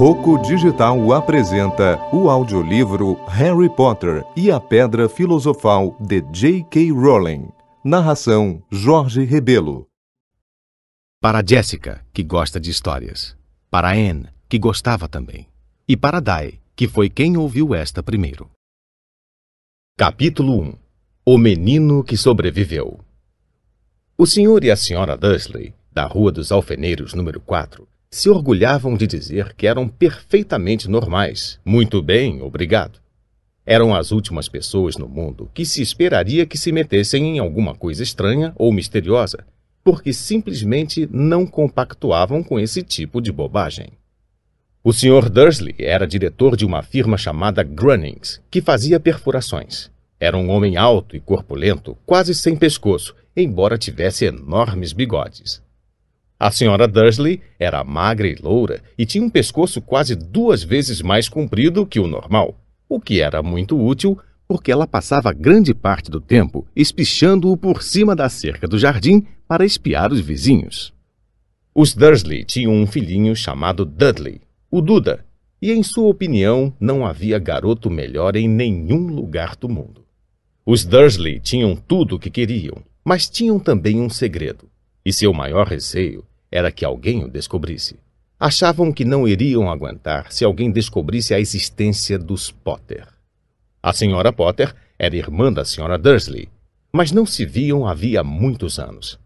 Roco Digital apresenta o audiolivro Harry Potter e a Pedra Filosofal de J.K. Rowling. Narração Jorge Rebelo. Para Jessica, que gosta de histórias. Para Anne, que gostava também. E para Dai, que foi quem ouviu esta primeiro. Capítulo 1 O Menino que Sobreviveu O senhor e a senhora Dursley, da Rua dos Alfeneiros, número 4, se orgulhavam de dizer que eram perfeitamente normais. Muito bem, obrigado. Eram as últimas pessoas no mundo que se esperaria que se metessem em alguma coisa estranha ou misteriosa, porque simplesmente não compactuavam com esse tipo de bobagem. O Sr. Dursley era diretor de uma firma chamada Grunnings, que fazia perfurações. Era um homem alto e corpulento, quase sem pescoço, embora tivesse enormes bigodes. A senhora Dursley era magra e loura e tinha um pescoço quase duas vezes mais comprido que o normal, o que era muito útil porque ela passava grande parte do tempo espichando-o por cima da cerca do jardim para espiar os vizinhos. Os Dursley tinham um filhinho chamado Dudley, o Duda, e em sua opinião não havia garoto melhor em nenhum lugar do mundo. Os Dursley tinham tudo o que queriam, mas tinham também um segredo, e seu maior receio era que alguém o descobrisse. Achavam que não iriam aguentar se alguém descobrisse a existência dos Potter. A senhora Potter era irmã da senhora Dursley, mas não se viam havia muitos anos.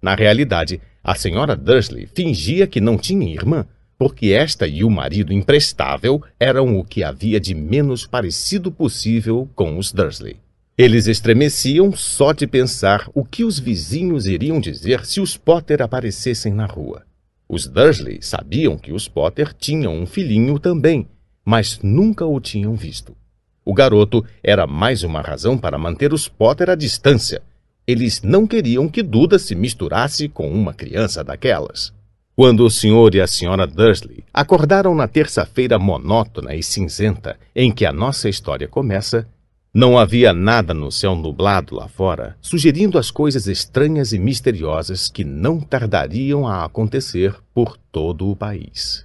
Na realidade, a senhora Dursley fingia que não tinha irmã, porque esta e o marido imprestável eram o que havia de menos parecido possível com os Dursley. Eles estremeciam só de pensar o que os vizinhos iriam dizer se os Potter aparecessem na rua. Os Dursley sabiam que os Potter tinham um filhinho também, mas nunca o tinham visto. O garoto era mais uma razão para manter os Potter à distância. Eles não queriam que Duda se misturasse com uma criança daquelas. Quando o senhor e a senhora Dursley acordaram na terça-feira monótona e cinzenta em que a nossa história começa, não havia nada no céu nublado lá fora, sugerindo as coisas estranhas e misteriosas que não tardariam a acontecer por todo o país.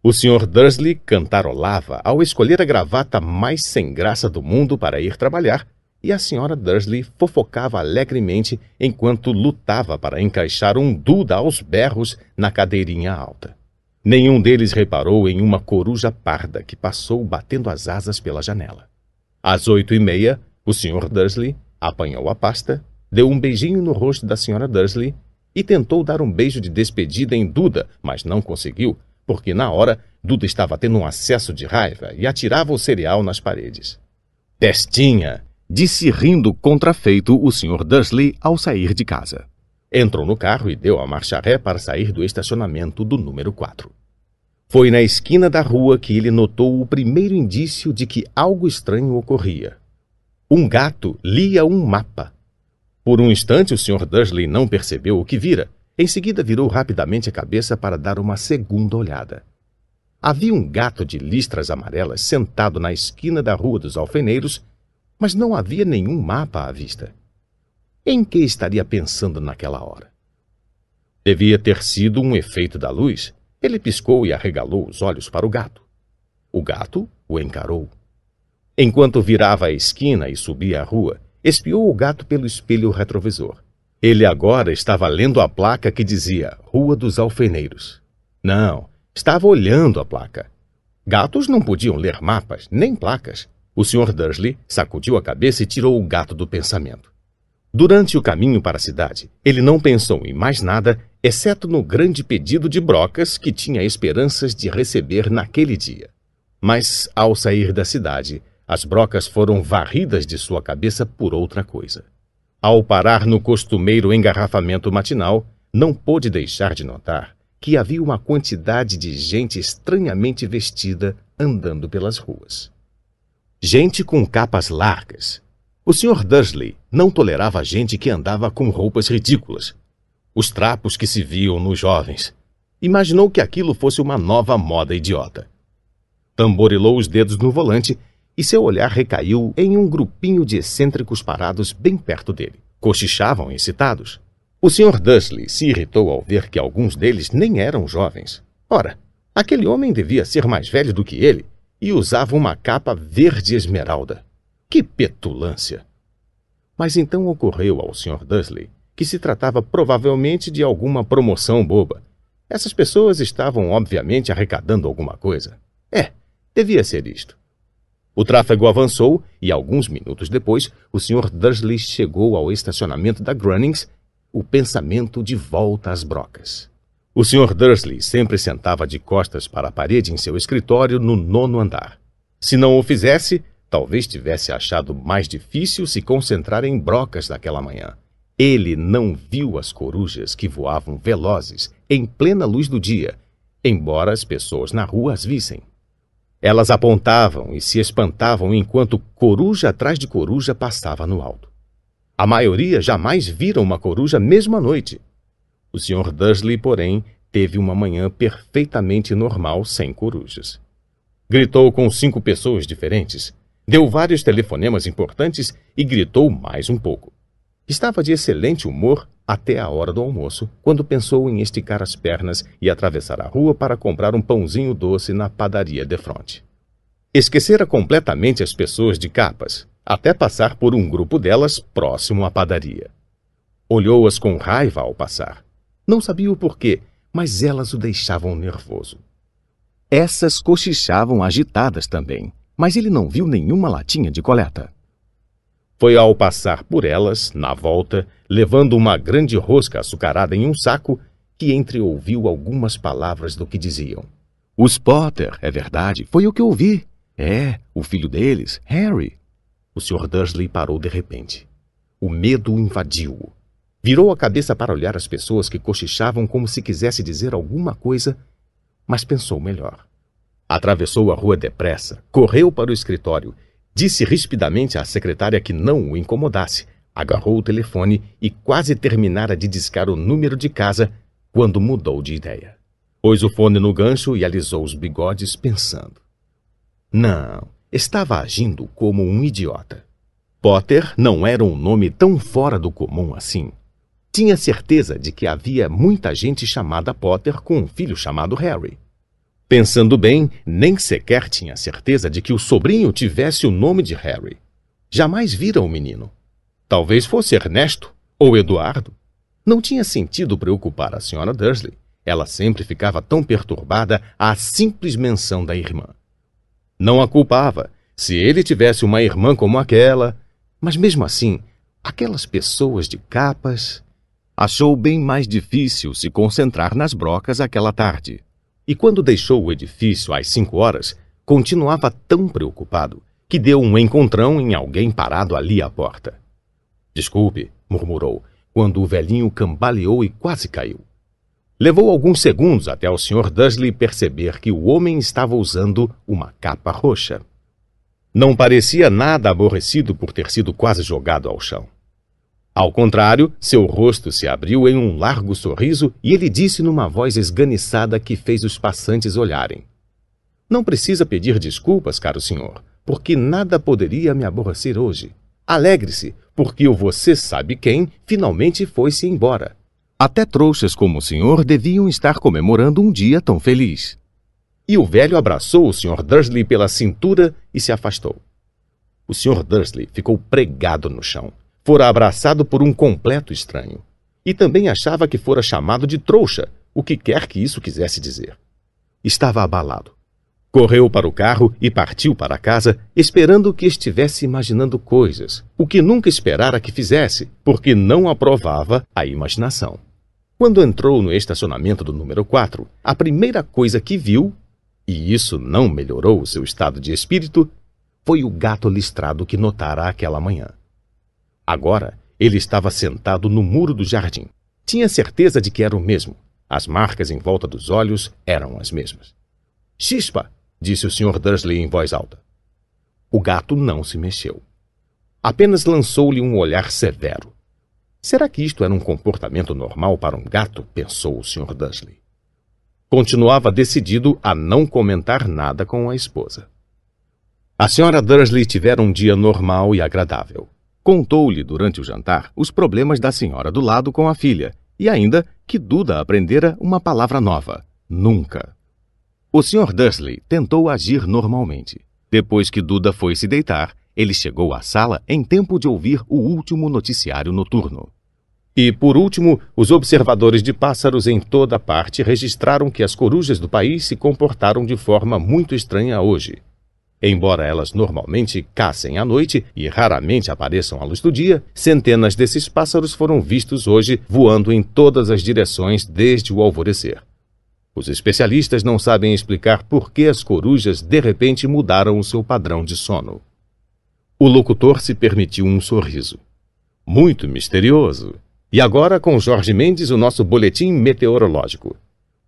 O Sr. Dursley cantarolava ao escolher a gravata mais sem graça do mundo para ir trabalhar, e a Sra. Dursley fofocava alegremente enquanto lutava para encaixar um Duda aos berros na cadeirinha alta. Nenhum deles reparou em uma coruja parda que passou batendo as asas pela janela. Às oito e meia, o Sr. Dursley apanhou a pasta, deu um beijinho no rosto da Sra. Dursley e tentou dar um beijo de despedida em Duda, mas não conseguiu, porque na hora Duda estava tendo um acesso de raiva e atirava o cereal nas paredes. Testinha! disse rindo contrafeito o Sr. Dursley ao sair de casa. Entrou no carro e deu a marcha ré para sair do estacionamento do número 4. Foi na esquina da rua que ele notou o primeiro indício de que algo estranho ocorria. Um gato lia um mapa. Por um instante o Sr. Dursley não percebeu o que vira. Em seguida virou rapidamente a cabeça para dar uma segunda olhada. Havia um gato de listras amarelas sentado na esquina da Rua dos Alfeneiros, mas não havia nenhum mapa à vista. Em que estaria pensando naquela hora? Devia ter sido um efeito da luz, ele piscou e arregalou os olhos para o gato. O gato o encarou. Enquanto virava a esquina e subia a rua, espiou o gato pelo espelho retrovisor. Ele agora estava lendo a placa que dizia Rua dos Alfeneiros. Não, estava olhando a placa. Gatos não podiam ler mapas, nem placas. O Sr. Dursley sacudiu a cabeça e tirou o gato do pensamento. Durante o caminho para a cidade, ele não pensou em mais nada, exceto no grande pedido de brocas que tinha esperanças de receber naquele dia. Mas, ao sair da cidade, as brocas foram varridas de sua cabeça por outra coisa. Ao parar no costumeiro engarrafamento matinal, não pôde deixar de notar que havia uma quantidade de gente estranhamente vestida andando pelas ruas. Gente com capas largas, o Sr. Dursley não tolerava gente que andava com roupas ridículas. Os trapos que se viam nos jovens. Imaginou que aquilo fosse uma nova moda idiota. Tamborilou os dedos no volante e seu olhar recaiu em um grupinho de excêntricos parados bem perto dele. Cochichavam excitados. O Sr. Dursley se irritou ao ver que alguns deles nem eram jovens. Ora, aquele homem devia ser mais velho do que ele e usava uma capa verde esmeralda. Que petulância! Mas então ocorreu ao Sr. Dursley que se tratava provavelmente de alguma promoção boba. Essas pessoas estavam obviamente arrecadando alguma coisa. É, devia ser isto. O tráfego avançou e, alguns minutos depois, o Sr. Dursley chegou ao estacionamento da Grunnings, o pensamento de volta às brocas. O Sr. Dursley sempre sentava de costas para a parede em seu escritório no nono andar. Se não o fizesse, talvez tivesse achado mais difícil se concentrar em brocas daquela manhã. Ele não viu as corujas que voavam velozes em plena luz do dia, embora as pessoas na rua as vissem. Elas apontavam e se espantavam enquanto coruja atrás de coruja passava no alto. A maioria jamais viram uma coruja mesmo à noite. O Sr. Dursley, porém, teve uma manhã perfeitamente normal sem corujas. Gritou com cinco pessoas diferentes, deu vários telefonemas importantes e gritou mais um pouco. Estava de excelente humor até a hora do almoço, quando pensou em esticar as pernas e atravessar a rua para comprar um pãozinho doce na padaria de fronte. Esquecera completamente as pessoas de capas, até passar por um grupo delas próximo à padaria. Olhou-as com raiva ao passar. Não sabia o porquê, mas elas o deixavam nervoso. Essas cochichavam agitadas também, mas ele não viu nenhuma latinha de coleta. Foi ao passar por elas, na volta, levando uma grande rosca açucarada em um saco, que entreouviu algumas palavras do que diziam. Os Potter, é verdade, foi o que ouvi. É, o filho deles, Harry. O Sr. Dursley parou de repente. O medo invadiu-o. Virou a cabeça para olhar as pessoas que cochichavam como se quisesse dizer alguma coisa, mas pensou melhor. Atravessou a rua depressa, correu para o escritório Disse rispidamente à secretária que não o incomodasse, agarrou o telefone e quase terminara de discar o número de casa quando mudou de ideia. Pôs o fone no gancho e alisou os bigodes, pensando. Não, estava agindo como um idiota. Potter não era um nome tão fora do comum assim. Tinha certeza de que havia muita gente chamada Potter com um filho chamado Harry. Pensando bem, nem sequer tinha certeza de que o sobrinho tivesse o nome de Harry. Jamais vira o menino. Talvez fosse Ernesto ou Eduardo. Não tinha sentido preocupar a senhora Dursley. Ela sempre ficava tão perturbada à simples menção da irmã. Não a culpava. Se ele tivesse uma irmã como aquela. Mas mesmo assim, aquelas pessoas de capas. Achou bem mais difícil se concentrar nas brocas aquela tarde. E quando deixou o edifício às cinco horas, continuava tão preocupado que deu um encontrão em alguém parado ali à porta. Desculpe, murmurou, quando o velhinho cambaleou e quase caiu. Levou alguns segundos até o Sr. Dursley perceber que o homem estava usando uma capa roxa. Não parecia nada aborrecido por ter sido quase jogado ao chão. Ao contrário, seu rosto se abriu em um largo sorriso e ele disse numa voz esganiçada que fez os passantes olharem: Não precisa pedir desculpas, caro senhor, porque nada poderia me aborrecer hoje. Alegre-se, porque o você sabe quem finalmente foi-se embora. Até trouxas como o senhor deviam estar comemorando um dia tão feliz. E o velho abraçou o Sr. Dursley pela cintura e se afastou. O Sr. Dursley ficou pregado no chão fora abraçado por um completo estranho. E também achava que fora chamado de trouxa, o que quer que isso quisesse dizer. Estava abalado. Correu para o carro e partiu para casa, esperando que estivesse imaginando coisas, o que nunca esperara que fizesse, porque não aprovava a imaginação. Quando entrou no estacionamento do número 4, a primeira coisa que viu, e isso não melhorou o seu estado de espírito, foi o gato listrado que notara aquela manhã. Agora, ele estava sentado no muro do jardim. Tinha certeza de que era o mesmo. As marcas em volta dos olhos eram as mesmas. Chispa! disse o Sr. Dursley em voz alta. O gato não se mexeu. Apenas lançou-lhe um olhar severo. Será que isto era um comportamento normal para um gato? pensou o Sr. Dursley. Continuava decidido a não comentar nada com a esposa. A Sra. Dursley tivera um dia normal e agradável. Contou-lhe durante o jantar os problemas da senhora do lado com a filha e ainda que Duda aprendera uma palavra nova: nunca. O Sr. Dursley tentou agir normalmente. Depois que Duda foi se deitar, ele chegou à sala em tempo de ouvir o último noticiário noturno. E, por último, os observadores de pássaros em toda parte registraram que as corujas do país se comportaram de forma muito estranha hoje. Embora elas normalmente caçem à noite e raramente apareçam à luz do dia, centenas desses pássaros foram vistos hoje voando em todas as direções desde o alvorecer. Os especialistas não sabem explicar por que as corujas de repente mudaram o seu padrão de sono. O locutor se permitiu um sorriso. Muito misterioso. E agora com Jorge Mendes o nosso boletim meteorológico.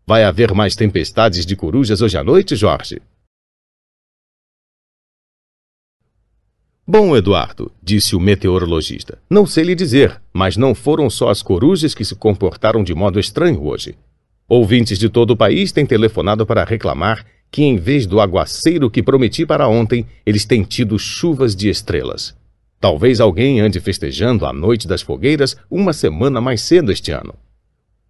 Vai haver mais tempestades de corujas hoje à noite, Jorge? Bom, Eduardo, disse o meteorologista, não sei lhe dizer, mas não foram só as corujas que se comportaram de modo estranho hoje. Ouvintes de todo o país têm telefonado para reclamar que, em vez do aguaceiro que prometi para ontem, eles têm tido chuvas de estrelas. Talvez alguém ande festejando a noite das fogueiras uma semana mais cedo este ano.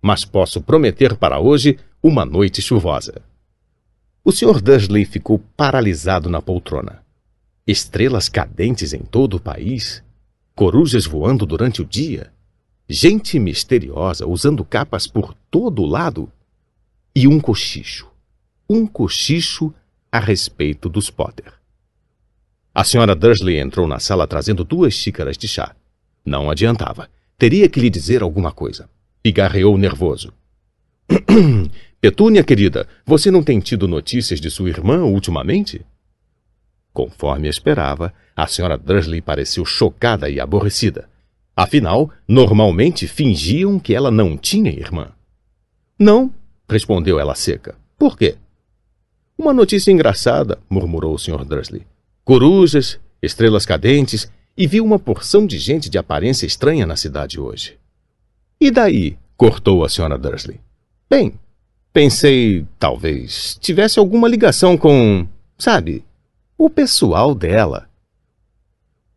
Mas posso prometer para hoje uma noite chuvosa. O Sr. Dursley ficou paralisado na poltrona estrelas cadentes em todo o país, corujas voando durante o dia, gente misteriosa usando capas por todo lado e um cochicho. Um cochicho a respeito dos Potter. A senhora Dursley entrou na sala trazendo duas xícaras de chá. Não adiantava. Teria que lhe dizer alguma coisa. Pigarreou nervoso. Petúnia, querida, você não tem tido notícias de sua irmã ultimamente? Conforme esperava, a senhora Dursley pareceu chocada e aborrecida. Afinal, normalmente fingiam que ela não tinha irmã. Não, respondeu ela seca. Por quê? Uma notícia engraçada, murmurou o Sr. Dursley. Corujas, estrelas cadentes, e viu uma porção de gente de aparência estranha na cidade hoje. E daí? cortou a Sra. Dursley. Bem, pensei, talvez, tivesse alguma ligação com. Sabe, o pessoal dela.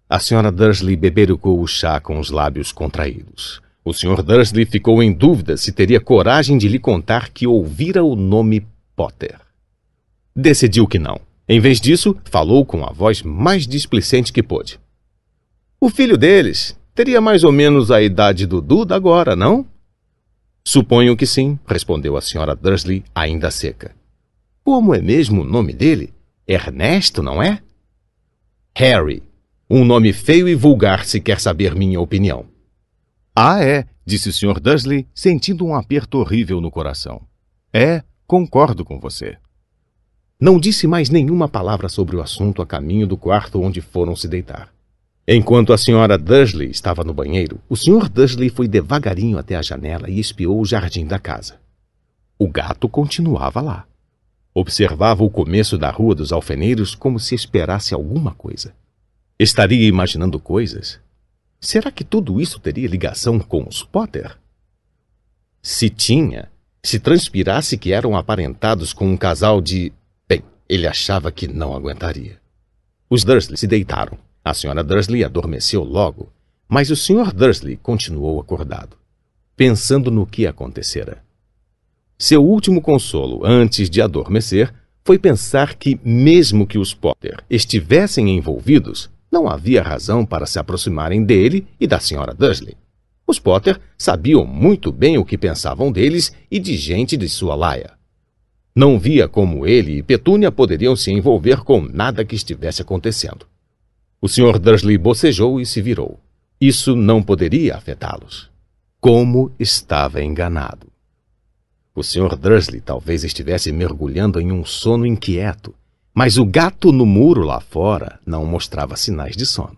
A senhora Dursley beberucou o chá com os lábios contraídos. O Sr. Dursley ficou em dúvida se teria coragem de lhe contar que ouvira o nome Potter. Decidiu que não. Em vez disso, falou com a voz mais displicente que pôde. O filho deles teria mais ou menos a idade do Duda agora, não? Suponho que sim, respondeu a senhora Dursley, ainda seca. Como é mesmo o nome dele? Ernesto, não é? Harry. Um nome feio e vulgar se quer saber minha opinião. Ah, é, disse o Sr. Dursley, sentindo um aperto horrível no coração. É, concordo com você. Não disse mais nenhuma palavra sobre o assunto a caminho do quarto onde foram se deitar. Enquanto a senhora Dursley estava no banheiro, o Sr. Dursley foi devagarinho até a janela e espiou o jardim da casa. O gato continuava lá. Observava o começo da Rua dos Alfeneiros como se esperasse alguma coisa. Estaria imaginando coisas? Será que tudo isso teria ligação com os Potter? Se tinha, se transpirasse que eram aparentados com um casal de. Bem, ele achava que não aguentaria. Os Dursley se deitaram. A senhora Dursley adormeceu logo, mas o Sr. Dursley continuou acordado, pensando no que acontecera. Seu último consolo antes de adormecer foi pensar que, mesmo que os Potter estivessem envolvidos, não havia razão para se aproximarem dele e da senhora Dursley. Os Potter sabiam muito bem o que pensavam deles e de gente de sua laia. Não via como ele e Petúnia poderiam se envolver com nada que estivesse acontecendo. O Sr. Dursley bocejou e se virou. Isso não poderia afetá-los. Como estava enganado. O Sr. Dursley talvez estivesse mergulhando em um sono inquieto, mas o gato no muro lá fora não mostrava sinais de sono.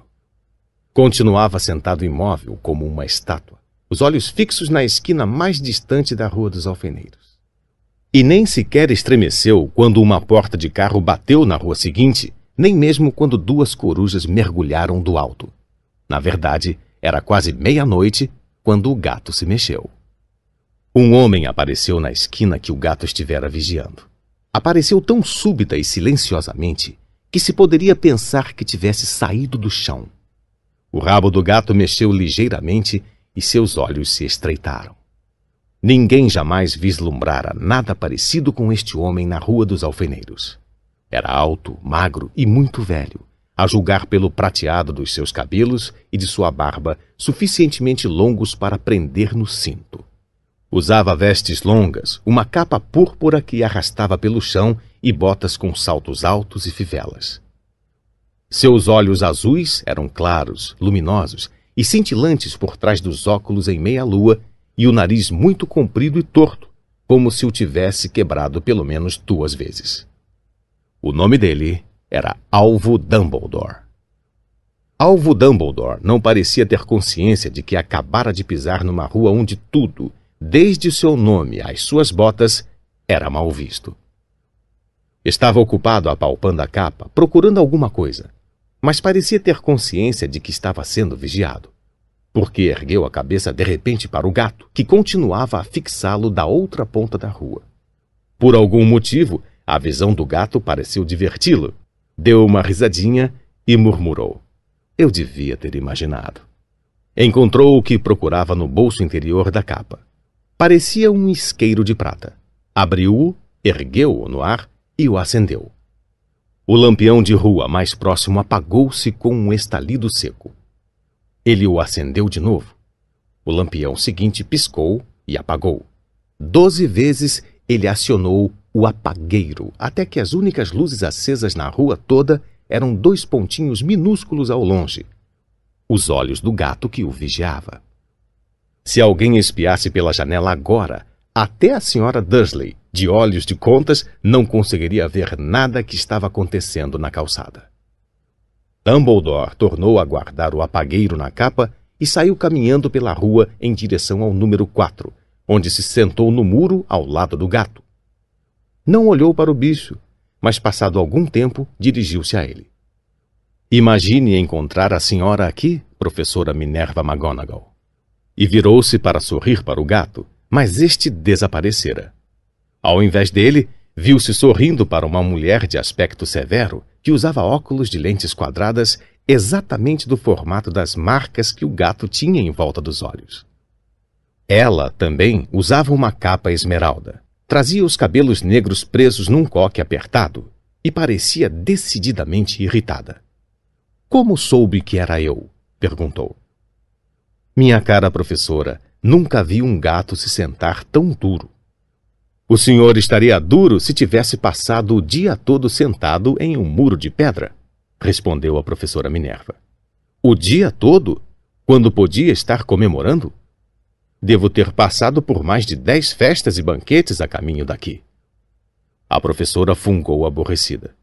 Continuava sentado imóvel como uma estátua, os olhos fixos na esquina mais distante da Rua dos Alfeneiros. E nem sequer estremeceu quando uma porta de carro bateu na rua seguinte, nem mesmo quando duas corujas mergulharam do alto. Na verdade, era quase meia-noite quando o gato se mexeu. Um homem apareceu na esquina que o gato estivera vigiando. Apareceu tão súbita e silenciosamente que se poderia pensar que tivesse saído do chão. O rabo do gato mexeu ligeiramente e seus olhos se estreitaram. Ninguém jamais vislumbrara nada parecido com este homem na Rua dos Alfeneiros. Era alto, magro e muito velho, a julgar pelo prateado dos seus cabelos e de sua barba suficientemente longos para prender no cinto. Usava vestes longas, uma capa púrpura que arrastava pelo chão e botas com saltos altos e fivelas. Seus olhos azuis eram claros, luminosos e cintilantes por trás dos óculos em meia-lua e o nariz muito comprido e torto, como se o tivesse quebrado pelo menos duas vezes. O nome dele era Alvo Dumbledore. Alvo Dumbledore não parecia ter consciência de que acabara de pisar numa rua onde tudo, desde seu nome às suas botas, era mal visto. Estava ocupado apalpando a capa, procurando alguma coisa, mas parecia ter consciência de que estava sendo vigiado porque ergueu a cabeça de repente para o gato, que continuava a fixá-lo da outra ponta da rua. Por algum motivo, a visão do gato pareceu diverti-lo. Deu uma risadinha e murmurou: Eu devia ter imaginado. Encontrou o que procurava no bolso interior da capa. Parecia um isqueiro de prata. Abriu-o, ergueu-o no ar e o acendeu. O lampião de rua mais próximo apagou-se com um estalido seco. Ele o acendeu de novo. O lampião seguinte piscou e apagou. Doze vezes ele acionou o apagueiro, até que as únicas luzes acesas na rua toda eram dois pontinhos minúsculos ao longe os olhos do gato que o vigiava. Se alguém espiasse pela janela agora, até a senhora Dursley, de olhos de contas, não conseguiria ver nada que estava acontecendo na calçada. Dumbledore tornou a guardar o apagueiro na capa e saiu caminhando pela rua em direção ao número 4, onde se sentou no muro ao lado do gato. Não olhou para o bicho, mas passado algum tempo dirigiu-se a ele. Imagine encontrar a senhora aqui, professora Minerva McGonagall. E virou-se para sorrir para o gato, mas este desaparecera. Ao invés dele, viu-se sorrindo para uma mulher de aspecto severo que usava óculos de lentes quadradas exatamente do formato das marcas que o gato tinha em volta dos olhos. Ela também usava uma capa esmeralda, trazia os cabelos negros presos num coque apertado e parecia decididamente irritada. Como soube que era eu? perguntou. Minha cara professora, nunca vi um gato se sentar tão duro. O senhor estaria duro se tivesse passado o dia todo sentado em um muro de pedra, respondeu a professora Minerva. O dia todo? Quando podia estar comemorando? Devo ter passado por mais de dez festas e banquetes a caminho daqui. A professora fungou aborrecida.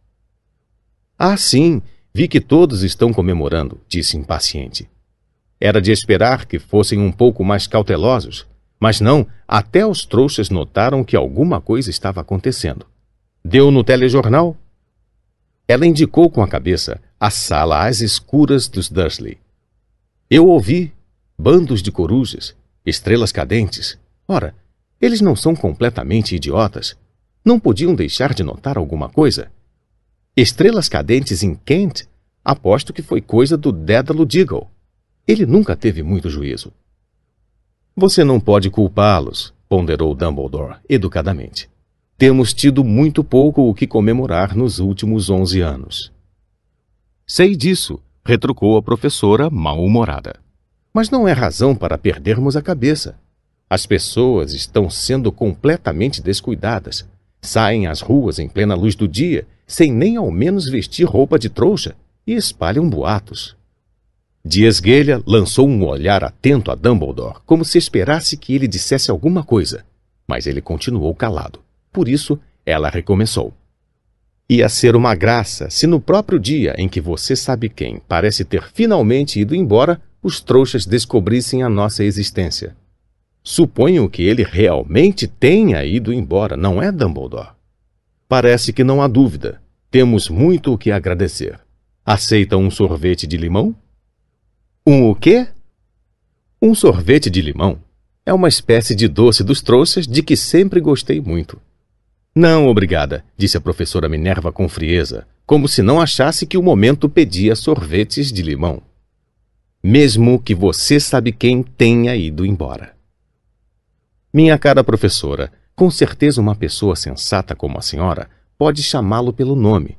Ah, sim, vi que todos estão comemorando, disse impaciente. Era de esperar que fossem um pouco mais cautelosos, mas não, até os trouxas notaram que alguma coisa estava acontecendo. Deu no telejornal. Ela indicou com a cabeça a sala às escuras dos Dursley. Eu ouvi bandos de corujas, estrelas cadentes. Ora, eles não são completamente idiotas. Não podiam deixar de notar alguma coisa. Estrelas cadentes em Kent? Aposto que foi coisa do Dédalo Diggle. Ele nunca teve muito juízo. Você não pode culpá-los, ponderou Dumbledore educadamente. Temos tido muito pouco o que comemorar nos últimos onze anos. Sei disso, retrucou a professora mal-humorada. Mas não é razão para perdermos a cabeça. As pessoas estão sendo completamente descuidadas. Saem às ruas em plena luz do dia, sem nem ao menos vestir roupa de trouxa, e espalham boatos. De esguelha, lançou um olhar atento a Dumbledore, como se esperasse que ele dissesse alguma coisa, mas ele continuou calado. Por isso, ela recomeçou. Ia ser uma graça se no próprio dia em que você sabe quem parece ter finalmente ido embora, os trouxas descobrissem a nossa existência. Suponho que ele realmente tenha ido embora, não é, Dumbledore? Parece que não há dúvida. Temos muito o que agradecer. Aceita um sorvete de limão? Um o quê? Um sorvete de limão. É uma espécie de doce dos trouxas de que sempre gostei muito. Não, obrigada, disse a professora Minerva com frieza, como se não achasse que o momento pedia sorvetes de limão. mesmo que você sabe quem tenha ido embora. Minha cara professora, com certeza uma pessoa sensata como a senhora pode chamá-lo pelo nome.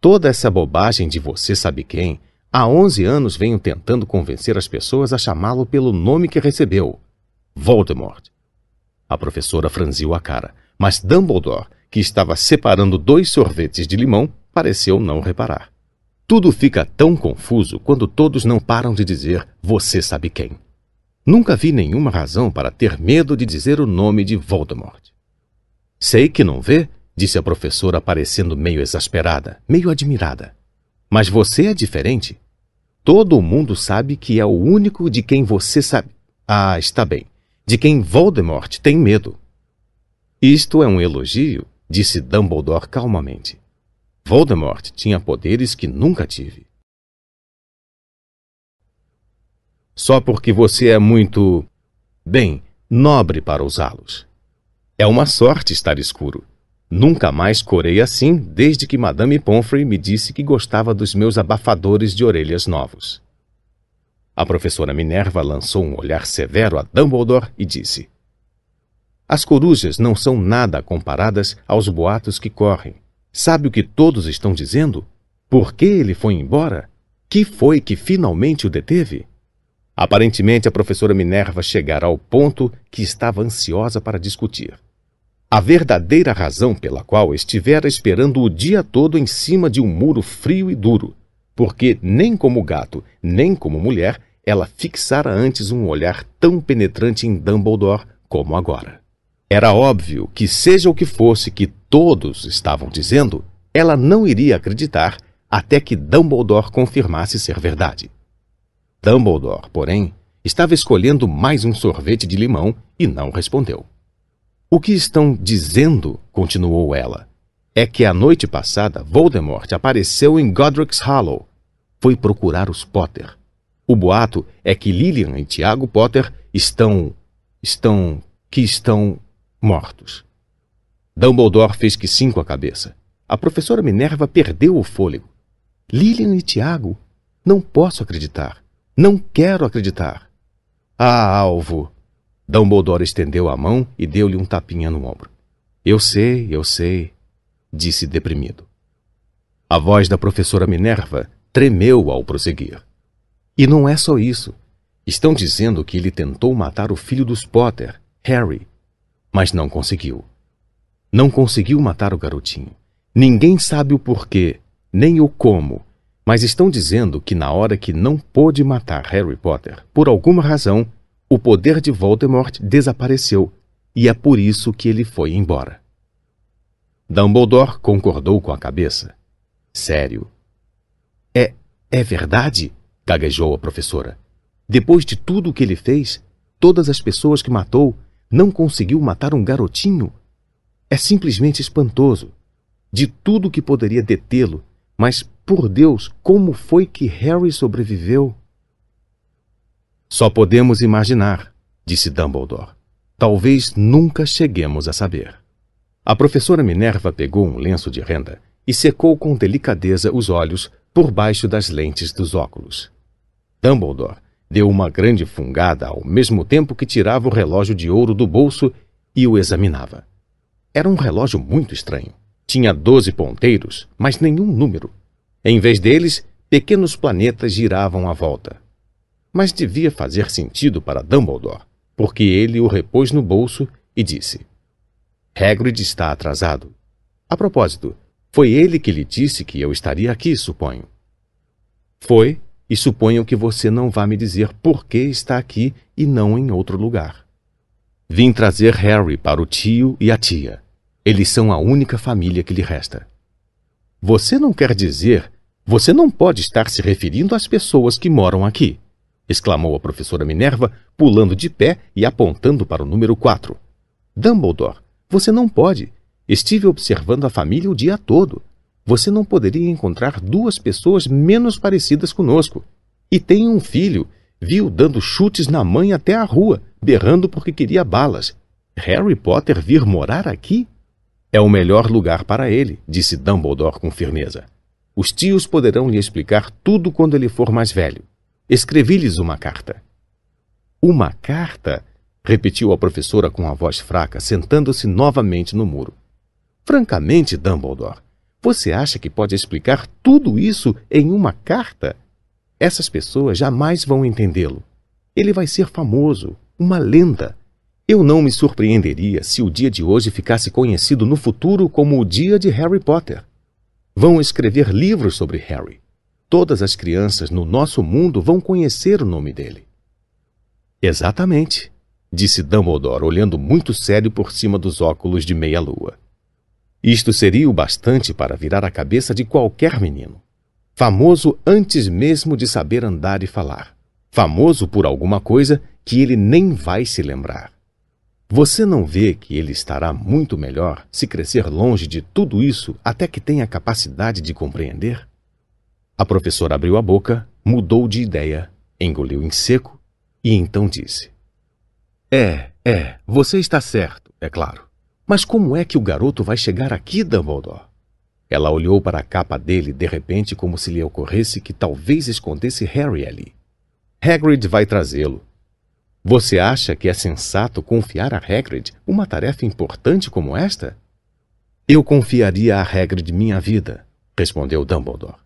Toda essa bobagem de você sabe quem, há 11 anos venho tentando convencer as pessoas a chamá-lo pelo nome que recebeu: Voldemort. A professora franziu a cara, mas Dumbledore, que estava separando dois sorvetes de limão, pareceu não reparar. Tudo fica tão confuso quando todos não param de dizer você sabe quem. Nunca vi nenhuma razão para ter medo de dizer o nome de Voldemort. Sei que não vê, disse a professora parecendo meio exasperada, meio admirada. Mas você é diferente. Todo mundo sabe que é o único de quem você sabe. Ah, está bem. De quem Voldemort tem medo. Isto é um elogio, disse Dumbledore calmamente. Voldemort tinha poderes que nunca tive. Só porque você é muito. bem, nobre para usá-los. É uma sorte estar escuro. Nunca mais corei assim desde que Madame Pomfrey me disse que gostava dos meus abafadores de orelhas novos. A professora Minerva lançou um olhar severo a Dumbledore e disse: As corujas não são nada comparadas aos boatos que correm. Sabe o que todos estão dizendo? Por que ele foi embora? Que foi que finalmente o deteve? Aparentemente, a professora Minerva chegara ao ponto que estava ansiosa para discutir. A verdadeira razão pela qual estivera esperando o dia todo em cima de um muro frio e duro, porque nem como gato, nem como mulher, ela fixara antes um olhar tão penetrante em Dumbledore como agora. Era óbvio que, seja o que fosse que todos estavam dizendo, ela não iria acreditar até que Dumbledore confirmasse ser verdade. Dumbledore, porém, estava escolhendo mais um sorvete de limão e não respondeu. O que estão dizendo, continuou ela, é que a noite passada Voldemort apareceu em Godric's Hollow. Foi procurar os Potter. O boato é que Lilian e Tiago Potter estão. estão. que estão mortos. Dumbledore fez que sim com a cabeça. A professora Minerva perdeu o fôlego. Lilian e Tiago? Não posso acreditar. Não quero acreditar. Ah, alvo! Dumbledore estendeu a mão e deu-lhe um tapinha no ombro. Eu sei, eu sei, disse deprimido. A voz da professora Minerva tremeu ao prosseguir. E não é só isso. Estão dizendo que ele tentou matar o filho dos Potter, Harry, mas não conseguiu. Não conseguiu matar o garotinho. Ninguém sabe o porquê, nem o como, mas estão dizendo que na hora que não pôde matar Harry Potter, por alguma razão, o poder de Voldemort desapareceu e é por isso que ele foi embora. Dumbledore concordou com a cabeça. Sério. É. é verdade? gaguejou a professora. Depois de tudo o que ele fez, todas as pessoas que matou, não conseguiu matar um garotinho? É simplesmente espantoso. De tudo que poderia detê-lo, mas, por Deus, como foi que Harry sobreviveu? Só podemos imaginar, disse Dumbledore. Talvez nunca cheguemos a saber. A professora Minerva pegou um lenço de renda e secou com delicadeza os olhos por baixo das lentes dos óculos. Dumbledore deu uma grande fungada ao mesmo tempo que tirava o relógio de ouro do bolso e o examinava. Era um relógio muito estranho. Tinha doze ponteiros, mas nenhum número. Em vez deles, pequenos planetas giravam à volta. Mas devia fazer sentido para Dumbledore, porque ele o repôs no bolso e disse: Hagrid está atrasado. A propósito, foi ele que lhe disse que eu estaria aqui, suponho. Foi, e suponho que você não vá me dizer por que está aqui e não em outro lugar. Vim trazer Harry para o tio e a tia. Eles são a única família que lhe resta. Você não quer dizer. Você não pode estar se referindo às pessoas que moram aqui, exclamou a professora Minerva, pulando de pé e apontando para o número 4. Dumbledore, você não pode. Estive observando a família o dia todo. Você não poderia encontrar duas pessoas menos parecidas conosco. E tem um filho. Viu dando chutes na mãe até a rua, berrando porque queria balas. Harry Potter vir morar aqui? É o melhor lugar para ele, disse Dumbledore com firmeza. Os tios poderão lhe explicar tudo quando ele for mais velho. Escrevi-lhes uma carta. Uma carta? repetiu a professora com a voz fraca, sentando-se novamente no muro. Francamente, Dumbledore, você acha que pode explicar tudo isso em uma carta? Essas pessoas jamais vão entendê-lo. Ele vai ser famoso, uma lenda. Eu não me surpreenderia se o dia de hoje ficasse conhecido no futuro como o dia de Harry Potter. Vão escrever livros sobre Harry. Todas as crianças no nosso mundo vão conhecer o nome dele. Exatamente, disse Dumbledore, olhando muito sério por cima dos óculos de meia-lua. Isto seria o bastante para virar a cabeça de qualquer menino. Famoso antes mesmo de saber andar e falar. Famoso por alguma coisa que ele nem vai se lembrar. Você não vê que ele estará muito melhor se crescer longe de tudo isso até que tenha capacidade de compreender? A professora abriu a boca, mudou de ideia, engoliu em seco e então disse: É, é, você está certo, é claro. Mas como é que o garoto vai chegar aqui, Dumbledore? Ela olhou para a capa dele de repente como se lhe ocorresse que talvez escondesse Harry ali. Hagrid vai trazê-lo, você acha que é sensato confiar a Hagrid uma tarefa importante como esta? Eu confiaria a Hagrid minha vida, respondeu Dumbledore.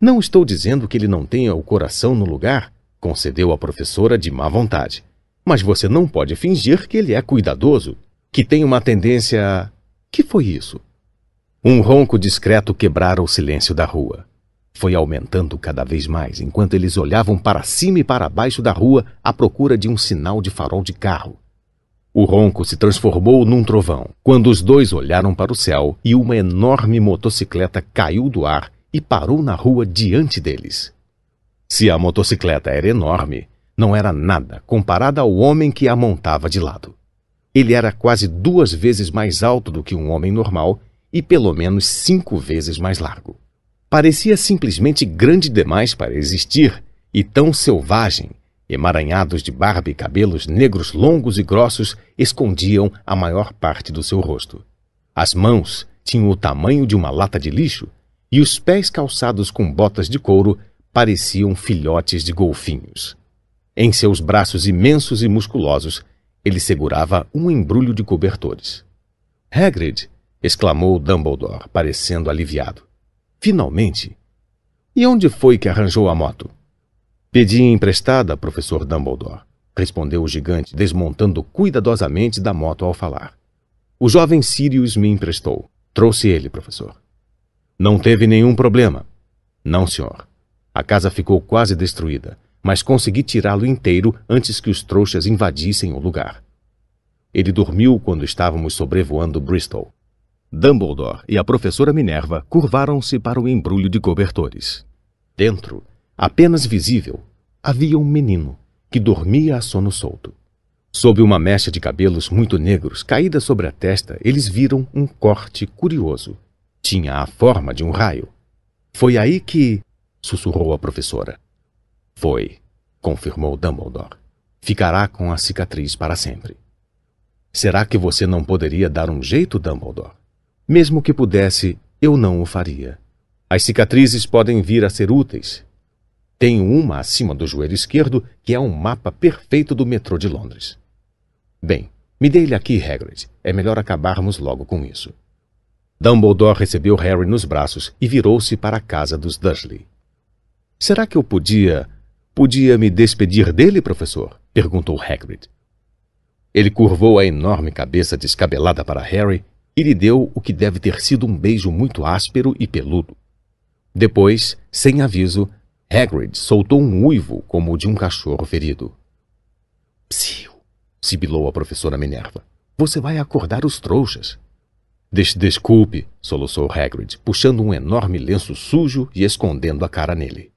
Não estou dizendo que ele não tenha o coração no lugar, concedeu a professora de má vontade. Mas você não pode fingir que ele é cuidadoso, que tem uma tendência a... Que foi isso? Um ronco discreto quebrara o silêncio da rua foi aumentando cada vez mais enquanto eles olhavam para cima e para baixo da rua à procura de um sinal de farol de carro. O ronco se transformou num trovão quando os dois olharam para o céu e uma enorme motocicleta caiu do ar e parou na rua diante deles. Se a motocicleta era enorme, não era nada comparada ao homem que a montava de lado. Ele era quase duas vezes mais alto do que um homem normal e pelo menos cinco vezes mais largo. Parecia simplesmente grande demais para existir e tão selvagem. Emaranhados de barba e cabelos negros longos e grossos escondiam a maior parte do seu rosto. As mãos tinham o tamanho de uma lata de lixo e os pés calçados com botas de couro pareciam filhotes de golfinhos. Em seus braços imensos e musculosos, ele segurava um embrulho de cobertores. Hagrid! exclamou Dumbledore, parecendo aliviado. Finalmente. E onde foi que arranjou a moto? Pedi emprestada, professor Dumbledore, respondeu o gigante, desmontando cuidadosamente da moto ao falar. O jovem Sirius me emprestou. Trouxe ele, professor. Não teve nenhum problema. Não, senhor. A casa ficou quase destruída, mas consegui tirá-lo inteiro antes que os trouxas invadissem o lugar. Ele dormiu quando estávamos sobrevoando Bristol. Dumbledore e a professora Minerva curvaram-se para o embrulho de cobertores. Dentro, apenas visível, havia um menino que dormia a sono solto. Sob uma mecha de cabelos muito negros caída sobre a testa, eles viram um corte curioso. Tinha a forma de um raio. Foi aí que. sussurrou a professora. Foi, confirmou Dumbledore. Ficará com a cicatriz para sempre. Será que você não poderia dar um jeito, Dumbledore? Mesmo que pudesse, eu não o faria. As cicatrizes podem vir a ser úteis. Tenho uma acima do joelho esquerdo que é um mapa perfeito do metrô de Londres. Bem, me dê-lhe aqui, Hagrid. É melhor acabarmos logo com isso. Dumbledore recebeu Harry nos braços e virou-se para a casa dos Dursley. Será que eu podia... podia me despedir dele, professor? perguntou Hagrid. Ele curvou a enorme cabeça descabelada para Harry e lhe deu o que deve ter sido um beijo muito áspero e peludo. Depois, sem aviso, Hagrid soltou um uivo como o de um cachorro ferido. Psiu! sibilou a professora Minerva. Você vai acordar os trouxas. Des desculpe, soluçou Hagrid, puxando um enorme lenço sujo e escondendo a cara nele.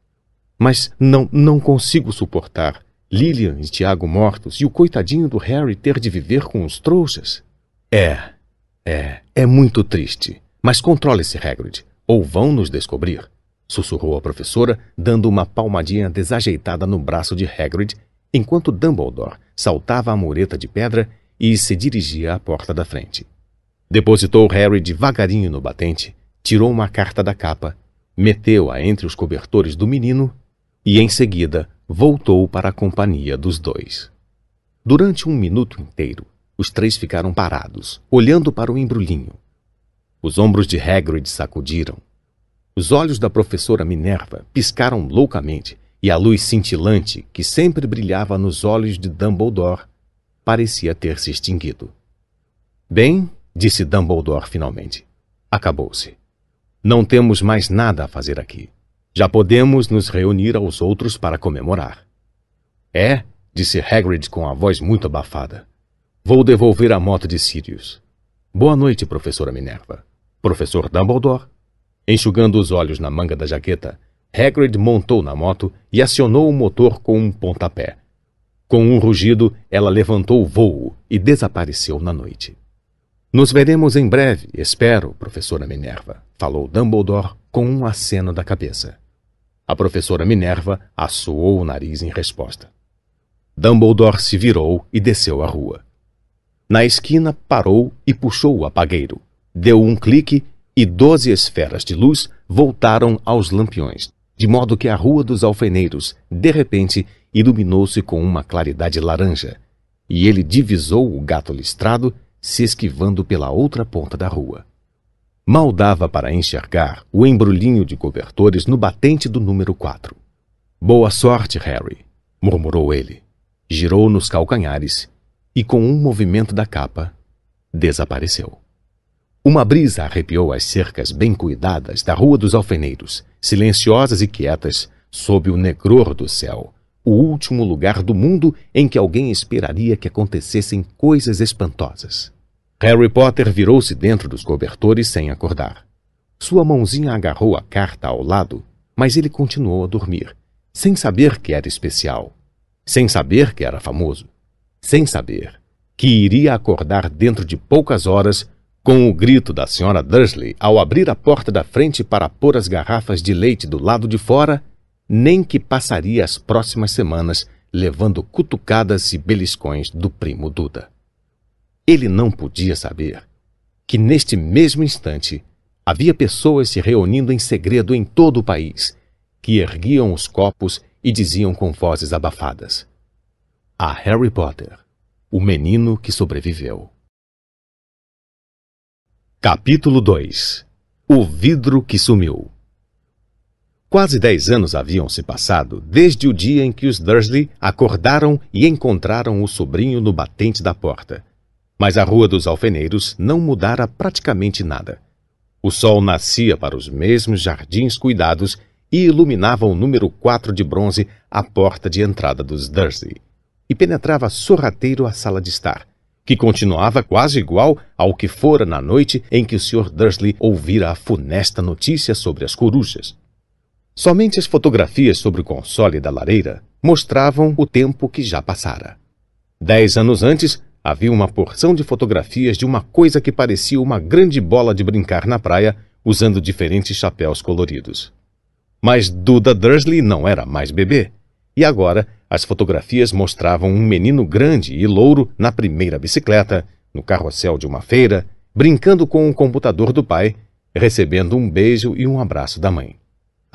Mas não, não consigo suportar Lilian e Tiago mortos e o coitadinho do Harry ter de viver com os trouxas. É, é, é muito triste. Mas controle-se, Hagrid, ou vão nos descobrir. Sussurrou a professora, dando uma palmadinha desajeitada no braço de Hagrid, enquanto Dumbledore saltava a mureta de pedra e se dirigia à porta da frente. Depositou Harry devagarinho no batente, tirou uma carta da capa, meteu-a entre os cobertores do menino e, em seguida, voltou para a companhia dos dois. Durante um minuto inteiro, os três ficaram parados, olhando para o embrulhinho. Os ombros de Hagrid sacudiram. Os olhos da professora Minerva piscaram loucamente e a luz cintilante que sempre brilhava nos olhos de Dumbledore parecia ter se extinguido. Bem, disse Dumbledore finalmente, acabou-se. Não temos mais nada a fazer aqui. Já podemos nos reunir aos outros para comemorar. É, disse Hagrid com a voz muito abafada. Vou devolver a moto de Sirius. Boa noite, professora Minerva. Professor Dumbledore? Enxugando os olhos na manga da jaqueta, Hagrid montou na moto e acionou o motor com um pontapé. Com um rugido, ela levantou o voo e desapareceu na noite. Nos veremos em breve, espero, professora Minerva, falou Dumbledore com um aceno da cabeça. A professora Minerva assoou o nariz em resposta. Dumbledore se virou e desceu a rua. Na esquina, parou e puxou o apagueiro. Deu um clique e doze esferas de luz voltaram aos lampiões, de modo que a Rua dos Alfeneiros, de repente, iluminou-se com uma claridade laranja, e ele divisou o gato listrado se esquivando pela outra ponta da rua. Mal dava para enxergar o embrulhinho de cobertores no batente do número 4. Boa sorte, Harry, murmurou ele. Girou nos calcanhares e, com um movimento da capa, desapareceu. Uma brisa arrepiou as cercas bem cuidadas da Rua dos Alfeneiros, silenciosas e quietas, sob o negror do céu, o último lugar do mundo em que alguém esperaria que acontecessem coisas espantosas. Harry Potter virou-se dentro dos cobertores sem acordar. Sua mãozinha agarrou a carta ao lado, mas ele continuou a dormir, sem saber que era especial, sem saber que era famoso, sem saber que iria acordar dentro de poucas horas com o grito da senhora Dursley ao abrir a porta da frente para pôr as garrafas de leite do lado de fora, nem que passaria as próximas semanas levando cutucadas e beliscões do primo Duda. Ele não podia saber que neste mesmo instante havia pessoas se reunindo em segredo em todo o país, que erguiam os copos e diziam com vozes abafadas: A Harry Potter, o menino que sobreviveu. Capítulo 2 O vidro que sumiu Quase dez anos haviam se passado desde o dia em que os Dursley acordaram e encontraram o sobrinho no batente da porta. Mas a Rua dos Alfeneiros não mudara praticamente nada. O sol nascia para os mesmos jardins cuidados e iluminava o número 4 de bronze à porta de entrada dos Dursley, e penetrava sorrateiro a sala de estar que continuava quase igual ao que fora na noite em que o Sr. Dursley ouvira a funesta notícia sobre as corujas. Somente as fotografias sobre o console da lareira mostravam o tempo que já passara. Dez anos antes, havia uma porção de fotografias de uma coisa que parecia uma grande bola de brincar na praia, usando diferentes chapéus coloridos. Mas Duda Dursley não era mais bebê, e agora as fotografias mostravam um menino grande e louro na primeira bicicleta, no carrossel de uma feira, brincando com o computador do pai, recebendo um beijo e um abraço da mãe.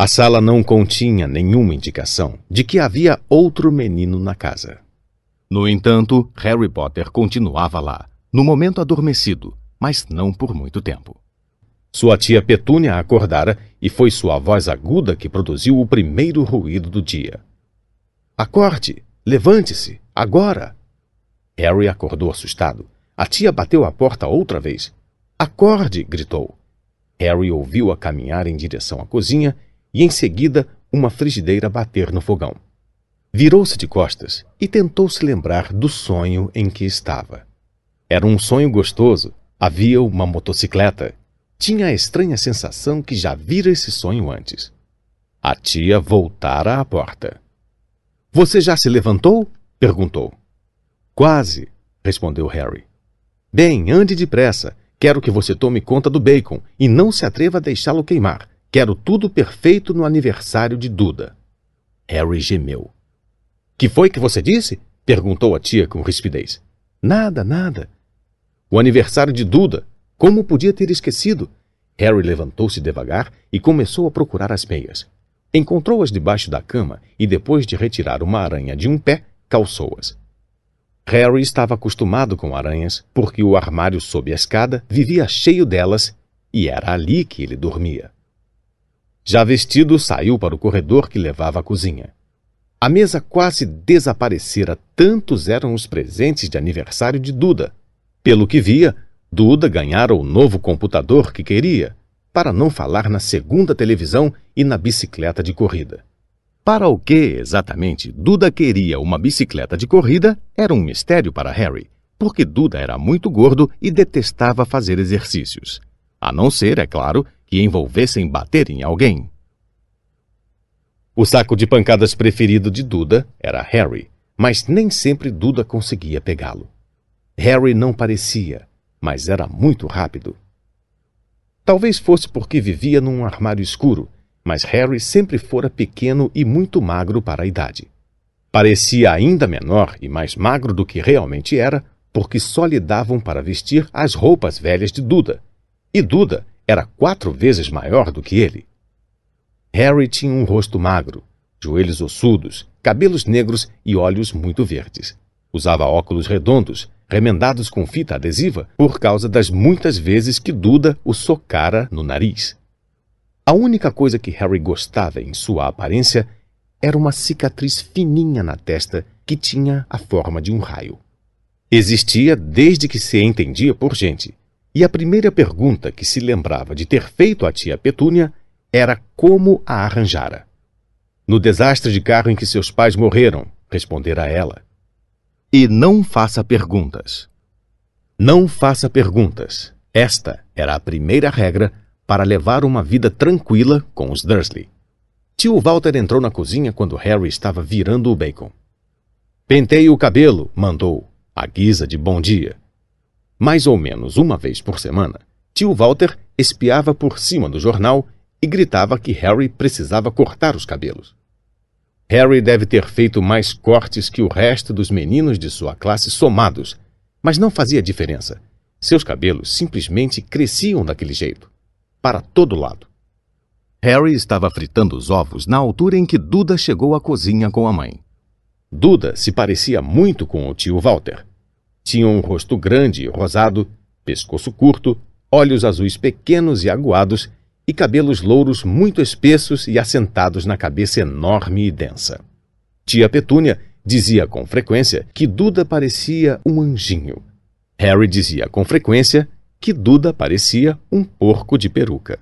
A sala não continha nenhuma indicação de que havia outro menino na casa. No entanto, Harry Potter continuava lá, no momento adormecido, mas não por muito tempo. Sua tia Petúnia acordara e foi sua voz aguda que produziu o primeiro ruído do dia. Acorde! Levante-se! Agora! Harry acordou assustado. A tia bateu à porta outra vez. Acorde! gritou. Harry ouviu-a caminhar em direção à cozinha e, em seguida, uma frigideira bater no fogão. Virou-se de costas e tentou se lembrar do sonho em que estava. Era um sonho gostoso. Havia uma motocicleta. Tinha a estranha sensação que já vira esse sonho antes. A tia voltara à porta. Você já se levantou? perguntou. Quase, respondeu Harry. Bem, ande depressa. Quero que você tome conta do bacon e não se atreva a deixá-lo queimar. Quero tudo perfeito no aniversário de Duda. Harry gemeu. Que foi que você disse? perguntou a tia com rispidez. Nada, nada. O aniversário de Duda. Como podia ter esquecido? Harry levantou-se devagar e começou a procurar as meias. Encontrou-as debaixo da cama e, depois de retirar uma aranha de um pé, calçou-as. Harry estava acostumado com aranhas, porque o armário sob a escada vivia cheio delas e era ali que ele dormia. Já vestido, saiu para o corredor que levava à cozinha. A mesa quase desaparecera, tantos eram os presentes de aniversário de Duda. Pelo que via, Duda ganhara o novo computador que queria, para não falar na segunda televisão e na bicicleta de corrida. Para o que exatamente Duda queria uma bicicleta de corrida era um mistério para Harry, porque Duda era muito gordo e detestava fazer exercícios. A não ser, é claro, que envolvessem bater em alguém. O saco de pancadas preferido de Duda era Harry, mas nem sempre Duda conseguia pegá-lo. Harry não parecia, mas era muito rápido. Talvez fosse porque vivia num armário escuro, mas Harry sempre fora pequeno e muito magro para a idade. Parecia ainda menor e mais magro do que realmente era, porque só lhe davam para vestir as roupas velhas de Duda. E Duda era quatro vezes maior do que ele. Harry tinha um rosto magro, joelhos ossudos, cabelos negros e olhos muito verdes. Usava óculos redondos, remendados com fita adesiva, por causa das muitas vezes que Duda o socara no nariz. A única coisa que Harry gostava em sua aparência era uma cicatriz fininha na testa que tinha a forma de um raio. Existia desde que se entendia por gente, e a primeira pergunta que se lembrava de ter feito à tia Petúnia era como a arranjara. No desastre de carro em que seus pais morreram, respondera ela. E não faça perguntas. Não faça perguntas. Esta era a primeira regra para levar uma vida tranquila com os Dursley. Tio Walter entrou na cozinha quando Harry estava virando o bacon. Penteie o cabelo, mandou, à guisa de bom dia. Mais ou menos uma vez por semana, tio Walter espiava por cima do jornal e gritava que Harry precisava cortar os cabelos. Harry deve ter feito mais cortes que o resto dos meninos de sua classe somados, mas não fazia diferença. Seus cabelos simplesmente cresciam daquele jeito, para todo lado. Harry estava fritando os ovos na altura em que Duda chegou à cozinha com a mãe. Duda se parecia muito com o tio Walter. Tinha um rosto grande e rosado, pescoço curto, olhos azuis pequenos e aguados e cabelos louros muito espessos e assentados na cabeça enorme e densa. Tia Petúnia dizia com frequência que Duda parecia um anjinho. Harry dizia com frequência que Duda parecia um porco de peruca.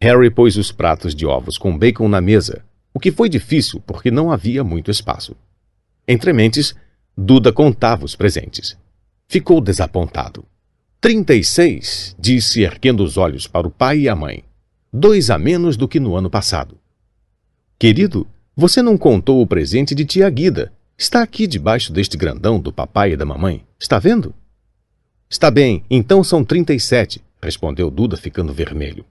Harry pôs os pratos de ovos com bacon na mesa, o que foi difícil porque não havia muito espaço. Entre mentes, Duda contava os presentes. Ficou desapontado. Trinta e seis, disse erguendo os olhos para o pai e a mãe. Dois a menos do que no ano passado. Querido, você não contou o presente de tia Guida. Está aqui debaixo deste grandão do papai e da mamãe. Está vendo? Está bem, então são trinta e sete, respondeu Duda ficando vermelho.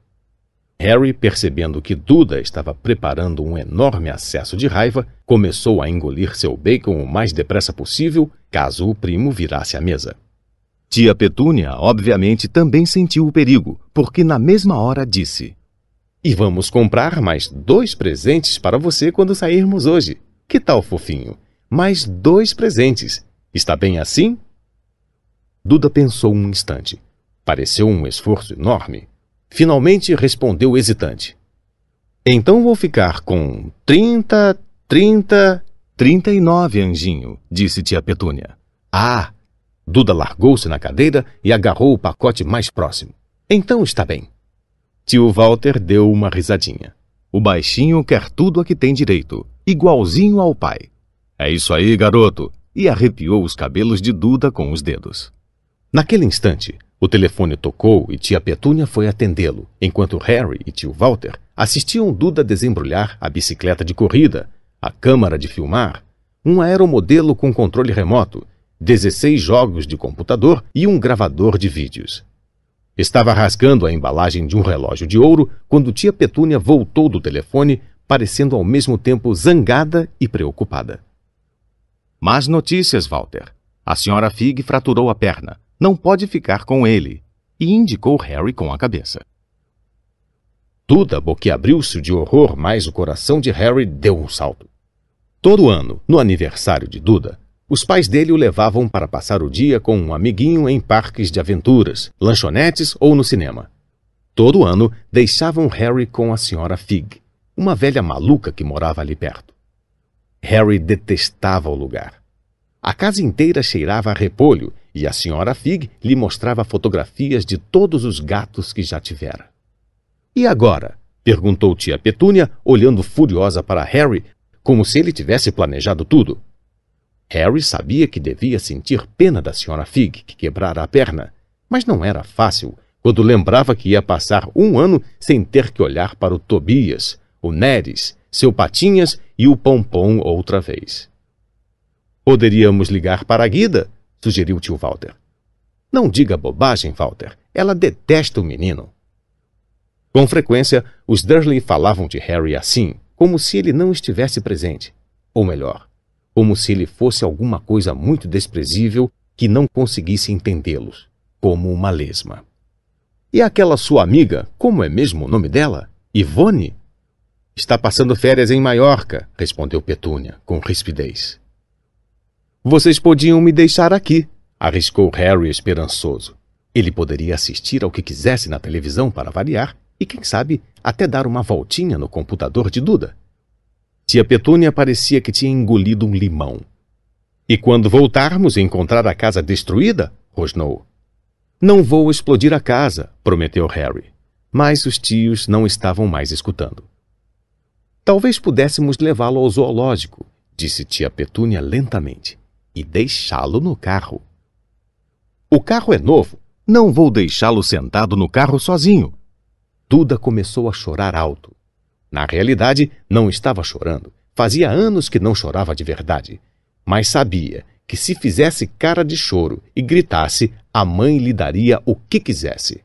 Harry, percebendo que Duda estava preparando um enorme acesso de raiva, começou a engolir seu bacon o mais depressa possível, caso o primo virasse à mesa. Tia Petúnia, obviamente, também sentiu o perigo, porque na mesma hora disse: E vamos comprar mais dois presentes para você quando sairmos hoje. Que tal, fofinho? Mais dois presentes. Está bem assim? Duda pensou um instante. Pareceu um esforço enorme. Finalmente respondeu hesitante. Então vou ficar com trinta, trinta, trinta e nove, anjinho, disse tia Petúnia. Ah, Duda largou-se na cadeira e agarrou o pacote mais próximo. Então está bem. Tio Walter deu uma risadinha. O baixinho quer tudo a que tem direito, igualzinho ao pai. É isso aí, garoto! E arrepiou os cabelos de Duda com os dedos. Naquele instante, o telefone tocou e tia Petúnia foi atendê-lo, enquanto Harry e tio Walter assistiam Duda desembrulhar a bicicleta de corrida, a câmara de filmar, um aeromodelo com controle remoto 16 jogos de computador e um gravador de vídeos. Estava rasgando a embalagem de um relógio de ouro quando tia Petúnia voltou do telefone, parecendo ao mesmo tempo zangada e preocupada. Más notícias, Walter. A senhora Fig fraturou a perna. Não pode ficar com ele. E indicou Harry com a cabeça. Duda boquiabriu-se de horror, mas o coração de Harry deu um salto. Todo ano, no aniversário de Duda, os pais dele o levavam para passar o dia com um amiguinho em parques de aventuras, lanchonetes ou no cinema. Todo ano deixavam Harry com a senhora Fig, uma velha maluca que morava ali perto. Harry detestava o lugar. A casa inteira cheirava a repolho e a senhora Fig lhe mostrava fotografias de todos os gatos que já tivera. E agora? perguntou tia Petúnia, olhando furiosa para Harry, como se ele tivesse planejado tudo. Harry sabia que devia sentir pena da senhora Fig, que quebrara a perna, mas não era fácil quando lembrava que ia passar um ano sem ter que olhar para o Tobias, o Neres, seu Patinhas e o Pompom outra vez. Poderíamos ligar para a Guida, sugeriu tio Walter. Não diga bobagem, Walter. Ela detesta o menino. Com frequência, os Dursley falavam de Harry assim, como se ele não estivesse presente. Ou melhor, como se ele fosse alguma coisa muito desprezível que não conseguisse entendê-los, como uma lesma. E aquela sua amiga, como é mesmo o nome dela? Ivone? Está passando férias em Maiorca, respondeu Petúnia, com rispidez. Vocês podiam me deixar aqui, arriscou Harry esperançoso. Ele poderia assistir ao que quisesse na televisão para variar e, quem sabe, até dar uma voltinha no computador de Duda. Tia Petúnia parecia que tinha engolido um limão. E quando voltarmos e encontrar a casa destruída? rosnou. Não vou explodir a casa, prometeu Harry. Mas os tios não estavam mais escutando. Talvez pudéssemos levá-lo ao zoológico, disse tia Petúnia lentamente, e deixá-lo no carro. O carro é novo. Não vou deixá-lo sentado no carro sozinho. Duda começou a chorar alto. Na realidade, não estava chorando. Fazia anos que não chorava de verdade. Mas sabia que se fizesse cara de choro e gritasse, a mãe lhe daria o que quisesse.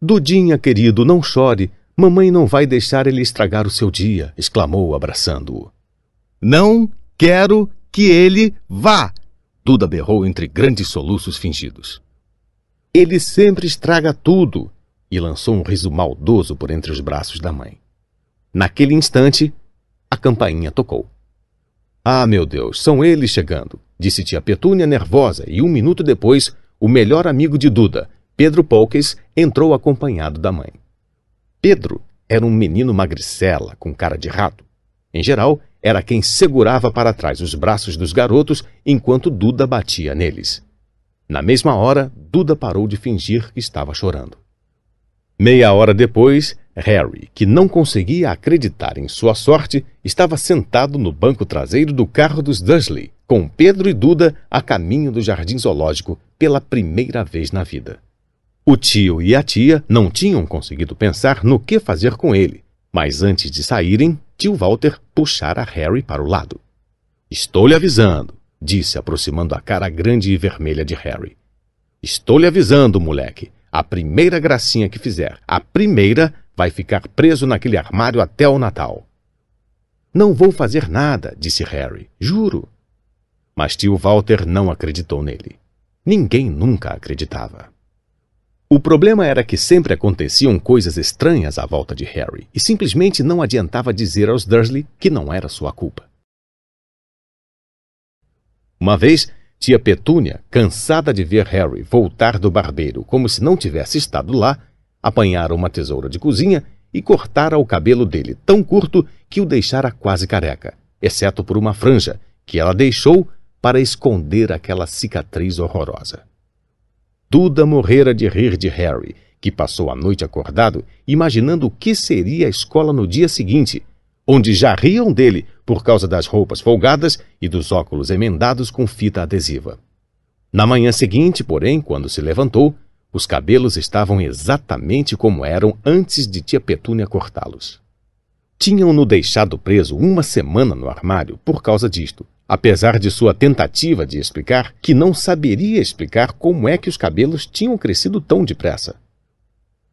Dudinha, querido, não chore. Mamãe não vai deixar ele estragar o seu dia, exclamou, abraçando-o. Não quero que ele vá! Duda berrou entre grandes soluços fingidos. Ele sempre estraga tudo! E lançou um riso maldoso por entre os braços da mãe. Naquele instante, a campainha tocou. Ah, meu Deus, são eles chegando, disse tia Petúnia nervosa, e um minuto depois, o melhor amigo de Duda, Pedro Polques, entrou acompanhado da mãe. Pedro era um menino magricela, com cara de rato. Em geral, era quem segurava para trás os braços dos garotos enquanto Duda batia neles. Na mesma hora, Duda parou de fingir que estava chorando. Meia hora depois, Harry, que não conseguia acreditar em sua sorte, estava sentado no banco traseiro do carro dos Dursley, com Pedro e Duda a caminho do jardim zoológico pela primeira vez na vida. O tio e a tia não tinham conseguido pensar no que fazer com ele, mas antes de saírem, tio Walter puxara Harry para o lado. Estou lhe avisando, disse, aproximando a cara grande e vermelha de Harry. Estou lhe avisando, moleque. A primeira gracinha que fizer, a primeira, vai ficar preso naquele armário até o Natal. Não vou fazer nada, disse Harry. Juro. Mas tio Walter não acreditou nele. Ninguém nunca acreditava. O problema era que sempre aconteciam coisas estranhas à volta de Harry e simplesmente não adiantava dizer aos Dursley que não era sua culpa. Uma vez, tia Petúnia, cansada de ver Harry voltar do barbeiro como se não tivesse estado lá, apanhara uma tesoura de cozinha e cortara o cabelo dele tão curto que o deixara quase careca, exceto por uma franja que ela deixou para esconder aquela cicatriz horrorosa. Duda morrera de rir de Harry, que passou a noite acordado imaginando o que seria a escola no dia seguinte, onde já riam dele por causa das roupas folgadas e dos óculos emendados com fita adesiva. Na manhã seguinte, porém, quando se levantou, os cabelos estavam exatamente como eram antes de tia Petúnia cortá-los. Tinham-no deixado preso uma semana no armário por causa disto, apesar de sua tentativa de explicar que não saberia explicar como é que os cabelos tinham crescido tão depressa.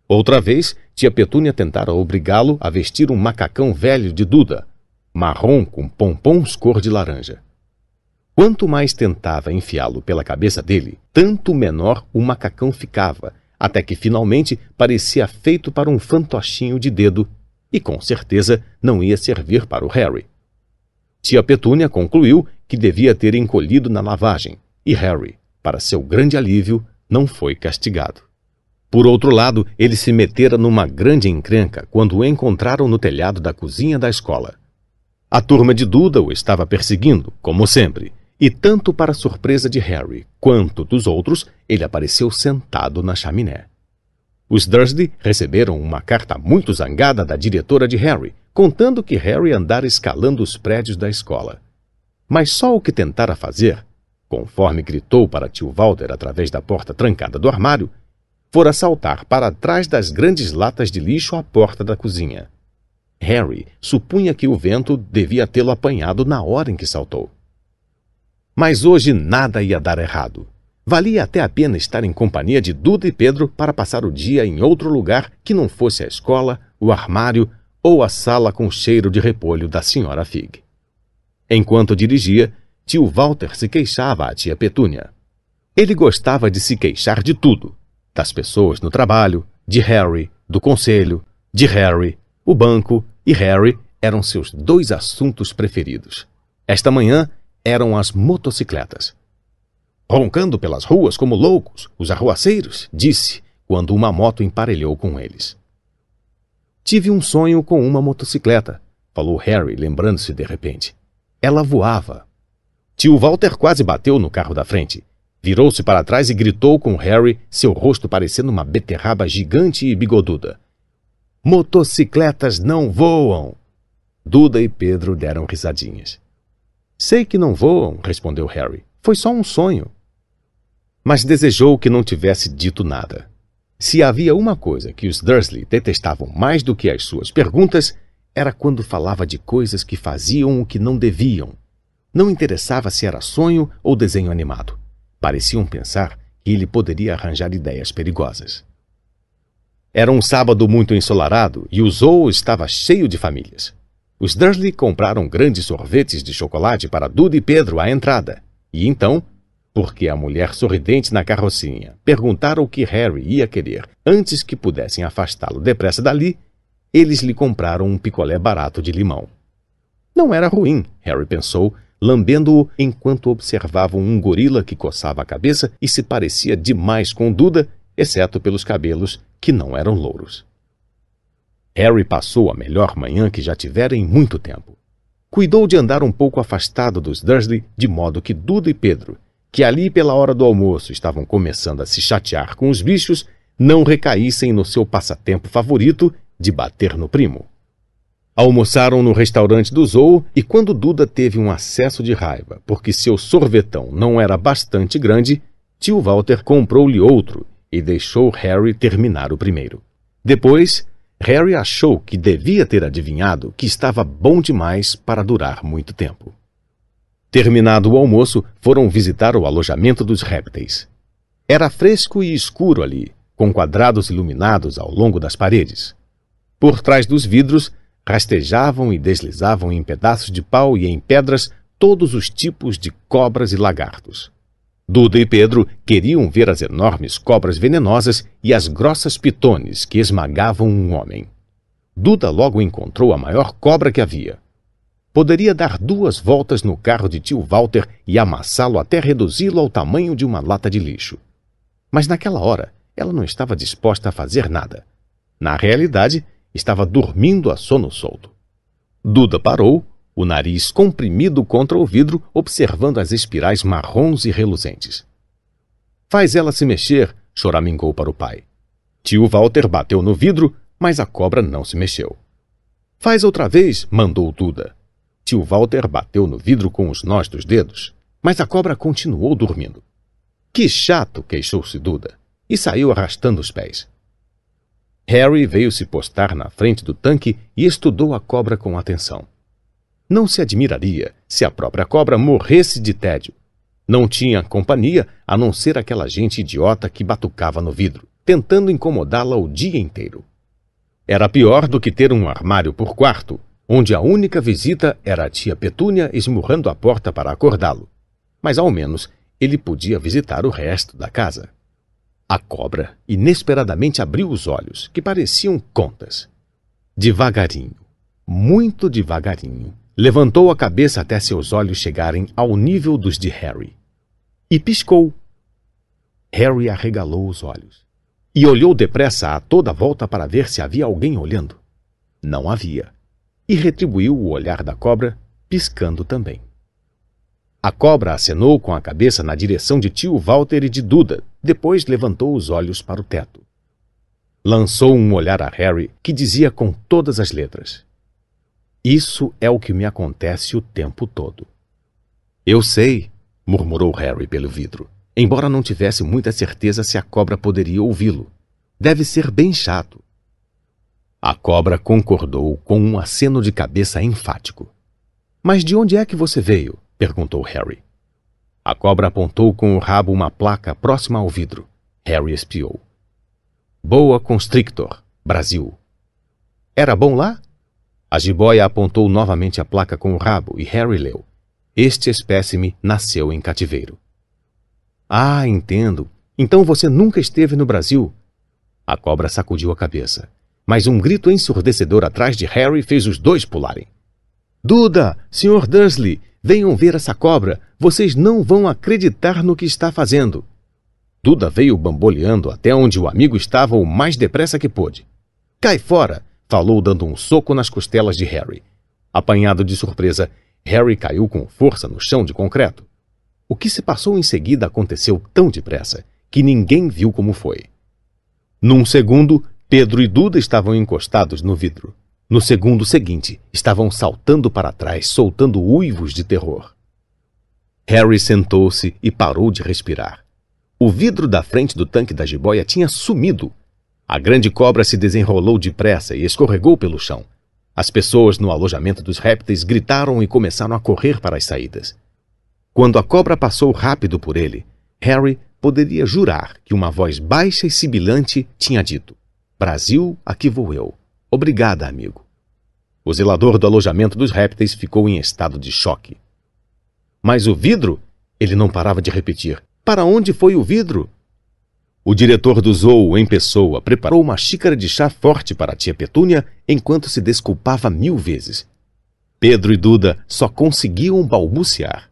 Outra vez, tia Petúnia tentara obrigá-lo a vestir um macacão velho de Duda, marrom com pompons cor de laranja. Quanto mais tentava enfiá-lo pela cabeça dele, tanto menor o macacão ficava, até que finalmente parecia feito para um fantochinho de dedo e com certeza não ia servir para o Harry. Tia Petúnia concluiu que devia ter encolhido na lavagem e Harry, para seu grande alívio, não foi castigado. Por outro lado, ele se metera numa grande encrenca quando o encontraram no telhado da cozinha da escola. A turma de Duda o estava perseguindo, como sempre, e tanto para surpresa de Harry quanto dos outros, ele apareceu sentado na chaminé. Os Dursley receberam uma carta muito zangada da diretora de Harry, contando que Harry andara escalando os prédios da escola. Mas só o que tentara fazer, conforme gritou para tio Walter através da porta trancada do armário, fora saltar para trás das grandes latas de lixo à porta da cozinha. Harry supunha que o vento devia tê-lo apanhado na hora em que saltou. Mas hoje nada ia dar errado. Valia até a pena estar em companhia de Duda e Pedro para passar o dia em outro lugar que não fosse a escola, o armário ou a sala com cheiro de repolho da senhora Fig. Enquanto dirigia, tio Walter se queixava à tia Petúnia. Ele gostava de se queixar de tudo, das pessoas no trabalho, de Harry, do conselho, de Harry, o banco e Harry eram seus dois assuntos preferidos. Esta manhã eram as motocicletas. Roncando pelas ruas como loucos, os arruaceiros, disse, quando uma moto emparelhou com eles. Tive um sonho com uma motocicleta, falou Harry, lembrando-se de repente. Ela voava. Tio Walter quase bateu no carro da frente. Virou-se para trás e gritou com Harry, seu rosto parecendo uma beterraba gigante e bigoduda. Motocicletas não voam! Duda e Pedro deram risadinhas. Sei que não voam, respondeu Harry. Foi só um sonho. Mas desejou que não tivesse dito nada. Se havia uma coisa que os Dursley detestavam mais do que as suas perguntas, era quando falava de coisas que faziam o que não deviam. Não interessava se era sonho ou desenho animado. Pareciam pensar que ele poderia arranjar ideias perigosas. Era um sábado muito ensolarado e o zoo estava cheio de famílias. Os Dursley compraram grandes sorvetes de chocolate para Duda e Pedro à entrada. E então, porque a mulher sorridente na carrocinha perguntara o que Harry ia querer antes que pudessem afastá-lo depressa dali, eles lhe compraram um picolé barato de limão. Não era ruim, Harry pensou, lambendo-o enquanto observavam um gorila que coçava a cabeça e se parecia demais com Duda, exceto pelos cabelos, que não eram louros. Harry passou a melhor manhã que já tivera em muito tempo. Cuidou de andar um pouco afastado dos Dursley, de modo que Duda e Pedro, que ali pela hora do almoço estavam começando a se chatear com os bichos, não recaíssem no seu passatempo favorito de bater no primo. Almoçaram no restaurante do Zoo e quando Duda teve um acesso de raiva porque seu sorvetão não era bastante grande, tio Walter comprou-lhe outro e deixou Harry terminar o primeiro. Depois, Harry achou que devia ter adivinhado que estava bom demais para durar muito tempo. Terminado o almoço, foram visitar o alojamento dos répteis. Era fresco e escuro ali, com quadrados iluminados ao longo das paredes. Por trás dos vidros Rastejavam e deslizavam em pedaços de pau e em pedras todos os tipos de cobras e lagartos. Duda e Pedro queriam ver as enormes cobras venenosas e as grossas pitones que esmagavam um homem. Duda logo encontrou a maior cobra que havia. Poderia dar duas voltas no carro de tio Walter e amassá-lo até reduzi-lo ao tamanho de uma lata de lixo. Mas naquela hora, ela não estava disposta a fazer nada. Na realidade, estava dormindo a sono solto. Duda parou, o nariz comprimido contra o vidro, observando as espirais marrons e reluzentes. Faz ela se mexer, choramingou para o pai. Tio Walter bateu no vidro, mas a cobra não se mexeu. Faz outra vez, mandou Duda. Tio Walter bateu no vidro com os nós dos dedos, mas a cobra continuou dormindo. Que chato, queixou-se Duda, e saiu arrastando os pés. Harry veio se postar na frente do tanque e estudou a cobra com atenção. Não se admiraria se a própria cobra morresse de tédio. Não tinha companhia a não ser aquela gente idiota que batucava no vidro, tentando incomodá-la o dia inteiro. Era pior do que ter um armário por quarto, onde a única visita era a tia Petúnia esmurrando a porta para acordá-lo. Mas ao menos ele podia visitar o resto da casa. A cobra inesperadamente abriu os olhos, que pareciam contas. Devagarinho, muito devagarinho, levantou a cabeça até seus olhos chegarem ao nível dos de Harry. E piscou. Harry arregalou os olhos e olhou depressa a toda volta para ver se havia alguém olhando. Não havia. E retribuiu o olhar da cobra, piscando também. A cobra acenou com a cabeça na direção de tio Walter e de Duda, depois levantou os olhos para o teto. Lançou um olhar a Harry que dizia com todas as letras: Isso é o que me acontece o tempo todo. Eu sei, murmurou Harry pelo vidro embora não tivesse muita certeza se a cobra poderia ouvi-lo. Deve ser bem chato. A cobra concordou com um aceno de cabeça enfático. Mas de onde é que você veio? perguntou Harry. A cobra apontou com o rabo uma placa próxima ao vidro. Harry espiou. Boa Constrictor, Brasil. Era bom lá? A jiboia apontou novamente a placa com o rabo e Harry leu. Este espécime nasceu em cativeiro. Ah, entendo. Então você nunca esteve no Brasil? A cobra sacudiu a cabeça. Mas um grito ensurdecedor atrás de Harry fez os dois pularem. Duda, Sr. Dursley, venham ver essa cobra. Vocês não vão acreditar no que está fazendo. Duda veio bamboleando até onde o amigo estava o mais depressa que pôde. Cai fora! falou dando um soco nas costelas de Harry. Apanhado de surpresa, Harry caiu com força no chão de concreto. O que se passou em seguida aconteceu tão depressa que ninguém viu como foi. Num segundo, Pedro e Duda estavam encostados no vidro. No segundo seguinte, estavam saltando para trás, soltando uivos de terror. Harry sentou-se e parou de respirar. O vidro da frente do tanque da jiboia tinha sumido. A grande cobra se desenrolou depressa e escorregou pelo chão. As pessoas no alojamento dos répteis gritaram e começaram a correr para as saídas. Quando a cobra passou rápido por ele, Harry poderia jurar que uma voz baixa e sibilante tinha dito: Brasil, aqui vou eu. Obrigada, amigo. O zelador do alojamento dos répteis ficou em estado de choque. Mas o vidro? Ele não parava de repetir. Para onde foi o vidro? O diretor do zoo, em pessoa, preparou uma xícara de chá forte para a tia Petúnia enquanto se desculpava mil vezes. Pedro e Duda só conseguiam balbuciar.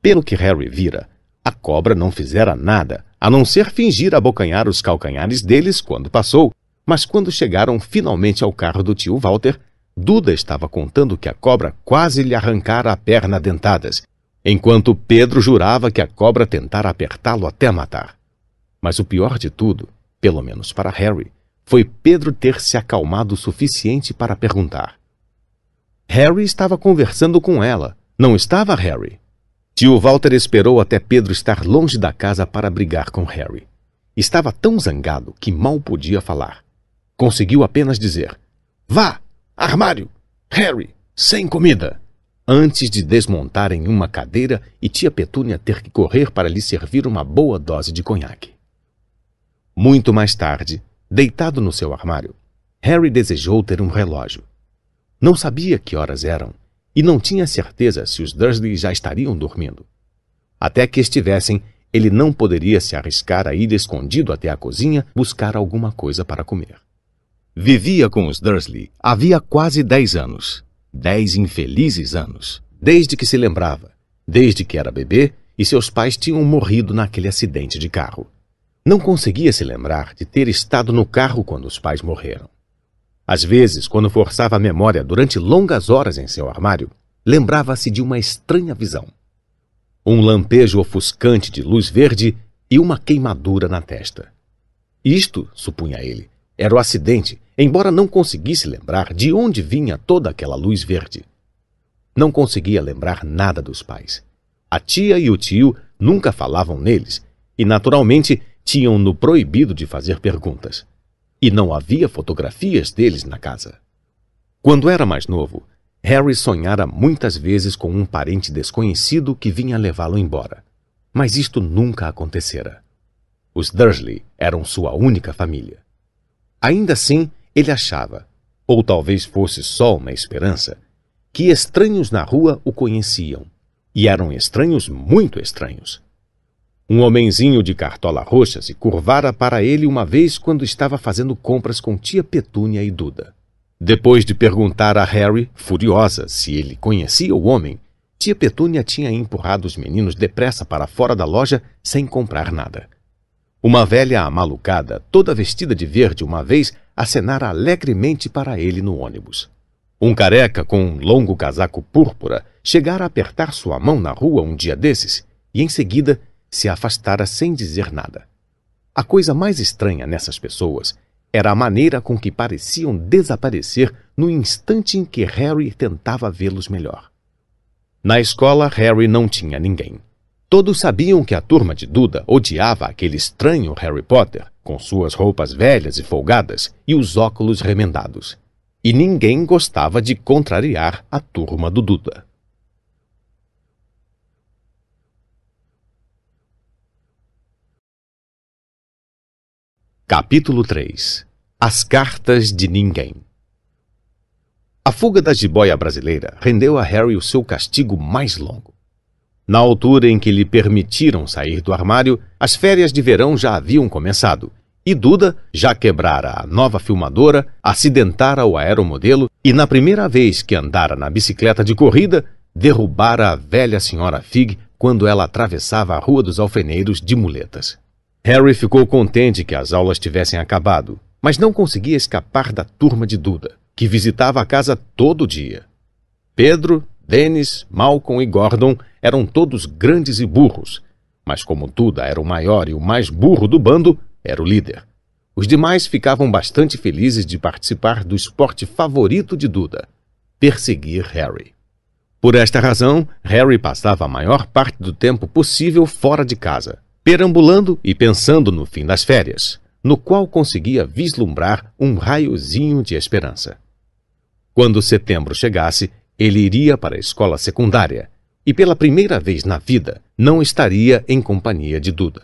Pelo que Harry vira, a cobra não fizera nada, a não ser fingir abocanhar os calcanhares deles quando passou, mas quando chegaram finalmente ao carro do tio Walter, Duda estava contando que a cobra quase lhe arrancara a perna dentadas, enquanto Pedro jurava que a cobra tentara apertá-lo até matar. Mas o pior de tudo, pelo menos para Harry, foi Pedro ter se acalmado o suficiente para perguntar. Harry estava conversando com ela, não estava Harry? Tio Walter esperou até Pedro estar longe da casa para brigar com Harry. Estava tão zangado que mal podia falar. Conseguiu apenas dizer: Vá! Armário! Harry! Sem comida! Antes de desmontar em uma cadeira e tia Petúnia ter que correr para lhe servir uma boa dose de conhaque. Muito mais tarde, deitado no seu armário, Harry desejou ter um relógio. Não sabia que horas eram e não tinha certeza se os Dursley já estariam dormindo. Até que estivessem, ele não poderia se arriscar a ir escondido até a cozinha buscar alguma coisa para comer. Vivia com os Dursley havia quase dez anos. Dez infelizes anos. Desde que se lembrava. Desde que era bebê e seus pais tinham morrido naquele acidente de carro. Não conseguia se lembrar de ter estado no carro quando os pais morreram. Às vezes, quando forçava a memória durante longas horas em seu armário, lembrava-se de uma estranha visão. Um lampejo ofuscante de luz verde e uma queimadura na testa. Isto, supunha ele, era o acidente, embora não conseguisse lembrar de onde vinha toda aquela luz verde. Não conseguia lembrar nada dos pais. A tia e o tio nunca falavam neles e, naturalmente, tinham-no proibido de fazer perguntas e não havia fotografias deles na casa. Quando era mais novo, Harry sonhara muitas vezes com um parente desconhecido que vinha levá-lo embora. Mas isto nunca acontecera. Os Dursley eram sua única família. Ainda assim, ele achava, ou talvez fosse só uma esperança, que estranhos na rua o conheciam. E eram estranhos muito estranhos. Um homenzinho de cartola roxa se curvara para ele uma vez quando estava fazendo compras com tia Petúnia e Duda. Depois de perguntar a Harry, furiosa, se ele conhecia o homem, tia Petúnia tinha empurrado os meninos depressa para fora da loja sem comprar nada. Uma velha amalucada, toda vestida de verde uma vez, acenara alegremente para ele no ônibus. Um careca com um longo casaco púrpura chegara a apertar sua mão na rua um dia desses e, em seguida, se afastara sem dizer nada. A coisa mais estranha nessas pessoas era a maneira com que pareciam desaparecer no instante em que Harry tentava vê-los melhor. Na escola, Harry não tinha ninguém. Todos sabiam que a turma de Duda odiava aquele estranho Harry Potter, com suas roupas velhas e folgadas e os óculos remendados. E ninguém gostava de contrariar a turma do Duda. Capítulo 3 As Cartas de Ninguém A fuga da jiboia brasileira rendeu a Harry o seu castigo mais longo. Na altura em que lhe permitiram sair do armário, as férias de verão já haviam começado, e Duda já quebrara a nova filmadora, acidentara o aeromodelo e, na primeira vez que andara na bicicleta de corrida, derrubara a velha senhora Fig quando ela atravessava a Rua dos Alfeneiros de muletas. Harry ficou contente que as aulas tivessem acabado, mas não conseguia escapar da turma de Duda, que visitava a casa todo dia. Pedro, Dennis, Malcolm e Gordon eram todos grandes e burros, mas como Duda era o maior e o mais burro do bando, era o líder. Os demais ficavam bastante felizes de participar do esporte favorito de Duda, perseguir Harry. Por esta razão, Harry passava a maior parte do tempo possível fora de casa, perambulando e pensando no fim das férias, no qual conseguia vislumbrar um raiozinho de esperança. Quando setembro chegasse, ele iria para a escola secundária e, pela primeira vez na vida, não estaria em companhia de Duda.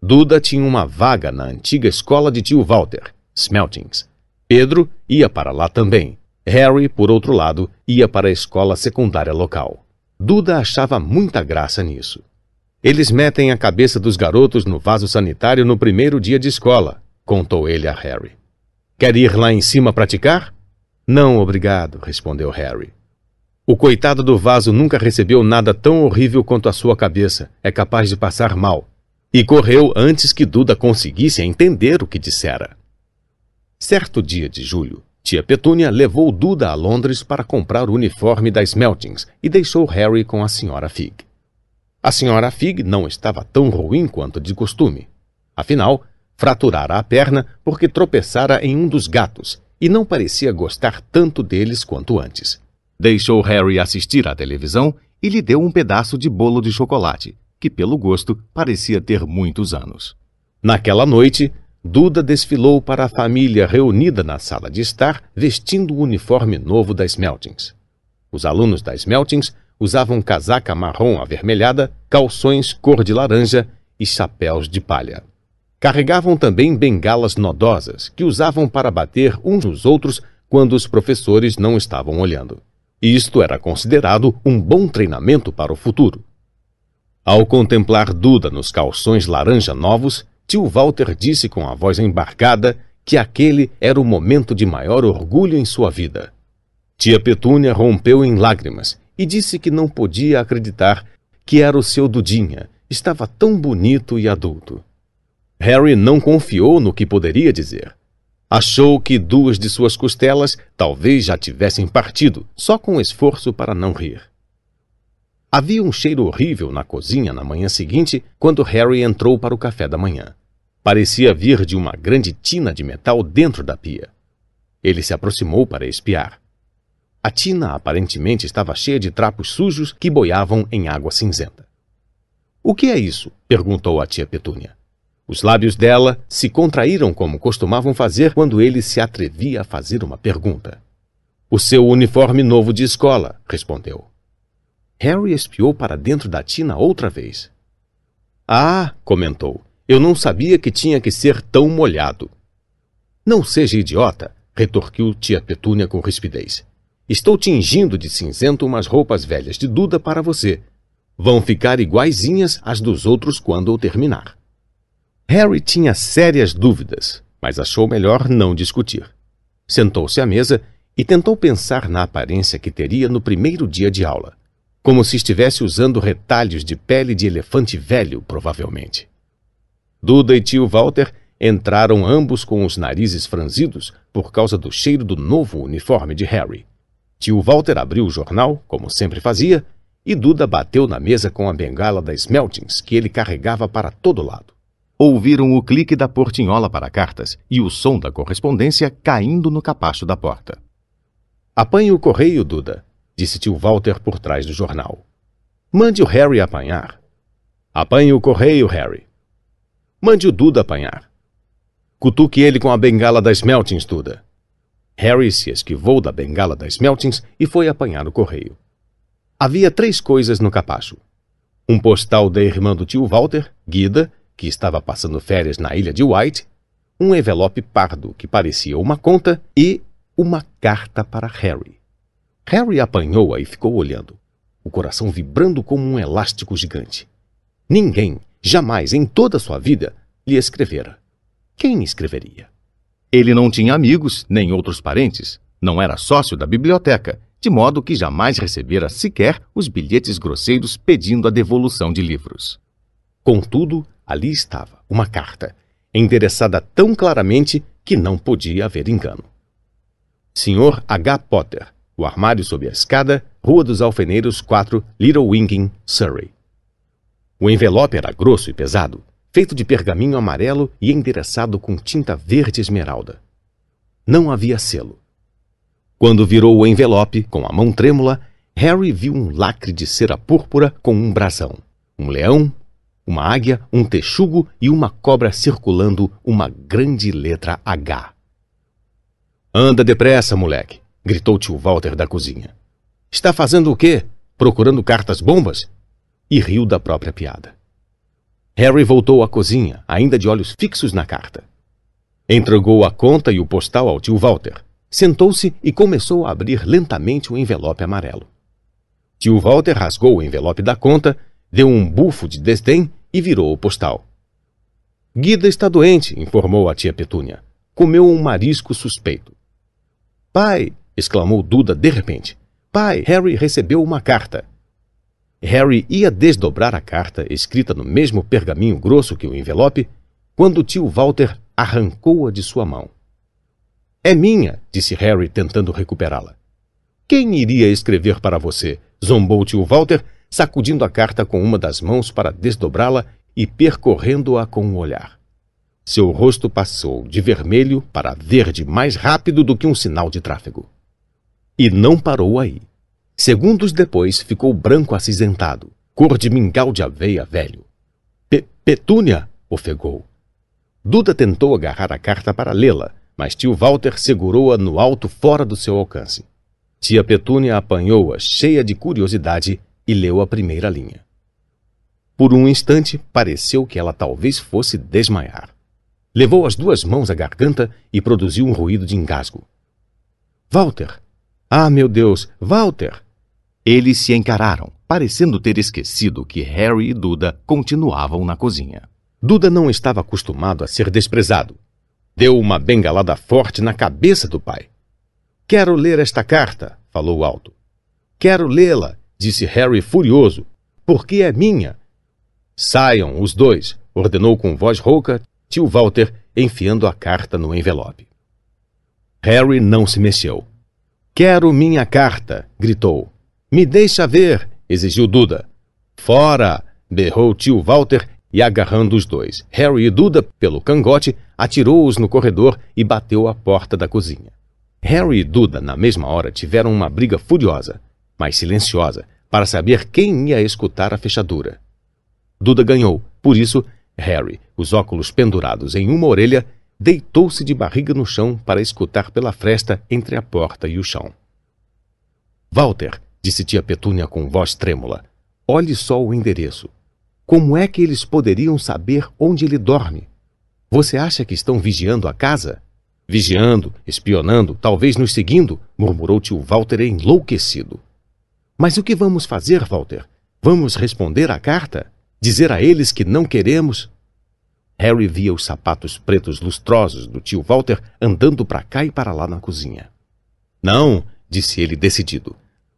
Duda tinha uma vaga na antiga escola de tio Walter, Smeltings. Pedro ia para lá também. Harry, por outro lado, ia para a escola secundária local. Duda achava muita graça nisso. Eles metem a cabeça dos garotos no vaso sanitário no primeiro dia de escola, contou ele a Harry. Quer ir lá em cima praticar? Não, obrigado, respondeu Harry. O coitado do vaso nunca recebeu nada tão horrível quanto a sua cabeça. É capaz de passar mal. E correu antes que Duda conseguisse entender o que dissera. Certo dia de julho, tia Petúnia levou Duda a Londres para comprar o uniforme da Smeltings e deixou Harry com a senhora Fig. A senhora Fig não estava tão ruim quanto de costume. Afinal, fraturara a perna porque tropeçara em um dos gatos e não parecia gostar tanto deles quanto antes. Deixou Harry assistir à televisão e lhe deu um pedaço de bolo de chocolate, que, pelo gosto, parecia ter muitos anos. Naquela noite, Duda desfilou para a família reunida na sala de estar, vestindo o uniforme novo da Smeltings. Os alunos da Smeltings usavam casaca marrom avermelhada, calções cor de laranja e chapéus de palha. Carregavam também bengalas nodosas, que usavam para bater uns nos outros quando os professores não estavam olhando. Isto era considerado um bom treinamento para o futuro. Ao contemplar Duda nos calções laranja novos, tio Walter disse com a voz embargada que aquele era o momento de maior orgulho em sua vida. Tia Petúnia rompeu em lágrimas e disse que não podia acreditar que era o seu Dudinha. Estava tão bonito e adulto. Harry não confiou no que poderia dizer. Achou que duas de suas costelas talvez já tivessem partido, só com esforço para não rir. Havia um cheiro horrível na cozinha na manhã seguinte, quando Harry entrou para o café da manhã. Parecia vir de uma grande tina de metal dentro da pia. Ele se aproximou para espiar. A tina aparentemente estava cheia de trapos sujos que boiavam em água cinzenta. O que é isso? perguntou a tia Petúnia. Os lábios dela se contraíram como costumavam fazer quando ele se atrevia a fazer uma pergunta. O seu uniforme novo de escola, respondeu. Harry espiou para dentro da tina outra vez. Ah, comentou, eu não sabia que tinha que ser tão molhado. Não seja idiota, retorquiu tia Petúnia com rispidez. Estou tingindo de cinzento umas roupas velhas de Duda para você. Vão ficar iguaizinhas às dos outros quando o terminar. Harry tinha sérias dúvidas, mas achou melhor não discutir. Sentou-se à mesa e tentou pensar na aparência que teria no primeiro dia de aula, como se estivesse usando retalhos de pele de elefante velho, provavelmente. Duda e tio Walter entraram ambos com os narizes franzidos por causa do cheiro do novo uniforme de Harry. Tio Walter abriu o jornal, como sempre fazia, e Duda bateu na mesa com a bengala da Smeltings que ele carregava para todo lado. Ouviram o clique da portinhola para cartas e o som da correspondência caindo no capacho da porta. Apanhe o correio, Duda, disse tio Walter por trás do jornal. Mande o Harry apanhar. Apanhe o correio, Harry. Mande o Duda apanhar. Cutuque ele com a bengala das Smeltings, Duda. Harry se esquivou da bengala das Smeltings e foi apanhar o correio. Havia três coisas no capacho. Um postal da irmã do tio Walter, Guida, que estava passando férias na ilha de White, um envelope pardo que parecia uma conta e uma carta para Harry. Harry apanhou-a e ficou olhando, o coração vibrando como um elástico gigante. Ninguém, jamais em toda sua vida, lhe escrevera. Quem escreveria? Ele não tinha amigos, nem outros parentes, não era sócio da biblioteca, de modo que jamais recebera sequer os bilhetes grosseiros pedindo a devolução de livros. Contudo, ali estava uma carta, endereçada tão claramente que não podia haver engano. Sr. H. Potter, o armário sob a escada, Rua dos Alfeneiros 4, Little Winging, Surrey. O envelope era grosso e pesado, feito de pergaminho amarelo e endereçado com tinta verde esmeralda. Não havia selo. Quando virou o envelope, com a mão trêmula, Harry viu um lacre de cera púrpura com um brasão, um leão, uma águia, um texugo e uma cobra circulando uma grande letra H. Anda depressa, moleque, gritou tio Walter da cozinha. Está fazendo o quê? Procurando cartas bombas? E riu da própria piada. Harry voltou à cozinha, ainda de olhos fixos na carta. Entregou a conta e o postal ao tio Walter. Sentou-se e começou a abrir lentamente o envelope amarelo. Tio Walter rasgou o envelope da conta, deu um bufo de desdém e virou o postal. Guida está doente, informou a tia Petúnia. Comeu um marisco suspeito. Pai! exclamou Duda de repente. Pai, Harry recebeu uma carta. Harry ia desdobrar a carta, escrita no mesmo pergaminho grosso que o envelope, quando o tio Walter arrancou-a de sua mão. É minha, disse Harry, tentando recuperá-la. Quem iria escrever para você? zombou o tio Walter, sacudindo a carta com uma das mãos para desdobrá-la e percorrendo-a com o olhar. Seu rosto passou de vermelho para verde mais rápido do que um sinal de tráfego. E não parou aí. Segundos depois ficou branco acinzentado, cor de mingau de aveia velho. Petúnia! ofegou. Duda tentou agarrar a carta para lê-la, mas tio Walter segurou-a no alto fora do seu alcance. Tia Petúnia apanhou-a, cheia de curiosidade, e leu a primeira linha. Por um instante, pareceu que ela talvez fosse desmaiar. Levou as duas mãos à garganta e produziu um ruído de engasgo. Walter! Ah, meu Deus! Walter! Eles se encararam, parecendo ter esquecido que Harry e Duda continuavam na cozinha. Duda não estava acostumado a ser desprezado. Deu uma bengalada forte na cabeça do pai. Quero ler esta carta, falou alto. Quero lê-la, disse Harry furioso. Porque é minha. Saiam, os dois, ordenou com voz rouca tio Walter, enfiando a carta no envelope. Harry não se mexeu. Quero minha carta, gritou. Me deixa ver, exigiu Duda. Fora! berrou tio Walter e, agarrando os dois, Harry e Duda, pelo cangote, atirou-os no corredor e bateu à porta da cozinha. Harry e Duda, na mesma hora, tiveram uma briga furiosa, mas silenciosa, para saber quem ia escutar a fechadura. Duda ganhou, por isso, Harry, os óculos pendurados em uma orelha, deitou-se de barriga no chão para escutar pela fresta entre a porta e o chão. Walter, disse tia Petúnia com voz trêmula, olhe só o endereço. Como é que eles poderiam saber onde ele dorme? Você acha que estão vigiando a casa? Vigiando, espionando, talvez nos seguindo, murmurou tio Walter enlouquecido. Mas o que vamos fazer, Walter? Vamos responder à carta? Dizer a eles que não queremos? Harry via os sapatos pretos lustrosos do tio Walter andando para cá e para lá na cozinha. Não, disse ele decidido.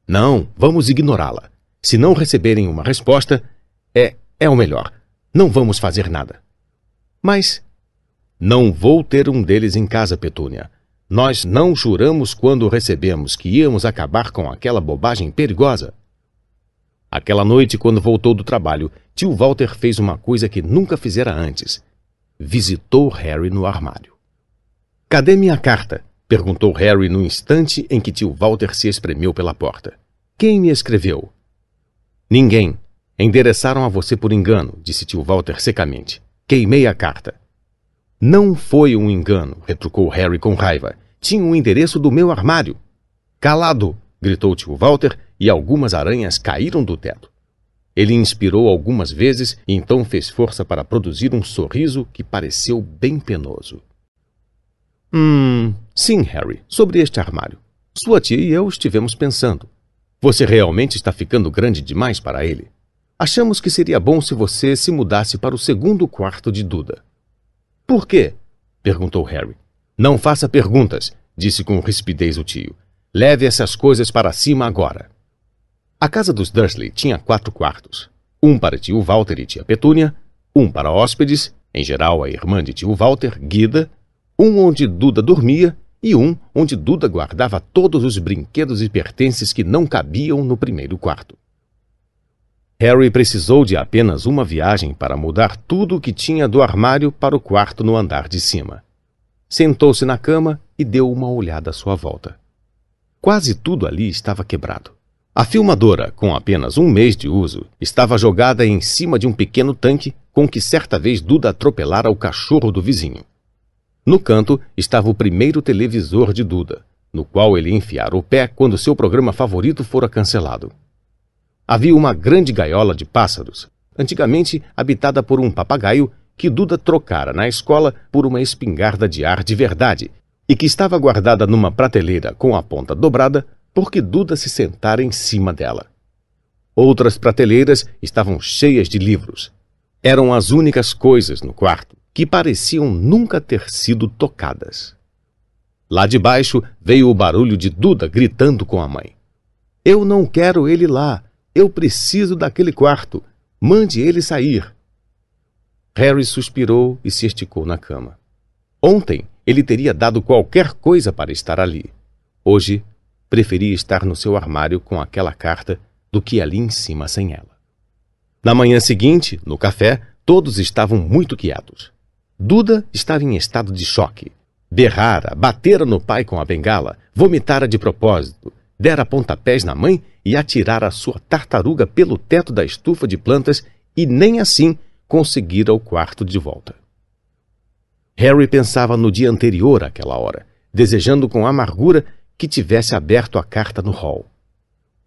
Não, vamos ignorá-la. Se não receberem uma resposta, é é o melhor. Não vamos fazer nada. Mas não vou ter um deles em casa, Petúnia. Nós não juramos quando recebemos que íamos acabar com aquela bobagem perigosa. Aquela noite, quando voltou do trabalho, tio Walter fez uma coisa que nunca fizera antes. Visitou Harry no armário. Cadê minha carta? perguntou Harry no instante em que tio Walter se espremeu pela porta. Quem me escreveu? Ninguém. Endereçaram a você por engano, disse tio Walter secamente. Queimei a carta. Não foi um engano, retrucou Harry com raiva. Tinha o endereço do meu armário. Calado! gritou tio Walter e algumas aranhas caíram do teto. Ele inspirou algumas vezes e então fez força para produzir um sorriso que pareceu bem penoso. Hum, sim, Harry, sobre este armário. Sua tia e eu estivemos pensando. Você realmente está ficando grande demais para ele. Achamos que seria bom se você se mudasse para o segundo quarto de Duda. Por quê? perguntou Harry. Não faça perguntas, disse com rispidez o tio. Leve essas coisas para cima agora. A casa dos Dursley tinha quatro quartos. Um para tio Walter e tia Petúnia, um para hóspedes, em geral a irmã de tio Walter, Guida, um onde Duda dormia e um onde Duda guardava todos os brinquedos e pertences que não cabiam no primeiro quarto. Harry precisou de apenas uma viagem para mudar tudo o que tinha do armário para o quarto no andar de cima. Sentou-se na cama e deu uma olhada à sua volta. Quase tudo ali estava quebrado. A filmadora, com apenas um mês de uso, estava jogada em cima de um pequeno tanque com que certa vez Duda atropelara o cachorro do vizinho. No canto estava o primeiro televisor de Duda, no qual ele enfiara o pé quando seu programa favorito fora cancelado. Havia uma grande gaiola de pássaros, antigamente habitada por um papagaio que Duda trocara na escola por uma espingarda de ar de verdade e que estava guardada numa prateleira com a ponta dobrada porque Duda se sentara em cima dela. Outras prateleiras estavam cheias de livros. Eram as únicas coisas no quarto que pareciam nunca ter sido tocadas. Lá de baixo veio o barulho de Duda gritando com a mãe. Eu não quero ele lá. Eu preciso daquele quarto. Mande ele sair. Harry suspirou e se esticou na cama. Ontem ele teria dado qualquer coisa para estar ali. Hoje preferia estar no seu armário com aquela carta do que ali em cima sem ela. Na manhã seguinte, no café, todos estavam muito quietos. Duda estava em estado de choque. Berrara, batera no pai com a bengala, vomitara de propósito, dera pontapés na mãe e atirara sua tartaruga pelo teto da estufa de plantas e nem assim conseguira o quarto de volta. Harry pensava no dia anterior àquela hora, desejando com amargura que tivesse aberto a carta no hall.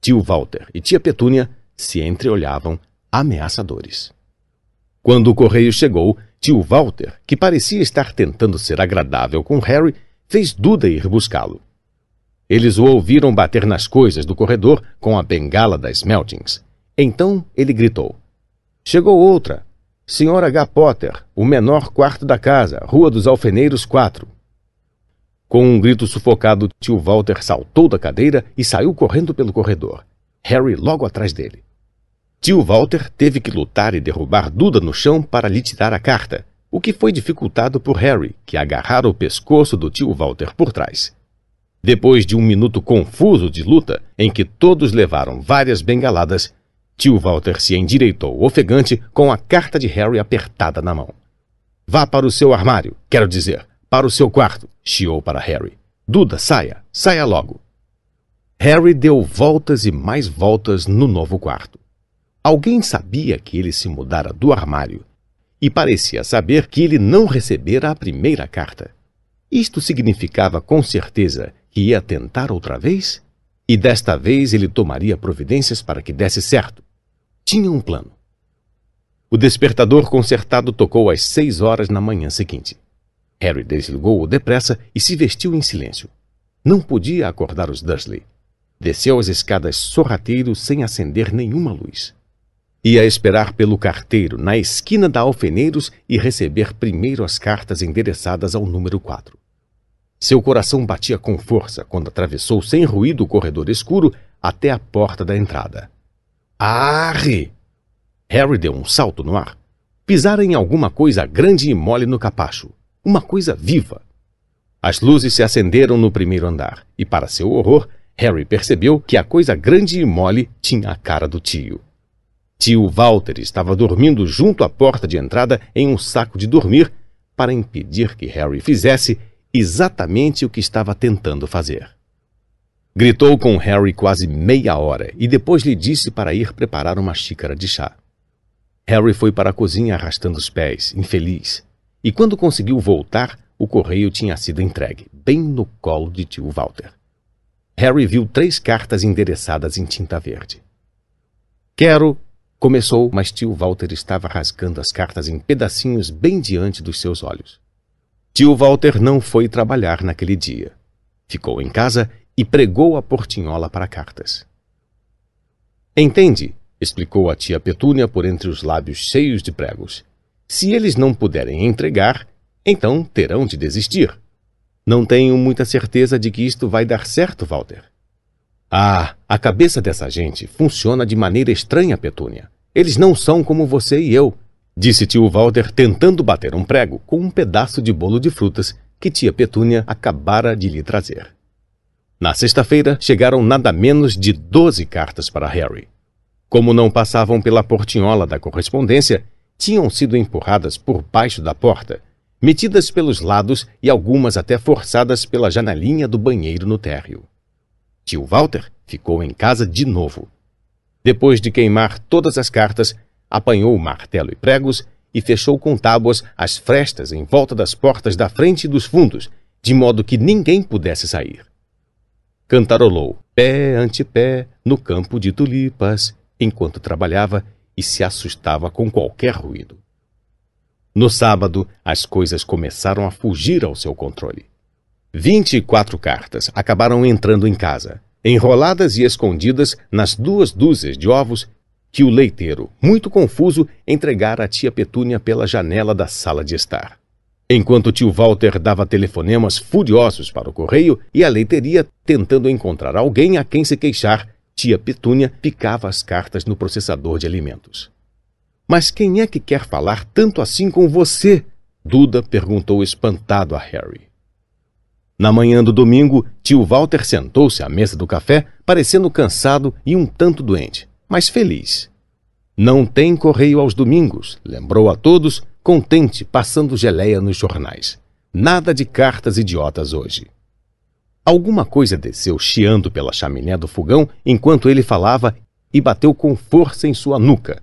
Tio Walter e tia Petúnia se entreolhavam ameaçadores. Quando o correio chegou, tio Walter, que parecia estar tentando ser agradável com Harry, fez Duda ir buscá-lo. Eles o ouviram bater nas coisas do corredor com a bengala das Meltings. Então ele gritou: Chegou outra. Sr. H. Potter, o menor quarto da casa, Rua dos Alfeneiros 4. Com um grito sufocado, tio Walter saltou da cadeira e saiu correndo pelo corredor. Harry logo atrás dele. Tio Walter teve que lutar e derrubar Duda no chão para lhe tirar a carta, o que foi dificultado por Harry, que agarrara o pescoço do tio Walter por trás. Depois de um minuto confuso de luta, em que todos levaram várias bengaladas, tio Walter se endireitou ofegante com a carta de Harry apertada na mão. Vá para o seu armário, quero dizer, para o seu quarto, chiou para Harry. Duda, saia, saia logo. Harry deu voltas e mais voltas no novo quarto. Alguém sabia que ele se mudara do armário e parecia saber que ele não recebera a primeira carta. Isto significava com certeza que ia tentar outra vez? E desta vez ele tomaria providências para que desse certo. Tinha um plano. O despertador consertado tocou às seis horas na manhã seguinte. Harry desligou-o depressa e se vestiu em silêncio. Não podia acordar os Dursley. Desceu as escadas sorrateiro sem acender nenhuma luz. Ia esperar pelo carteiro na esquina da Alfeneiros e receber primeiro as cartas endereçadas ao número 4. Seu coração batia com força quando atravessou sem ruído o corredor escuro até a porta da entrada. Arre! Harry deu um salto no ar. Pisara em alguma coisa grande e mole no capacho. Uma coisa viva. As luzes se acenderam no primeiro andar, e, para seu horror, Harry percebeu que a coisa grande e mole tinha a cara do tio. Tio Walter estava dormindo junto à porta de entrada em um saco de dormir para impedir que Harry fizesse exatamente o que estava tentando fazer. Gritou com Harry quase meia hora e depois lhe disse para ir preparar uma xícara de chá. Harry foi para a cozinha arrastando os pés, infeliz, e quando conseguiu voltar, o correio tinha sido entregue, bem no colo de tio Walter. Harry viu três cartas endereçadas em tinta verde. Quero. Começou, mas tio Walter estava rasgando as cartas em pedacinhos bem diante dos seus olhos. Tio Walter não foi trabalhar naquele dia. Ficou em casa e pregou a portinhola para cartas. Entende, explicou a tia Petúnia por entre os lábios cheios de pregos. Se eles não puderem entregar, então terão de desistir. Não tenho muita certeza de que isto vai dar certo, Walter. Ah, a cabeça dessa gente funciona de maneira estranha, Petúnia. Eles não são como você e eu, disse tio Walter, tentando bater um prego com um pedaço de bolo de frutas que tia Petúnia acabara de lhe trazer. Na sexta-feira, chegaram nada menos de doze cartas para Harry. Como não passavam pela portinhola da correspondência, tinham sido empurradas por baixo da porta metidas pelos lados e algumas até forçadas pela janelinha do banheiro no térreo. Tio Walter ficou em casa de novo. Depois de queimar todas as cartas, apanhou martelo e pregos e fechou com tábuas as frestas em volta das portas da frente e dos fundos, de modo que ninguém pudesse sair. Cantarolou pé ante pé no campo de tulipas, enquanto trabalhava e se assustava com qualquer ruído. No sábado, as coisas começaram a fugir ao seu controle. Vinte e quatro cartas acabaram entrando em casa, enroladas e escondidas nas duas dúzias de ovos que o leiteiro, muito confuso, entregara à tia Petúnia pela janela da sala de estar. Enquanto tio Walter dava telefonemas furiosos para o correio e a leiteria tentando encontrar alguém a quem se queixar, tia Petúnia picava as cartas no processador de alimentos. Mas quem é que quer falar tanto assim com você? Duda perguntou espantado a Harry. Na manhã do domingo, tio Walter sentou-se à mesa do café, parecendo cansado e um tanto doente, mas feliz. Não tem correio aos domingos, lembrou a todos, contente, passando geleia nos jornais. Nada de cartas idiotas hoje. Alguma coisa desceu chiando pela chaminé do fogão enquanto ele falava e bateu com força em sua nuca.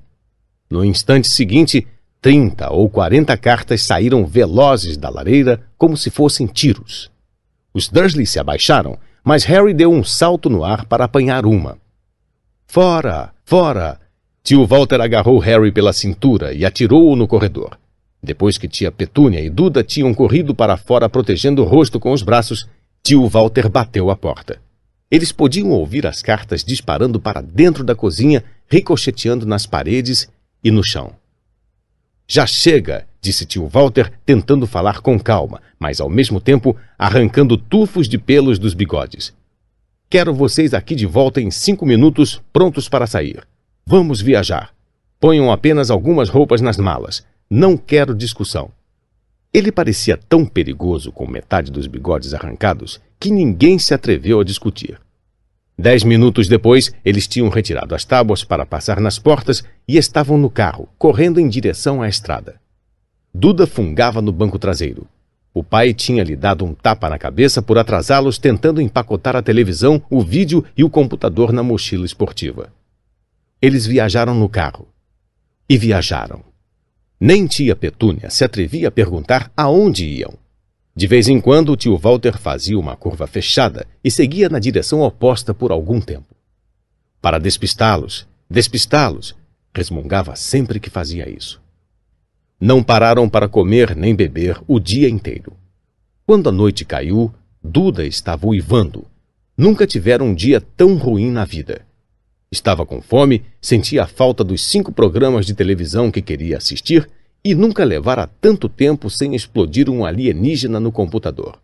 No instante seguinte, trinta ou quarenta cartas saíram velozes da lareira como se fossem tiros. Os Dursley se abaixaram, mas Harry deu um salto no ar para apanhar uma. Fora! Fora! Tio Walter agarrou Harry pela cintura e atirou-o no corredor. Depois que tia Petúnia e Duda tinham corrido para fora protegendo o rosto com os braços, tio Walter bateu a porta. Eles podiam ouvir as cartas disparando para dentro da cozinha, ricocheteando nas paredes e no chão. Já chega, disse tio Walter, tentando falar com calma, mas ao mesmo tempo arrancando tufos de pelos dos bigodes. Quero vocês aqui de volta em cinco minutos, prontos para sair. Vamos viajar. Ponham apenas algumas roupas nas malas. Não quero discussão. Ele parecia tão perigoso com metade dos bigodes arrancados que ninguém se atreveu a discutir. Dez minutos depois, eles tinham retirado as tábuas para passar nas portas e estavam no carro, correndo em direção à estrada. Duda fungava no banco traseiro. O pai tinha lhe dado um tapa na cabeça por atrasá-los tentando empacotar a televisão, o vídeo e o computador na mochila esportiva. Eles viajaram no carro. E viajaram. Nem tia Petúnia se atrevia a perguntar aonde iam. De vez em quando, o tio Walter fazia uma curva fechada e seguia na direção oposta por algum tempo. Para despistá-los, despistá-los, resmungava sempre que fazia isso. Não pararam para comer nem beber o dia inteiro. Quando a noite caiu, Duda estava uivando. Nunca tiveram um dia tão ruim na vida. Estava com fome, sentia a falta dos cinco programas de televisão que queria assistir e nunca levara tanto tempo sem explodir um alienígena no computador.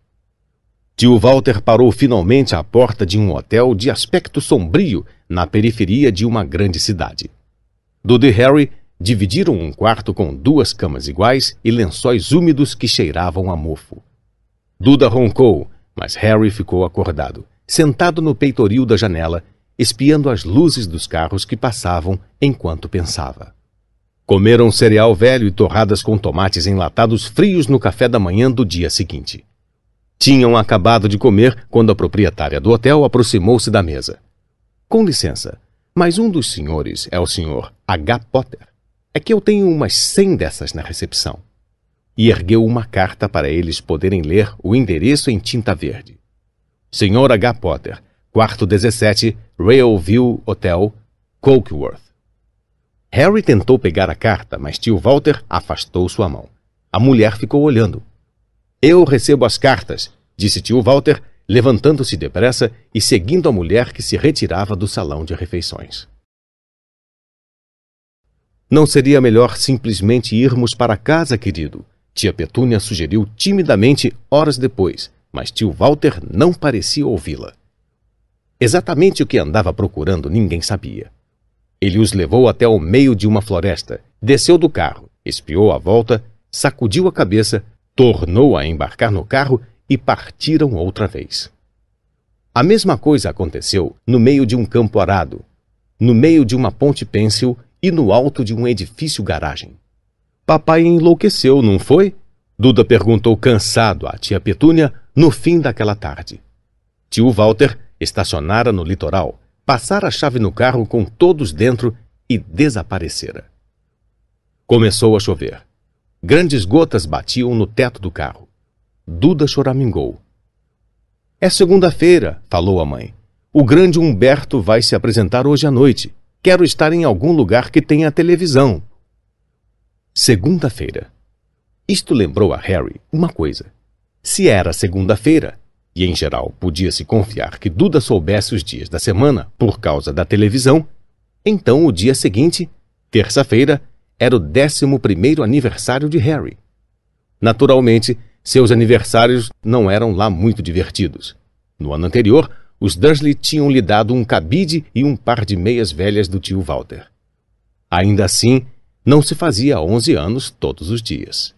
Tio Walter parou finalmente à porta de um hotel de aspecto sombrio na periferia de uma grande cidade. Duda e Harry dividiram um quarto com duas camas iguais e lençóis úmidos que cheiravam a mofo. Duda roncou, mas Harry ficou acordado, sentado no peitoril da janela espiando as luzes dos carros que passavam enquanto pensava. Comeram cereal velho e torradas com tomates enlatados frios no café da manhã do dia seguinte. Tinham acabado de comer quando a proprietária do hotel aproximou-se da mesa. Com licença, mas um dos senhores é o senhor H. Potter. É que eu tenho umas cem dessas na recepção. E ergueu uma carta para eles poderem ler o endereço em tinta verde. Senhor H. Potter, quarto 17, Railview Hotel, Colkworth. Harry tentou pegar a carta, mas tio Walter afastou sua mão. A mulher ficou olhando. Eu recebo as cartas, disse tio Walter, levantando-se depressa e seguindo a mulher que se retirava do salão de refeições. Não seria melhor simplesmente irmos para casa, querido? Tia Petúnia sugeriu timidamente horas depois, mas tio Walter não parecia ouvi-la. Exatamente o que andava procurando ninguém sabia. Ele os levou até o meio de uma floresta, desceu do carro, espiou a volta, sacudiu a cabeça, tornou a embarcar no carro e partiram outra vez. A mesma coisa aconteceu no meio de um campo arado, no meio de uma ponte pêncil e no alto de um edifício garagem. Papai enlouqueceu, não foi? Duda perguntou cansado à tia Petúnia no fim daquela tarde. Tio Walter estacionara no litoral, passara a chave no carro com todos dentro e desaparecera. Começou a chover. Grandes gotas batiam no teto do carro. Duda choramingou. É segunda-feira, falou a mãe. O grande Humberto vai se apresentar hoje à noite. Quero estar em algum lugar que tenha televisão. Segunda-feira. Isto lembrou a Harry uma coisa. Se era segunda-feira, e em geral podia-se confiar que Duda soubesse os dias da semana por causa da televisão, então o dia seguinte, terça-feira, era o décimo primeiro aniversário de Harry. Naturalmente, seus aniversários não eram lá muito divertidos. No ano anterior, os Dursley tinham lhe dado um cabide e um par de meias velhas do tio Walter. Ainda assim, não se fazia onze anos todos os dias.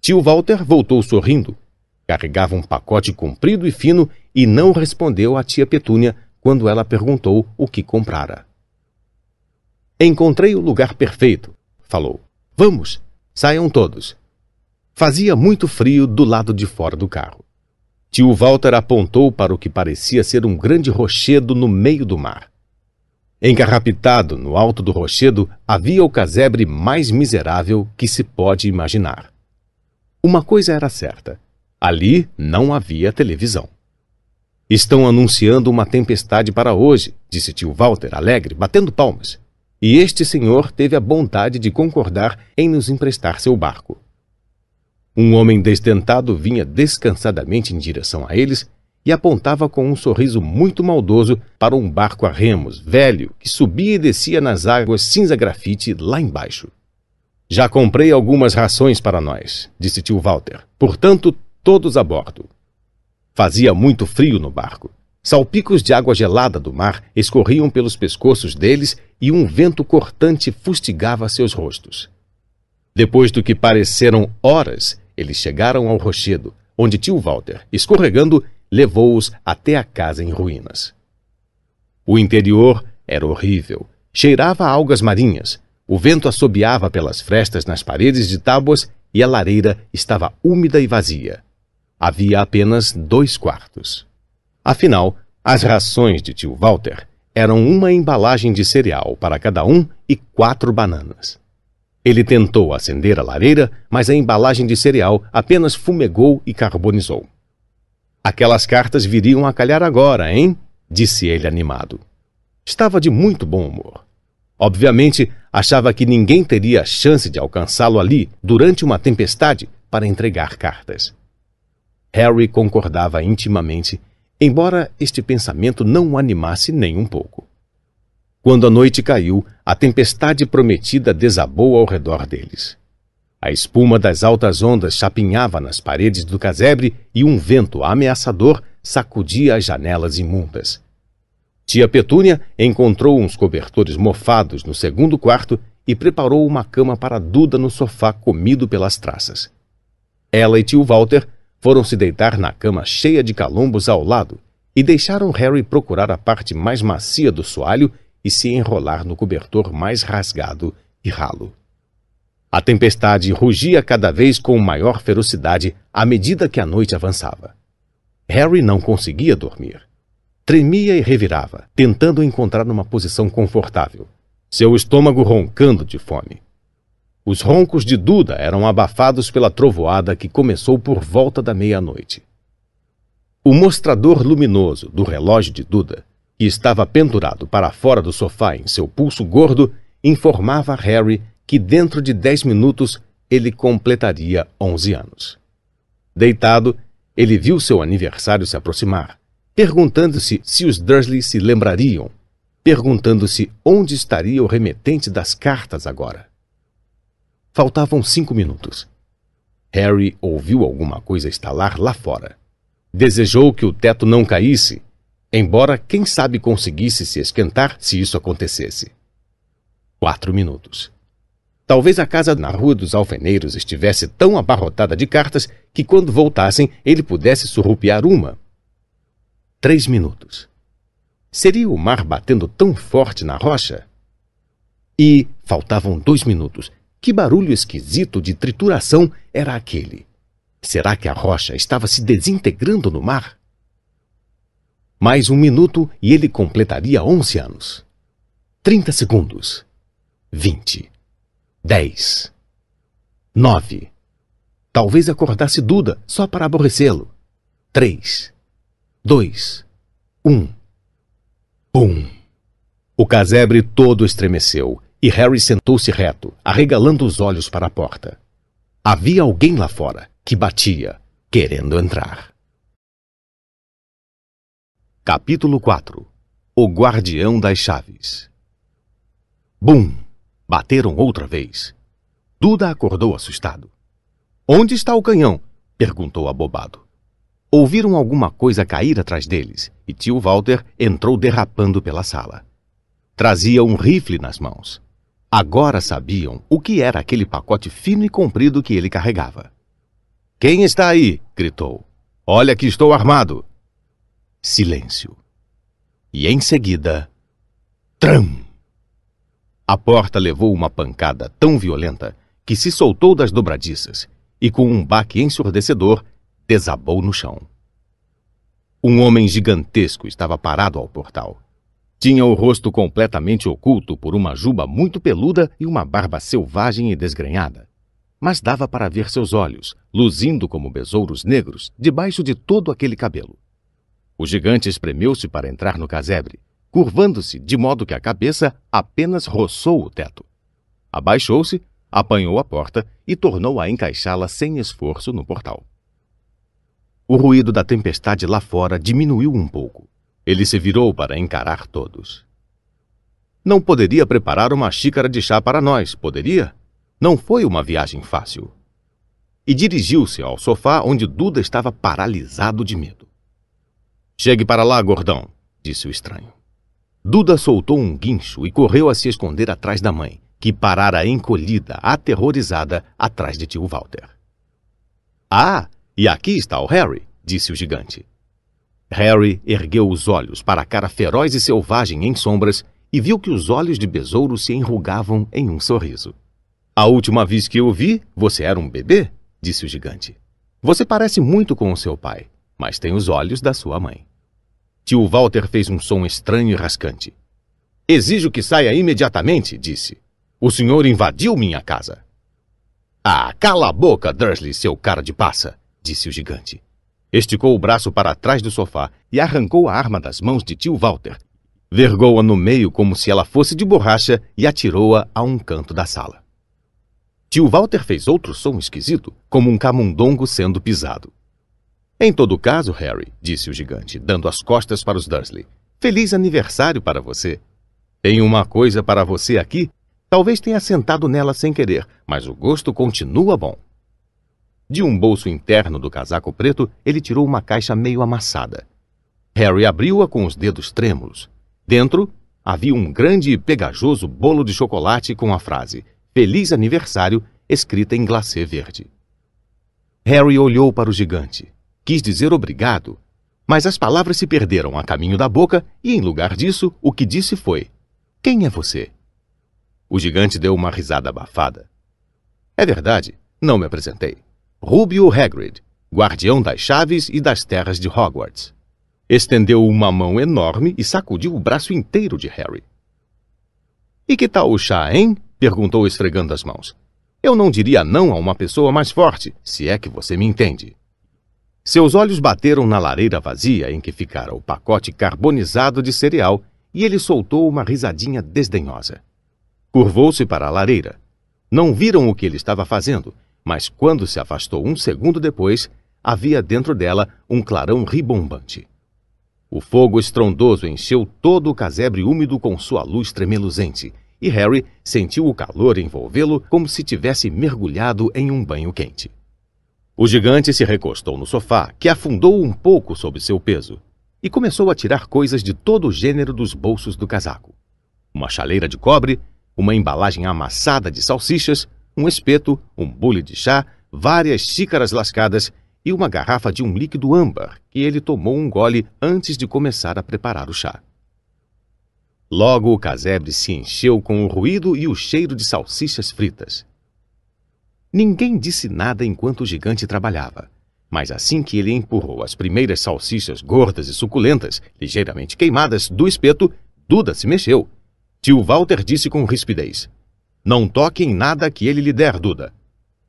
Tio Walter voltou sorrindo Carregava um pacote comprido e fino e não respondeu à tia Petúnia quando ela perguntou o que comprara. Encontrei o lugar perfeito, falou. Vamos, saiam todos. Fazia muito frio do lado de fora do carro. Tio Walter apontou para o que parecia ser um grande rochedo no meio do mar. Encarrapitado no alto do rochedo havia o casebre mais miserável que se pode imaginar. Uma coisa era certa: Ali não havia televisão. Estão anunciando uma tempestade para hoje, disse tio Walter, alegre, batendo palmas. E este senhor teve a bondade de concordar em nos emprestar seu barco. Um homem desdentado vinha descansadamente em direção a eles e apontava com um sorriso muito maldoso para um barco a remos, velho, que subia e descia nas águas cinza grafite lá embaixo. Já comprei algumas rações para nós, disse tio Walter. Portanto, todos a bordo. Fazia muito frio no barco. Salpicos de água gelada do mar escorriam pelos pescoços deles e um vento cortante fustigava seus rostos. Depois do que pareceram horas, eles chegaram ao rochedo, onde tio Walter, escorregando, levou-os até a casa em ruínas. O interior era horrível. Cheirava a algas marinhas. O vento assobiava pelas frestas nas paredes de tábuas e a lareira estava úmida e vazia havia apenas dois quartos. Afinal, as rações de tio Walter eram uma embalagem de cereal para cada um e quatro bananas. Ele tentou acender a lareira, mas a embalagem de cereal apenas fumegou e carbonizou. Aquelas cartas viriam a calhar agora, hein? disse ele animado. Estava de muito bom humor. Obviamente, achava que ninguém teria a chance de alcançá-lo ali durante uma tempestade para entregar cartas. Harry concordava intimamente, embora este pensamento não o animasse nem um pouco. Quando a noite caiu, a tempestade prometida desabou ao redor deles. A espuma das altas ondas chapinhava nas paredes do casebre e um vento ameaçador sacudia as janelas imundas. Tia Petúnia encontrou uns cobertores mofados no segundo quarto e preparou uma cama para Duda no sofá comido pelas traças. Ela e tio Walter foram se deitar na cama cheia de calombos ao lado e deixaram Harry procurar a parte mais macia do soalho e se enrolar no cobertor mais rasgado e ralo. A tempestade rugia cada vez com maior ferocidade à medida que a noite avançava. Harry não conseguia dormir. Tremia e revirava, tentando encontrar uma posição confortável, seu estômago roncando de fome. Os roncos de Duda eram abafados pela trovoada que começou por volta da meia-noite. O mostrador luminoso do relógio de Duda, que estava pendurado para fora do sofá em seu pulso gordo, informava a Harry que dentro de dez minutos ele completaria onze anos. Deitado, ele viu seu aniversário se aproximar, perguntando-se se os Dursley se lembrariam, perguntando-se onde estaria o remetente das cartas agora. Faltavam cinco minutos. Harry ouviu alguma coisa estalar lá fora. Desejou que o teto não caísse, embora quem sabe conseguisse se esquentar se isso acontecesse. Quatro minutos. Talvez a casa na Rua dos Alfeneiros estivesse tão abarrotada de cartas que quando voltassem ele pudesse surrupiar uma. Três minutos. Seria o mar batendo tão forte na rocha? E faltavam dois minutos que barulho esquisito de trituração era aquele? Será que a rocha estava se desintegrando no mar? Mais um minuto e ele completaria onze anos. Trinta segundos. Vinte. Dez. Nove. Talvez acordasse Duda só para aborrecê-lo. Três. Dois. Um. Pum! O casebre todo estremeceu e Harry sentou-se reto, arregalando os olhos para a porta. Havia alguém lá fora que batia, querendo entrar. Capítulo 4 O Guardião das Chaves Bum! Bateram outra vez. Duda acordou assustado. Onde está o canhão? perguntou abobado. Ouviram alguma coisa cair atrás deles e tio Walter entrou derrapando pela sala. Trazia um rifle nas mãos. Agora sabiam o que era aquele pacote fino e comprido que ele carregava. Quem está aí? gritou. Olha que estou armado. Silêncio. E em seguida. Tram! A porta levou uma pancada tão violenta que se soltou das dobradiças e, com um baque ensurdecedor, desabou no chão. Um homem gigantesco estava parado ao portal. Tinha o rosto completamente oculto por uma juba muito peluda e uma barba selvagem e desgrenhada. Mas dava para ver seus olhos, luzindo como besouros negros, debaixo de todo aquele cabelo. O gigante espremeu-se para entrar no casebre, curvando-se de modo que a cabeça apenas roçou o teto. Abaixou-se, apanhou a porta e tornou a encaixá-la sem esforço no portal. O ruído da tempestade lá fora diminuiu um pouco. Ele se virou para encarar todos. Não poderia preparar uma xícara de chá para nós, poderia? Não foi uma viagem fácil. E dirigiu-se ao sofá onde Duda estava paralisado de medo. Chegue para lá, gordão, disse o estranho. Duda soltou um guincho e correu a se esconder atrás da mãe, que parara encolhida, aterrorizada, atrás de tio Walter. Ah, e aqui está o Harry, disse o gigante. Harry ergueu os olhos para a cara feroz e selvagem em sombras e viu que os olhos de besouro se enrugavam em um sorriso. A última vez que eu vi, você era um bebê, disse o gigante. Você parece muito com o seu pai, mas tem os olhos da sua mãe. Tio Walter fez um som estranho e rascante. Exijo que saia imediatamente, disse. O senhor invadiu minha casa. Ah, cala a boca, Dursley, seu cara de passa, disse o gigante. Esticou o braço para trás do sofá e arrancou a arma das mãos de tio Walter. Vergou-a no meio como se ela fosse de borracha e atirou-a a um canto da sala. Tio Walter fez outro som esquisito, como um camundongo sendo pisado. Em todo caso, Harry, disse o gigante, dando as costas para os Dursley, feliz aniversário para você. Tenho uma coisa para você aqui. Talvez tenha sentado nela sem querer, mas o gosto continua bom. De um bolso interno do casaco preto, ele tirou uma caixa meio amassada. Harry abriu-a com os dedos trêmulos. Dentro havia um grande e pegajoso bolo de chocolate com a frase Feliz Aniversário escrita em glacê verde. Harry olhou para o gigante. Quis dizer obrigado, mas as palavras se perderam a caminho da boca e, em lugar disso, o que disse foi: Quem é você? O gigante deu uma risada abafada. É verdade, não me apresentei. Rubio Hagrid, guardião das chaves e das terras de Hogwarts. Estendeu uma mão enorme e sacudiu o braço inteiro de Harry. E que tal o chá, hein? perguntou esfregando as mãos. Eu não diria não a uma pessoa mais forte, se é que você me entende. Seus olhos bateram na lareira vazia em que ficara o pacote carbonizado de cereal e ele soltou uma risadinha desdenhosa. Curvou-se para a lareira. Não viram o que ele estava fazendo, mas quando se afastou um segundo depois, havia dentro dela um clarão ribombante. O fogo estrondoso encheu todo o casebre úmido com sua luz tremeluzente, e Harry sentiu o calor envolvê-lo como se tivesse mergulhado em um banho quente. O gigante se recostou no sofá, que afundou um pouco sob seu peso, e começou a tirar coisas de todo o gênero dos bolsos do casaco. Uma chaleira de cobre, uma embalagem amassada de salsichas, um espeto, um bule de chá, várias xícaras lascadas e uma garrafa de um líquido âmbar que ele tomou um gole antes de começar a preparar o chá. Logo o casebre se encheu com o ruído e o cheiro de salsichas fritas. Ninguém disse nada enquanto o gigante trabalhava. Mas assim que ele empurrou as primeiras salsichas gordas e suculentas, ligeiramente queimadas, do espeto, Duda se mexeu. Tio Walter disse com rispidez: Não toque em nada que ele lhe der, Duda.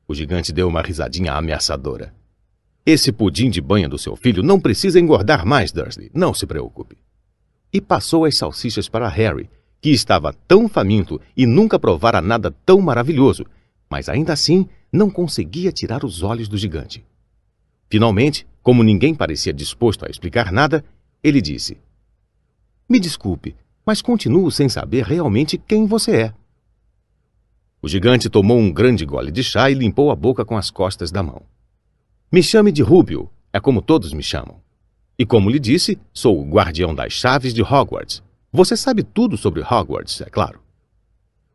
O gigante deu uma risadinha ameaçadora. Esse pudim de banha do seu filho não precisa engordar mais, Dursley. Não se preocupe. E passou as salsichas para Harry, que estava tão faminto e nunca provara nada tão maravilhoso mas ainda assim não conseguia tirar os olhos do gigante. Finalmente, como ninguém parecia disposto a explicar nada, ele disse: Me desculpe, mas continuo sem saber realmente quem você é. O gigante tomou um grande gole de chá e limpou a boca com as costas da mão. Me chame de Rubio, é como todos me chamam. E como lhe disse, sou o guardião das chaves de Hogwarts. Você sabe tudo sobre Hogwarts, é claro.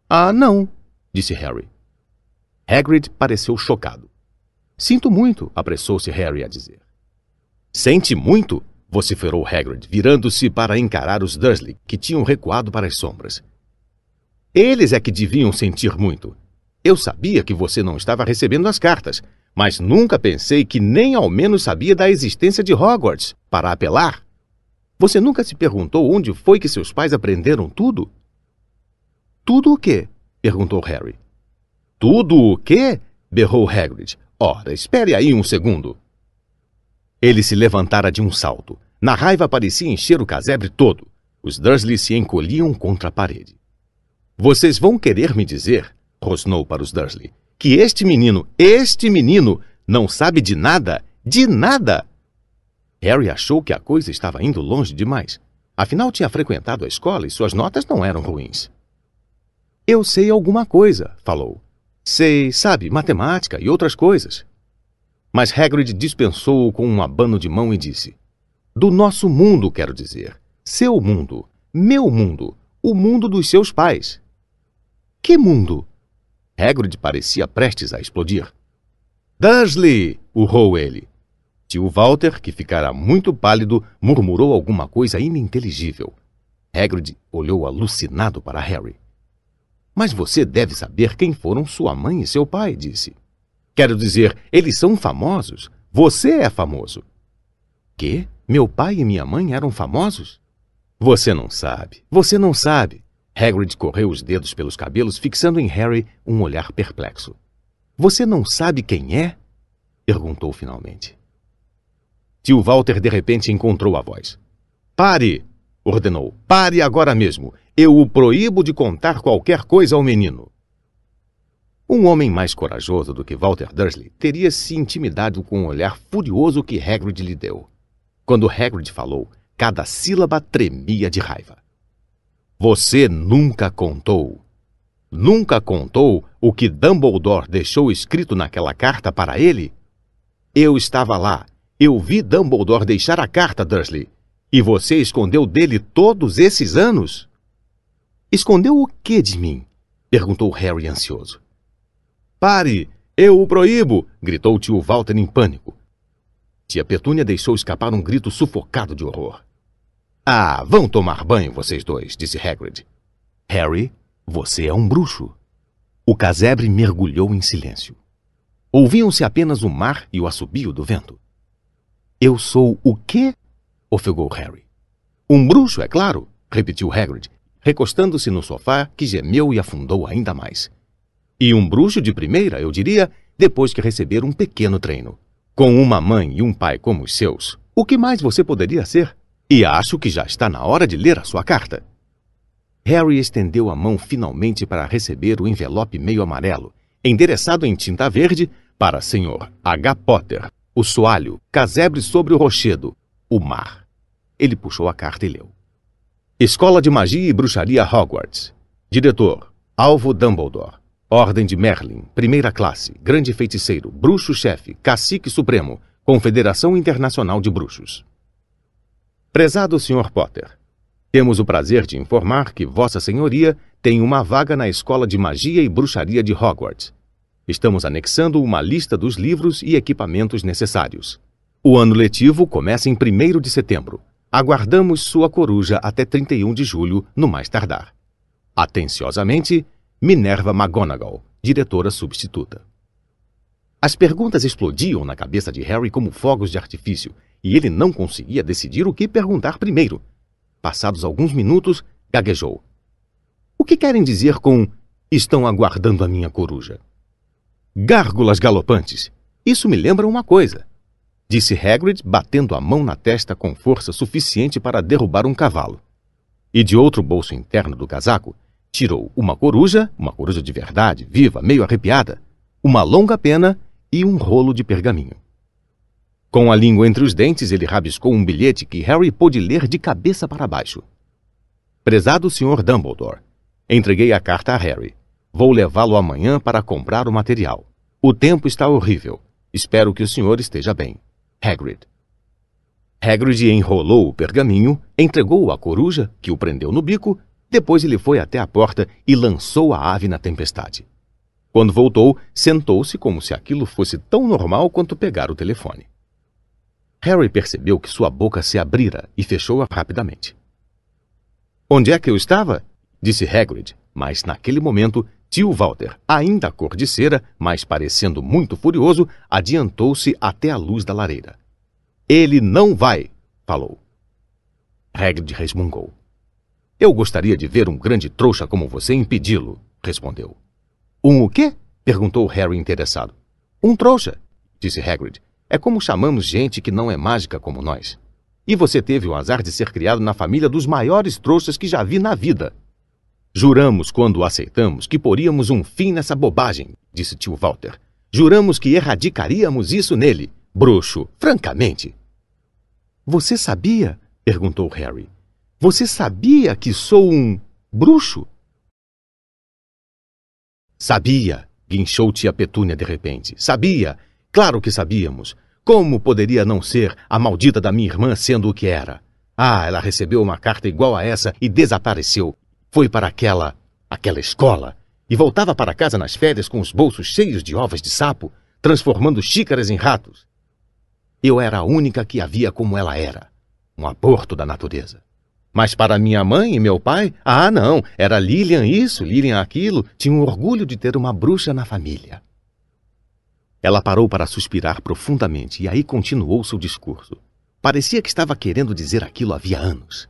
Ah, não, disse Harry. Hagrid pareceu chocado. Sinto muito, apressou-se Harry a dizer. Sente muito? vociferou Hagrid, virando-se para encarar os Dursley, que tinham recuado para as sombras. Eles é que deviam sentir muito. Eu sabia que você não estava recebendo as cartas, mas nunca pensei que nem ao menos sabia da existência de Hogwarts para apelar. Você nunca se perguntou onde foi que seus pais aprenderam tudo? Tudo o quê? perguntou Harry. Tudo o quê? berrou Hagrid. Ora, espere aí um segundo. Ele se levantara de um salto. Na raiva parecia encher o casebre todo. Os Dursley se encolhiam contra a parede. Vocês vão querer me dizer, rosnou para os Dursley, que este menino, este menino, não sabe de nada, de nada. Harry achou que a coisa estava indo longe demais. Afinal, tinha frequentado a escola e suas notas não eram ruins. Eu sei alguma coisa, falou. Sei, sabe, matemática e outras coisas. Mas Hagrid dispensou-o com um abano de mão e disse: Do nosso mundo, quero dizer. Seu mundo. Meu mundo. O mundo dos seus pais. Que mundo? Hagrid parecia prestes a explodir. Dursley! urrou ele. Tio Walter, que ficara muito pálido, murmurou alguma coisa ininteligível. Hagrid olhou alucinado para Harry. Mas você deve saber quem foram sua mãe e seu pai, disse. Quero dizer, eles são famosos. Você é famoso. Que? Meu pai e minha mãe eram famosos? Você não sabe. Você não sabe. Hagrid correu os dedos pelos cabelos, fixando em Harry um olhar perplexo. Você não sabe quem é? perguntou finalmente. Tio Walter de repente encontrou a voz. Pare! ordenou. Pare agora mesmo. Eu o proíbo de contar qualquer coisa ao menino. Um homem mais corajoso do que Walter Dursley teria se intimidado com o olhar furioso que Hagrid lhe deu. Quando Hagrid falou, cada sílaba tremia de raiva. Você nunca contou. Nunca contou o que Dumbledore deixou escrito naquela carta para ele? Eu estava lá. Eu vi Dumbledore deixar a carta, Dursley. E você escondeu dele todos esses anos? Escondeu o que de mim? perguntou Harry ansioso. Pare! Eu o proíbo! gritou tio Walter em pânico. Tia Petúnia deixou escapar um grito sufocado de horror. Ah, vão tomar banho, vocês dois, disse Hagrid. Harry, você é um bruxo. O casebre mergulhou em silêncio. Ouviam-se apenas o mar e o assobio do vento. Eu sou o quê? ofegou Harry. Um bruxo, é claro, repetiu Hagrid, recostando-se no sofá, que gemeu e afundou ainda mais. E um bruxo de primeira, eu diria, depois que receber um pequeno treino. Com uma mãe e um pai como os seus, o que mais você poderia ser? E acho que já está na hora de ler a sua carta. Harry estendeu a mão finalmente para receber o envelope meio amarelo, endereçado em tinta verde para Sr. H. Potter, o soalho, casebre sobre o rochedo, o mar. Ele puxou a carta e leu. Escola de Magia e Bruxaria Hogwarts. Diretor, Alvo Dumbledore. Ordem de Merlin, primeira classe, grande feiticeiro, bruxo-chefe, cacique supremo, Confederação Internacional de Bruxos. Prezado Sr. Potter, temos o prazer de informar que Vossa Senhoria tem uma vaga na Escola de Magia e Bruxaria de Hogwarts. Estamos anexando uma lista dos livros e equipamentos necessários. O ano letivo começa em 1 de setembro. Aguardamos sua coruja até 31 de julho, no mais tardar. Atenciosamente, Minerva McGonagall, diretora substituta. As perguntas explodiam na cabeça de Harry como fogos de artifício e ele não conseguia decidir o que perguntar primeiro. Passados alguns minutos, gaguejou. O que querem dizer com estão aguardando a minha coruja? Gárgulas galopantes. Isso me lembra uma coisa. Disse Hagrid, batendo a mão na testa com força suficiente para derrubar um cavalo. E de outro bolso interno do casaco, tirou uma coruja, uma coruja de verdade, viva, meio arrepiada, uma longa pena e um rolo de pergaminho. Com a língua entre os dentes, ele rabiscou um bilhete que Harry pôde ler de cabeça para baixo. Prezado Sr. Dumbledore, entreguei a carta a Harry. Vou levá-lo amanhã para comprar o material. O tempo está horrível. Espero que o senhor esteja bem. Hagrid. Hagrid enrolou o pergaminho, entregou-o à coruja, que o prendeu no bico, depois ele foi até a porta e lançou a ave na tempestade. Quando voltou, sentou-se como se aquilo fosse tão normal quanto pegar o telefone. Harry percebeu que sua boca se abrira e fechou-a rapidamente. Onde é que eu estava? disse Hagrid, mas naquele momento tio Walter, ainda cor de cera, mas parecendo muito furioso, adiantou-se até a luz da lareira. Ele não vai, falou. Hagrid resmungou. Eu gostaria de ver um grande trouxa como você impedi-lo, respondeu. Um o quê? perguntou Harry interessado. Um trouxa, disse Hagrid. É como chamamos gente que não é mágica como nós. E você teve o azar de ser criado na família dos maiores trouxas que já vi na vida. Juramos, quando aceitamos, que poríamos um fim nessa bobagem, disse tio Walter. Juramos que erradicaríamos isso nele. Bruxo, francamente. Você sabia? perguntou Harry. Você sabia que sou um bruxo? Sabia, guinchou tia Petúnia de repente. Sabia. Claro que sabíamos. Como poderia não ser a maldita da minha irmã sendo o que era? Ah, ela recebeu uma carta igual a essa e desapareceu. Foi para aquela. aquela escola. E voltava para casa nas férias com os bolsos cheios de ovos de sapo, transformando xícaras em ratos. Eu era a única que a via como ela era. Um aborto da natureza. Mas para minha mãe e meu pai, ah, não, era Lilian isso, Lilian aquilo, tinham orgulho de ter uma bruxa na família. Ela parou para suspirar profundamente e aí continuou seu discurso. Parecia que estava querendo dizer aquilo havia anos.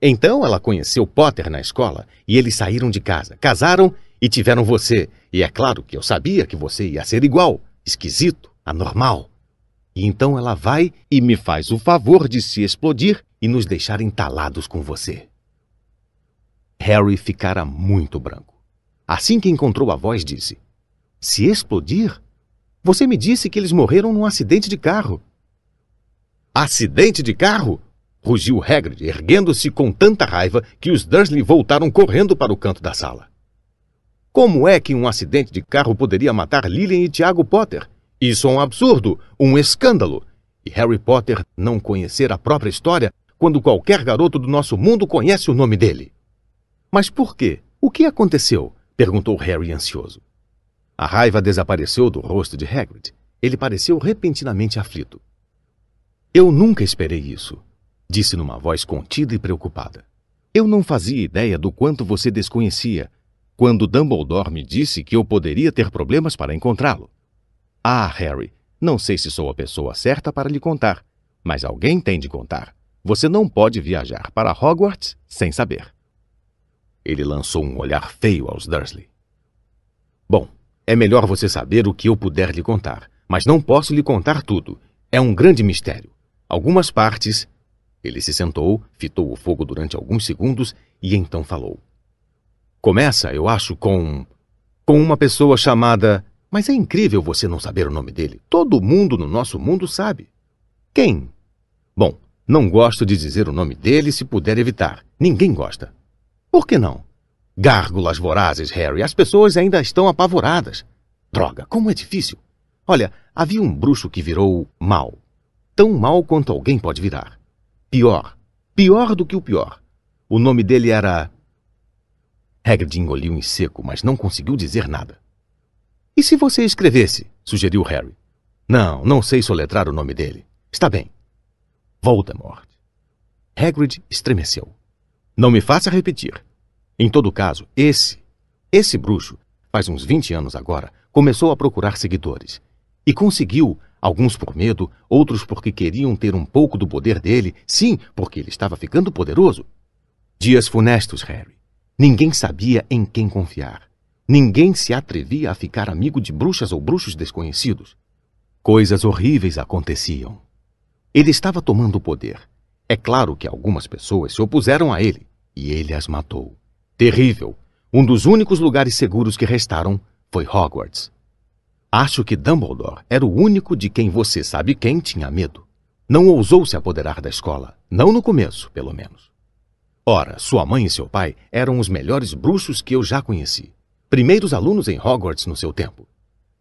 Então ela conheceu Potter na escola e eles saíram de casa, casaram e tiveram você. E é claro que eu sabia que você ia ser igual, esquisito, anormal. E então ela vai e me faz o favor de se explodir e nos deixar entalados com você. Harry ficara muito branco. Assim que encontrou a voz, disse: Se explodir? Você me disse que eles morreram num acidente de carro. Acidente de carro? rugiu Hagrid, erguendo-se com tanta raiva que os Dursley voltaram correndo para o canto da sala. Como é que um acidente de carro poderia matar Lilian e Tiago Potter? Isso é um absurdo, um escândalo. E Harry Potter não conhecer a própria história quando qualquer garoto do nosso mundo conhece o nome dele. Mas por quê? O que aconteceu? perguntou Harry ansioso. A raiva desapareceu do rosto de Hagrid. Ele pareceu repentinamente aflito. Eu nunca esperei isso, disse numa voz contida e preocupada. Eu não fazia ideia do quanto você desconhecia quando Dumbledore me disse que eu poderia ter problemas para encontrá-lo. Ah, Harry, não sei se sou a pessoa certa para lhe contar, mas alguém tem de contar. Você não pode viajar para Hogwarts sem saber. Ele lançou um olhar feio aos Dursley. Bom, é melhor você saber o que eu puder lhe contar, mas não posso lhe contar tudo. É um grande mistério. Algumas partes. Ele se sentou, fitou o fogo durante alguns segundos e então falou. Começa, eu acho, com. com uma pessoa chamada. Mas é incrível você não saber o nome dele. Todo mundo no nosso mundo sabe. Quem? Bom, não gosto de dizer o nome dele se puder evitar. Ninguém gosta. Por que não? Gárgulas vorazes, Harry. As pessoas ainda estão apavoradas. Droga, como é difícil. Olha, havia um bruxo que virou mal. Tão mal quanto alguém pode virar. Pior. Pior do que o pior. O nome dele era. Hagrid engoliu em seco, mas não conseguiu dizer nada. E se você escrevesse? sugeriu Harry. Não, não sei soletrar o nome dele. Está bem. Voldemort. Hagrid estremeceu. Não me faça repetir. Em todo caso, esse, esse bruxo, faz uns 20 anos agora, começou a procurar seguidores. E conseguiu, alguns por medo, outros porque queriam ter um pouco do poder dele, sim, porque ele estava ficando poderoso. Dias funestos, Harry. Ninguém sabia em quem confiar. Ninguém se atrevia a ficar amigo de bruxas ou bruxos desconhecidos. Coisas horríveis aconteciam. Ele estava tomando o poder. É claro que algumas pessoas se opuseram a ele, e ele as matou. Terrível. Um dos únicos lugares seguros que restaram foi Hogwarts. Acho que Dumbledore era o único de quem você sabe quem tinha medo. Não ousou se apoderar da escola, não no começo, pelo menos. Ora, sua mãe e seu pai eram os melhores bruxos que eu já conheci. Primeiros alunos em Hogwarts no seu tempo.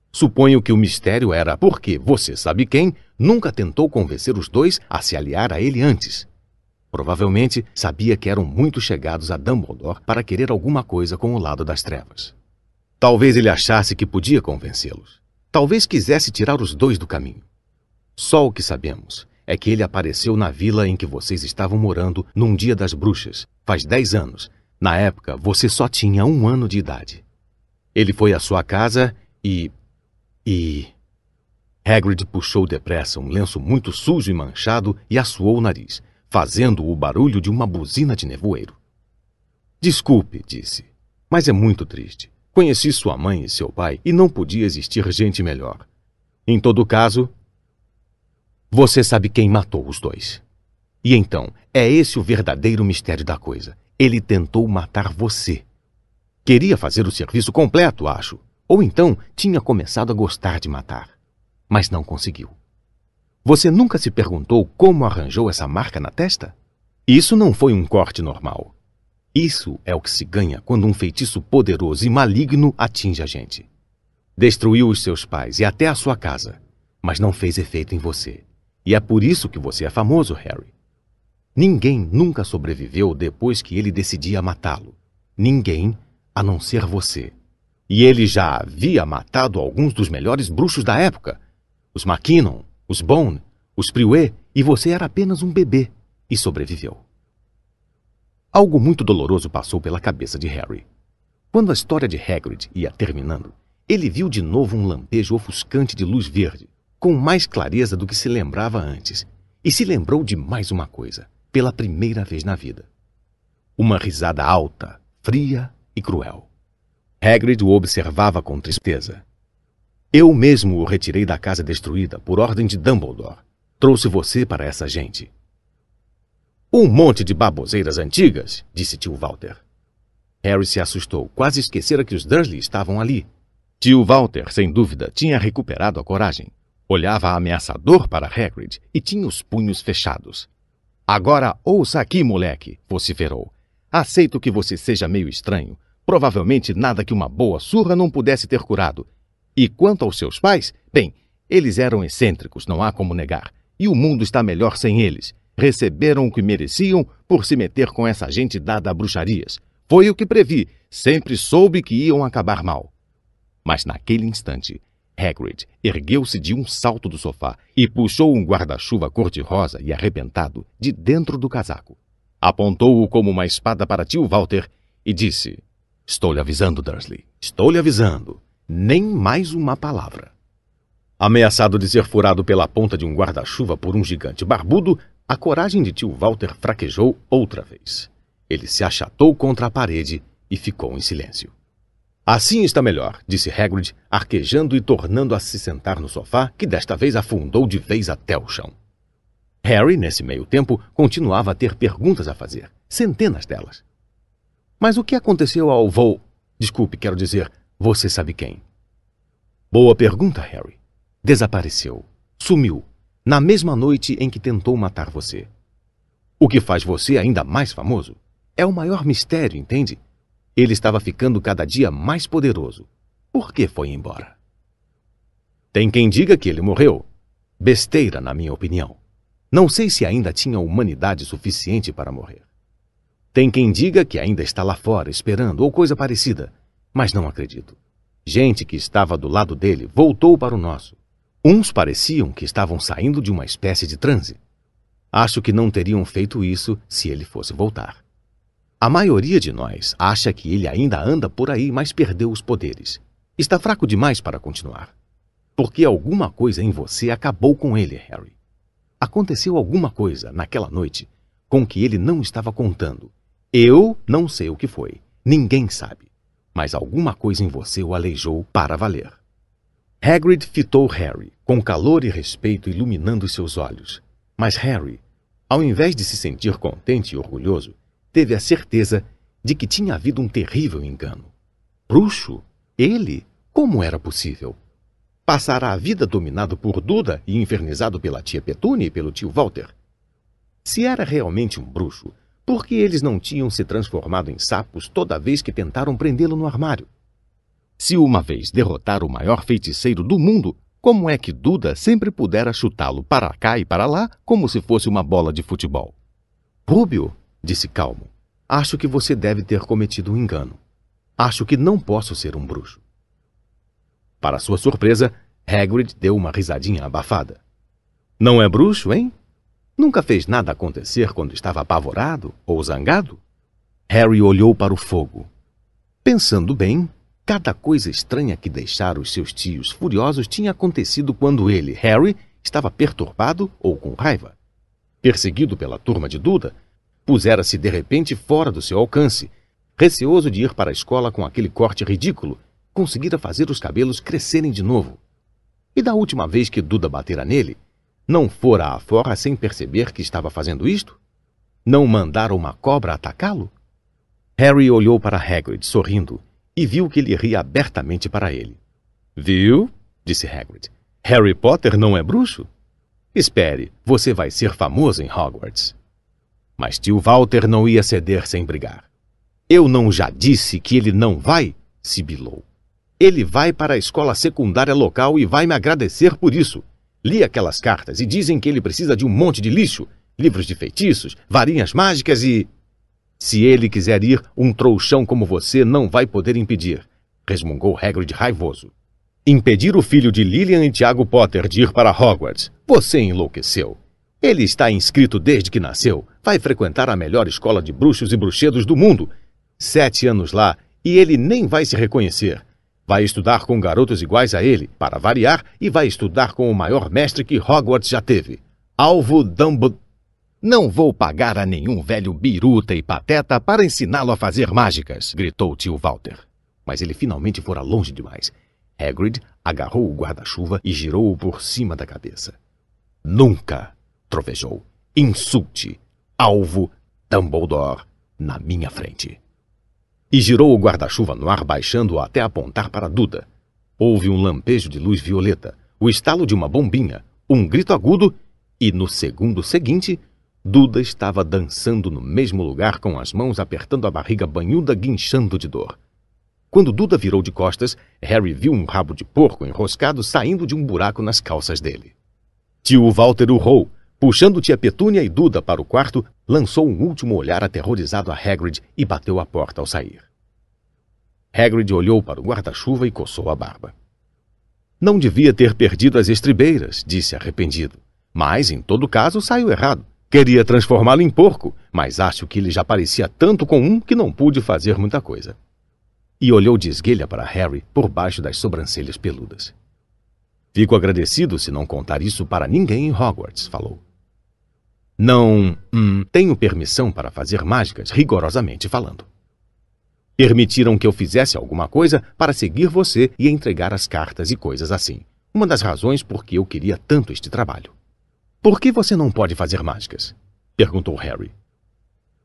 Suponho que o mistério era porque você sabe quem nunca tentou convencer os dois a se aliar a ele antes. Provavelmente sabia que eram muito chegados a Dumbledore para querer alguma coisa com o lado das trevas. Talvez ele achasse que podia convencê-los. Talvez quisesse tirar os dois do caminho. Só o que sabemos é que ele apareceu na vila em que vocês estavam morando num dia das bruxas, faz dez anos. Na época, você só tinha um ano de idade. Ele foi à sua casa e. e. Hagrid puxou depressa um lenço muito sujo e manchado e assoou o nariz, fazendo o barulho de uma buzina de nevoeiro. Desculpe, disse, mas é muito triste. Conheci sua mãe e seu pai e não podia existir gente melhor. Em todo caso, você sabe quem matou os dois. E então, é esse o verdadeiro mistério da coisa. Ele tentou matar você. Queria fazer o serviço completo, acho. Ou então tinha começado a gostar de matar. Mas não conseguiu. Você nunca se perguntou como arranjou essa marca na testa? Isso não foi um corte normal. Isso é o que se ganha quando um feitiço poderoso e maligno atinge a gente. Destruiu os seus pais e até a sua casa, mas não fez efeito em você. E é por isso que você é famoso, Harry. Ninguém nunca sobreviveu depois que ele decidia matá-lo. Ninguém, a não ser você. E ele já havia matado alguns dos melhores bruxos da época. Os McKinnon, os Bone, os Priouet, e você era apenas um bebê e sobreviveu. Algo muito doloroso passou pela cabeça de Harry. Quando a história de Hagrid ia terminando, ele viu de novo um lampejo ofuscante de luz verde, com mais clareza do que se lembrava antes, e se lembrou de mais uma coisa, pela primeira vez na vida. Uma risada alta, fria e cruel. Hagrid o observava com tristeza. Eu mesmo o retirei da casa destruída por ordem de Dumbledore. Trouxe você para essa gente. Um monte de baboseiras antigas, disse tio Walter. Harry se assustou, quase esquecera que os Dursley estavam ali. Tio Walter, sem dúvida, tinha recuperado a coragem. Olhava ameaçador para Hagrid e tinha os punhos fechados. Agora ouça aqui, moleque, vociferou. Aceito que você seja meio estranho. Provavelmente nada que uma boa surra não pudesse ter curado. E quanto aos seus pais, bem, eles eram excêntricos, não há como negar. E o mundo está melhor sem eles. Receberam o que mereciam por se meter com essa gente dada a bruxarias. Foi o que previ. Sempre soube que iam acabar mal. Mas naquele instante, Hagrid ergueu-se de um salto do sofá e puxou um guarda-chuva cor-de-rosa e arrebentado de dentro do casaco. Apontou-o como uma espada para tio Walter e disse: Estou lhe avisando, Dursley. Estou lhe avisando. Nem mais uma palavra. Ameaçado de ser furado pela ponta de um guarda-chuva por um gigante barbudo, a coragem de tio Walter fraquejou outra vez. Ele se achatou contra a parede e ficou em silêncio. Assim está melhor, disse Hagrid, arquejando e tornando a se sentar no sofá, que desta vez afundou de vez até o chão. Harry, nesse meio tempo, continuava a ter perguntas a fazer, centenas delas. Mas o que aconteceu ao voo? Desculpe, quero dizer, você sabe quem? Boa pergunta, Harry. Desapareceu. Sumiu. Na mesma noite em que tentou matar você. O que faz você ainda mais famoso é o maior mistério, entende? Ele estava ficando cada dia mais poderoso. Por que foi embora? Tem quem diga que ele morreu. Besteira, na minha opinião. Não sei se ainda tinha humanidade suficiente para morrer. Tem quem diga que ainda está lá fora, esperando, ou coisa parecida, mas não acredito. Gente que estava do lado dele voltou para o nosso. Uns pareciam que estavam saindo de uma espécie de transe. Acho que não teriam feito isso se ele fosse voltar. A maioria de nós acha que ele ainda anda por aí, mas perdeu os poderes. Está fraco demais para continuar. Porque alguma coisa em você acabou com ele, Harry. Aconteceu alguma coisa naquela noite com que ele não estava contando. Eu não sei o que foi. Ninguém sabe. Mas alguma coisa em você o aleijou para valer. Hagrid fitou Harry, com calor e respeito iluminando seus olhos. Mas Harry, ao invés de se sentir contente e orgulhoso, teve a certeza de que tinha havido um terrível engano. Bruxo? Ele? Como era possível? Passara a vida dominado por Duda e infernizado pela tia Petune e pelo tio Walter. Se era realmente um bruxo, por que eles não tinham se transformado em sapos toda vez que tentaram prendê-lo no armário? Se uma vez derrotar o maior feiticeiro do mundo, como é que Duda sempre pudera chutá-lo para cá e para lá como se fosse uma bola de futebol? Rúbio, disse calmo. Acho que você deve ter cometido um engano. Acho que não posso ser um bruxo. Para sua surpresa, Hagrid deu uma risadinha abafada. Não é bruxo, hein? Nunca fez nada acontecer quando estava apavorado ou zangado? Harry olhou para o fogo. Pensando bem, cada coisa estranha que deixara os seus tios furiosos tinha acontecido quando ele, Harry, estava perturbado ou com raiva. Perseguido pela turma de Duda, pusera-se de repente fora do seu alcance, receoso de ir para a escola com aquele corte ridículo, conseguira fazer os cabelos crescerem de novo. E da última vez que Duda batera nele, não fora afora sem perceber que estava fazendo isto? Não mandara uma cobra atacá-lo? Harry olhou para Hagrid, sorrindo, e viu que ele ria abertamente para ele. Viu? disse Hagrid. Harry Potter não é bruxo? Espere, você vai ser famoso em Hogwarts. Mas tio Walter não ia ceder sem brigar. Eu não já disse que ele não vai? sibilou. Ele vai para a escola secundária local e vai me agradecer por isso. Li aquelas cartas e dizem que ele precisa de um monte de lixo, livros de feitiços, varinhas mágicas e. Se ele quiser ir, um trouxão como você não vai poder impedir, resmungou Hagrid raivoso. Impedir o filho de Lilian e Tiago Potter de ir para Hogwarts? Você enlouqueceu. Ele está inscrito desde que nasceu. Vai frequentar a melhor escola de bruxos e bruxedos do mundo. Sete anos lá e ele nem vai se reconhecer. Vai estudar com garotos iguais a ele, para variar, e vai estudar com o maior mestre que Hogwarts já teve. Alvo Dumbledore. Não vou pagar a nenhum velho biruta e pateta para ensiná-lo a fazer mágicas, gritou tio Walter. Mas ele finalmente fora longe demais. Hagrid agarrou o guarda-chuva e girou-o por cima da cabeça. Nunca trovejou. Insulte, alvo, Dumbledore, na minha frente. E girou o guarda-chuva no ar, baixando-o até apontar para Duda. Houve um lampejo de luz violeta, o estalo de uma bombinha, um grito agudo e, no segundo seguinte, Duda estava dançando no mesmo lugar com as mãos apertando a barriga banhuda, guinchando de dor. Quando Duda virou de costas, Harry viu um rabo de porco enroscado saindo de um buraco nas calças dele. Tio Walter urrou, puxando tia Petúnia e Duda para o quarto, lançou um último olhar aterrorizado a Hagrid e bateu a porta ao sair. Hagrid olhou para o guarda-chuva e coçou a barba. Não devia ter perdido as estribeiras, disse arrependido. Mas, em todo caso, saiu errado. Queria transformá-lo em porco, mas acho que ele já parecia tanto com um que não pude fazer muita coisa. E olhou de esguelha para Harry por baixo das sobrancelhas peludas. Fico agradecido se não contar isso para ninguém em Hogwarts, falou. Não hum, tenho permissão para fazer mágicas, rigorosamente falando. Permitiram que eu fizesse alguma coisa para seguir você e entregar as cartas e coisas assim. Uma das razões por que eu queria tanto este trabalho. Por que você não pode fazer mágicas? perguntou Harry.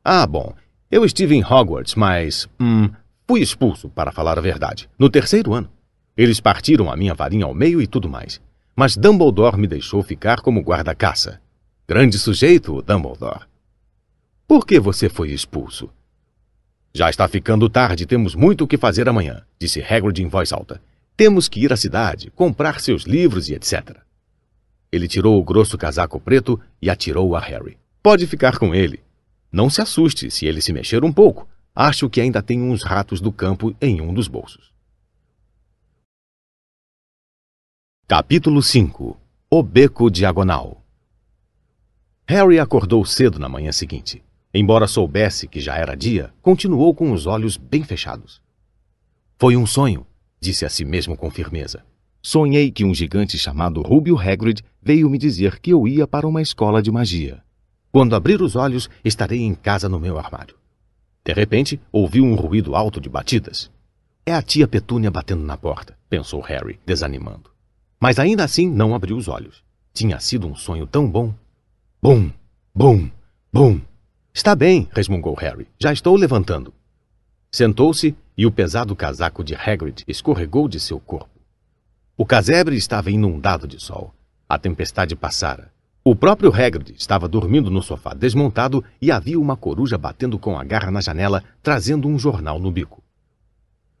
Ah, bom, eu estive em Hogwarts, mas. Hum, fui expulso, para falar a verdade, no terceiro ano. Eles partiram a minha varinha ao meio e tudo mais. Mas Dumbledore me deixou ficar como guarda-caça. Grande sujeito, Dumbledore. Por que você foi expulso? Já está ficando tarde, temos muito o que fazer amanhã, disse Hagrid em voz alta. Temos que ir à cidade, comprar seus livros e etc. Ele tirou o grosso casaco preto e atirou a Harry. Pode ficar com ele. Não se assuste se ele se mexer um pouco. Acho que ainda tem uns ratos do campo em um dos bolsos. Capítulo 5 O Beco Diagonal Harry acordou cedo na manhã seguinte. Embora soubesse que já era dia, continuou com os olhos bem fechados. Foi um sonho, disse a si mesmo com firmeza. Sonhei que um gigante chamado Rubio Hagrid veio me dizer que eu ia para uma escola de magia. Quando abrir os olhos, estarei em casa no meu armário. De repente, ouviu um ruído alto de batidas. É a tia Petúnia batendo na porta, pensou Harry, desanimando. Mas ainda assim não abriu os olhos. Tinha sido um sonho tão bom. Bum, bum, bum. Está bem, resmungou Harry. Já estou levantando. Sentou-se e o pesado casaco de Hagrid escorregou de seu corpo. O casebre estava inundado de sol. A tempestade passara. O próprio Hagrid estava dormindo no sofá desmontado e havia uma coruja batendo com a garra na janela, trazendo um jornal no bico.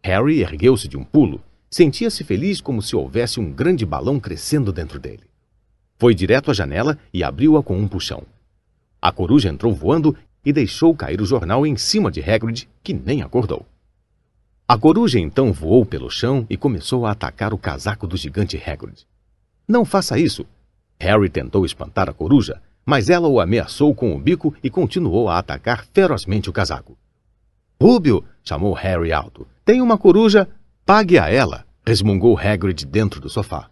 Harry ergueu-se de um pulo. Sentia-se feliz como se houvesse um grande balão crescendo dentro dele. Foi direto à janela e abriu-a com um puxão. A coruja entrou voando e deixou cair o jornal em cima de Hagrid, que nem acordou. A coruja então voou pelo chão e começou a atacar o casaco do gigante Hagrid. Não faça isso! Harry tentou espantar a coruja, mas ela o ameaçou com o bico e continuou a atacar ferozmente o casaco. Rúbio! chamou Harry alto. Tem uma coruja? Pague a ela! resmungou Hagrid dentro do sofá.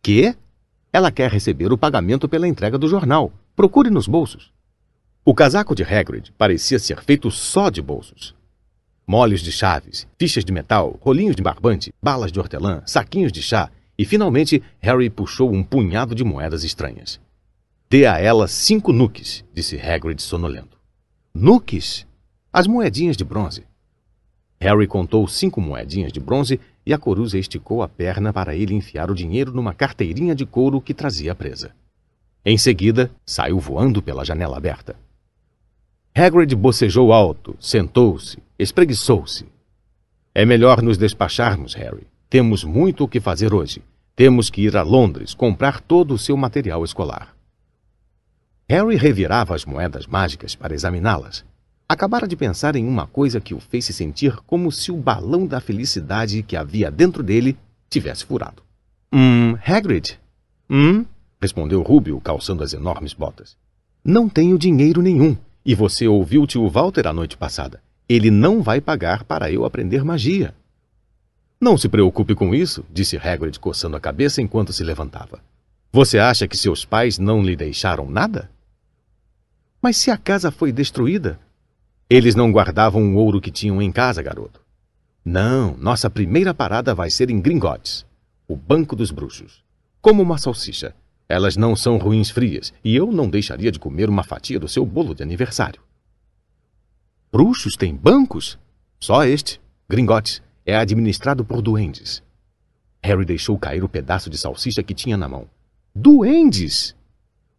Que? Ela quer receber o pagamento pela entrega do jornal. Procure nos bolsos. O casaco de Hagrid parecia ser feito só de bolsos moles de chaves, fichas de metal, rolinhos de barbante, balas de hortelã, saquinhos de chá e, finalmente, Harry puxou um punhado de moedas estranhas. Dê a ela cinco nuques, disse Hagrid sonolento. Nuques? As moedinhas de bronze. Harry contou cinco moedinhas de bronze e a coruja esticou a perna para ele enfiar o dinheiro numa carteirinha de couro que trazia presa. Em seguida, saiu voando pela janela aberta. Hagrid bocejou alto, sentou-se, espreguiçou-se. É melhor nos despacharmos, Harry. Temos muito o que fazer hoje. Temos que ir a Londres comprar todo o seu material escolar. Harry revirava as moedas mágicas para examiná-las. Acabara de pensar em uma coisa que o fez se sentir como se o balão da felicidade que havia dentro dele tivesse furado. Hum, Hagrid? Hum? respondeu Rubio, calçando as enormes botas. Não tenho dinheiro nenhum. E você ouviu o tio Walter a noite passada. Ele não vai pagar para eu aprender magia. Não se preocupe com isso, disse Hagrid coçando a cabeça enquanto se levantava. Você acha que seus pais não lhe deixaram nada? Mas se a casa foi destruída? Eles não guardavam o ouro que tinham em casa, garoto. Não, nossa primeira parada vai ser em Gringotts, o Banco dos Bruxos. Como uma salsicha. Elas não são ruins frias, e eu não deixaria de comer uma fatia do seu bolo de aniversário. Bruxos têm bancos? Só este, Gringotes, é administrado por duendes. Harry deixou cair o pedaço de salsicha que tinha na mão. Duendes?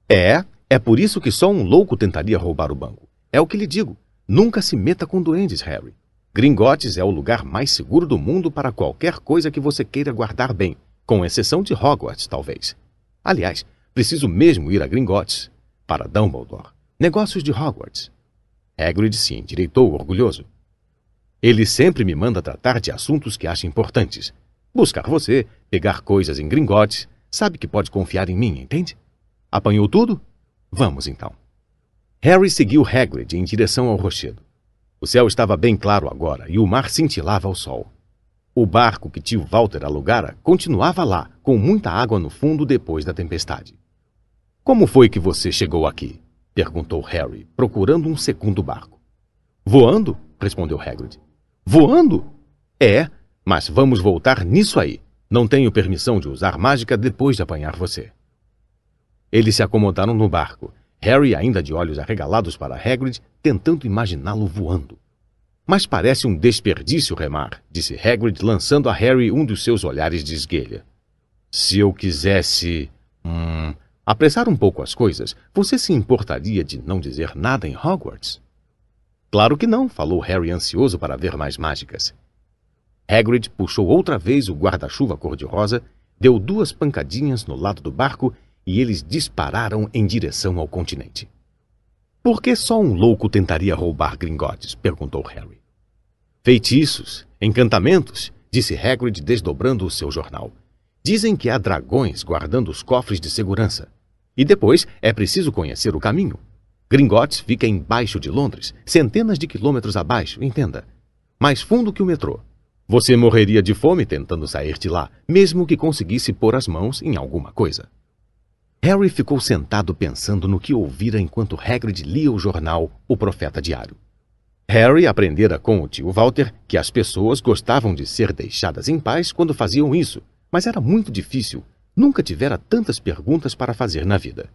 É, É por isso que só um louco tentaria roubar o banco. É o que lhe digo. Nunca se meta com duendes, Harry. Gringotes é o lugar mais seguro do mundo para qualquer coisa que você queira guardar bem, com exceção de Hogwarts, talvez. Aliás, preciso mesmo ir a Gringotes, para Dumbledore. Negócios de Hogwarts. Hagrid se endireitou orgulhoso. Ele sempre me manda tratar de assuntos que acha importantes. Buscar você, pegar coisas em Gringotes, sabe que pode confiar em mim, entende? Apanhou tudo? Vamos então. Harry seguiu Hagrid em direção ao rochedo. O céu estava bem claro agora e o mar cintilava ao sol. O barco que tio Walter alugara continuava lá, com muita água no fundo depois da tempestade. Como foi que você chegou aqui? perguntou Harry, procurando um segundo barco. Voando? respondeu Hagrid. Voando? É, mas vamos voltar nisso aí. Não tenho permissão de usar mágica depois de apanhar você. Eles se acomodaram no barco Harry, ainda de olhos arregalados para Hagrid, tentando imaginá-lo voando. Mas parece um desperdício remar, disse Hagrid, lançando a Harry um dos seus olhares de esguelha. Se eu quisesse. Hum, apressar um pouco as coisas, você se importaria de não dizer nada em Hogwarts? Claro que não, falou Harry ansioso para ver mais mágicas. Hagrid puxou outra vez o guarda-chuva cor-de-rosa, deu duas pancadinhas no lado do barco e eles dispararam em direção ao continente. Por que só um louco tentaria roubar Gringotes? perguntou Harry. Feitiços, encantamentos, disse Hagrid desdobrando o seu jornal. Dizem que há dragões guardando os cofres de segurança. E depois é preciso conhecer o caminho. Gringotes fica embaixo de Londres, centenas de quilômetros abaixo, entenda. Mais fundo que o metrô. Você morreria de fome tentando sair de lá, mesmo que conseguisse pôr as mãos em alguma coisa. Harry ficou sentado pensando no que ouvira enquanto Hagrid lia o jornal O Profeta Diário. Harry aprendera com o tio Walter que as pessoas gostavam de ser deixadas em paz quando faziam isso, mas era muito difícil. Nunca tivera tantas perguntas para fazer na vida.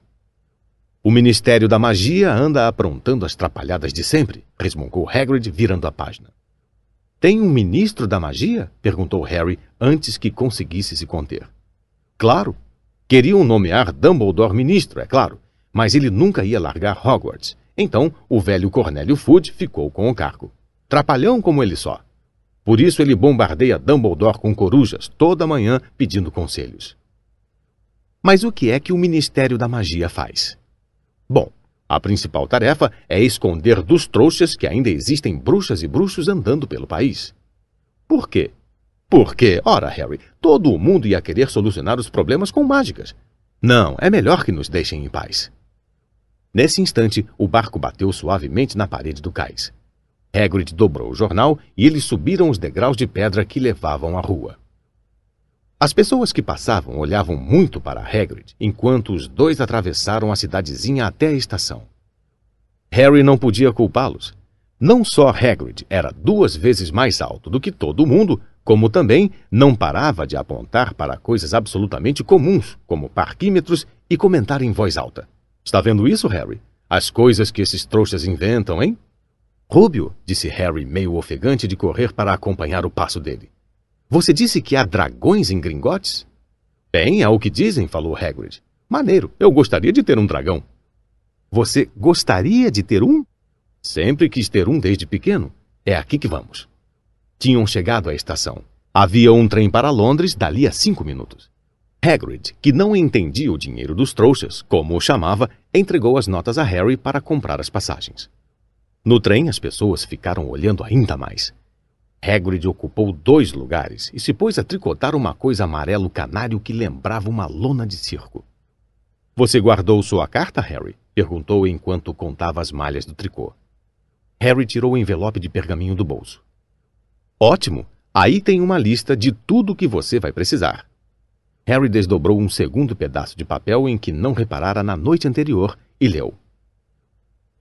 O Ministério da Magia anda aprontando as trapalhadas de sempre, resmungou Hagrid, virando a página. Tem um ministro da magia? perguntou Harry antes que conseguisse se conter. Claro, Queriam nomear Dumbledore ministro, é claro, mas ele nunca ia largar Hogwarts. Então, o velho Cornélio Fudge ficou com o cargo. Trapalhão como ele só. Por isso ele bombardeia Dumbledore com corujas toda manhã pedindo conselhos. Mas o que é que o Ministério da Magia faz? Bom, a principal tarefa é esconder dos trouxas que ainda existem bruxas e bruxos andando pelo país. Por quê? Porque, ora, Harry, todo mundo ia querer solucionar os problemas com mágicas. Não, é melhor que nos deixem em paz. Nesse instante, o barco bateu suavemente na parede do cais. Hagrid dobrou o jornal e eles subiram os degraus de pedra que levavam à rua. As pessoas que passavam olhavam muito para Hagrid enquanto os dois atravessaram a cidadezinha até a estação. Harry não podia culpá-los. Não só Hagrid era duas vezes mais alto do que todo mundo, como também não parava de apontar para coisas absolutamente comuns, como parquímetros, e comentar em voz alta. Está vendo isso, Harry? As coisas que esses trouxas inventam, hein? Rúbio, disse Harry, meio ofegante de correr para acompanhar o passo dele. Você disse que há dragões em Gringotes? Bem, é o que dizem, falou Hagrid. Maneiro, eu gostaria de ter um dragão. Você gostaria de ter um? Sempre quis ter um desde pequeno. É aqui que vamos. Tinham chegado à estação. Havia um trem para Londres dali a cinco minutos. Hagrid, que não entendia o dinheiro dos trouxas, como o chamava, entregou as notas a Harry para comprar as passagens. No trem, as pessoas ficaram olhando ainda mais. Hagrid ocupou dois lugares e se pôs a tricotar uma coisa amarelo canário que lembrava uma lona de circo. Você guardou sua carta, Harry? perguntou enquanto contava as malhas do tricô. Harry tirou o envelope de pergaminho do bolso. Ótimo! Aí tem uma lista de tudo o que você vai precisar. Harry desdobrou um segundo pedaço de papel em que não reparara na noite anterior e leu: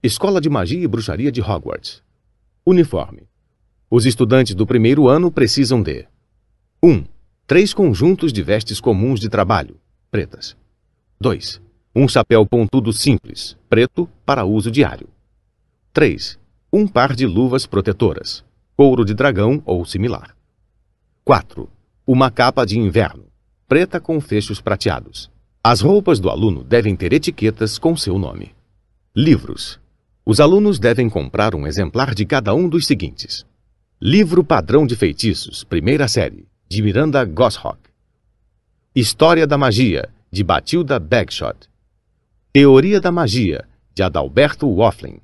Escola de Magia e Bruxaria de Hogwarts. Uniforme. Os estudantes do primeiro ano precisam de 1. Um, três conjuntos de vestes comuns de trabalho, pretas. 2. Um chapéu pontudo simples, preto, para uso diário. 3. Um par de luvas protetoras, couro de dragão ou similar. 4. Uma capa de inverno, preta com fechos prateados. As roupas do aluno devem ter etiquetas com seu nome. Livros. Os alunos devem comprar um exemplar de cada um dos seguintes: Livro Padrão de Feitiços, primeira série, de Miranda Goshawk. História da Magia, de Batilda Bagshot. Teoria da Magia, de Adalberto Waffling.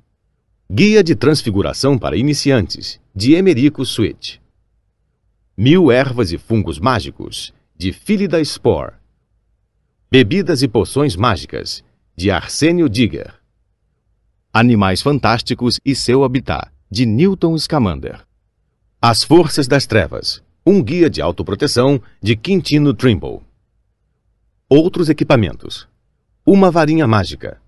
Guia de Transfiguração para Iniciantes, de Emerico Switch. Mil Ervas e Fungos Mágicos, de Philida Spore. Bebidas e Poções Mágicas, de Arsênio Digger. Animais Fantásticos e Seu Habitat, de Newton Scamander. As Forças das Trevas, um guia de autoproteção, de Quintino Trimble. Outros equipamentos. Uma varinha mágica.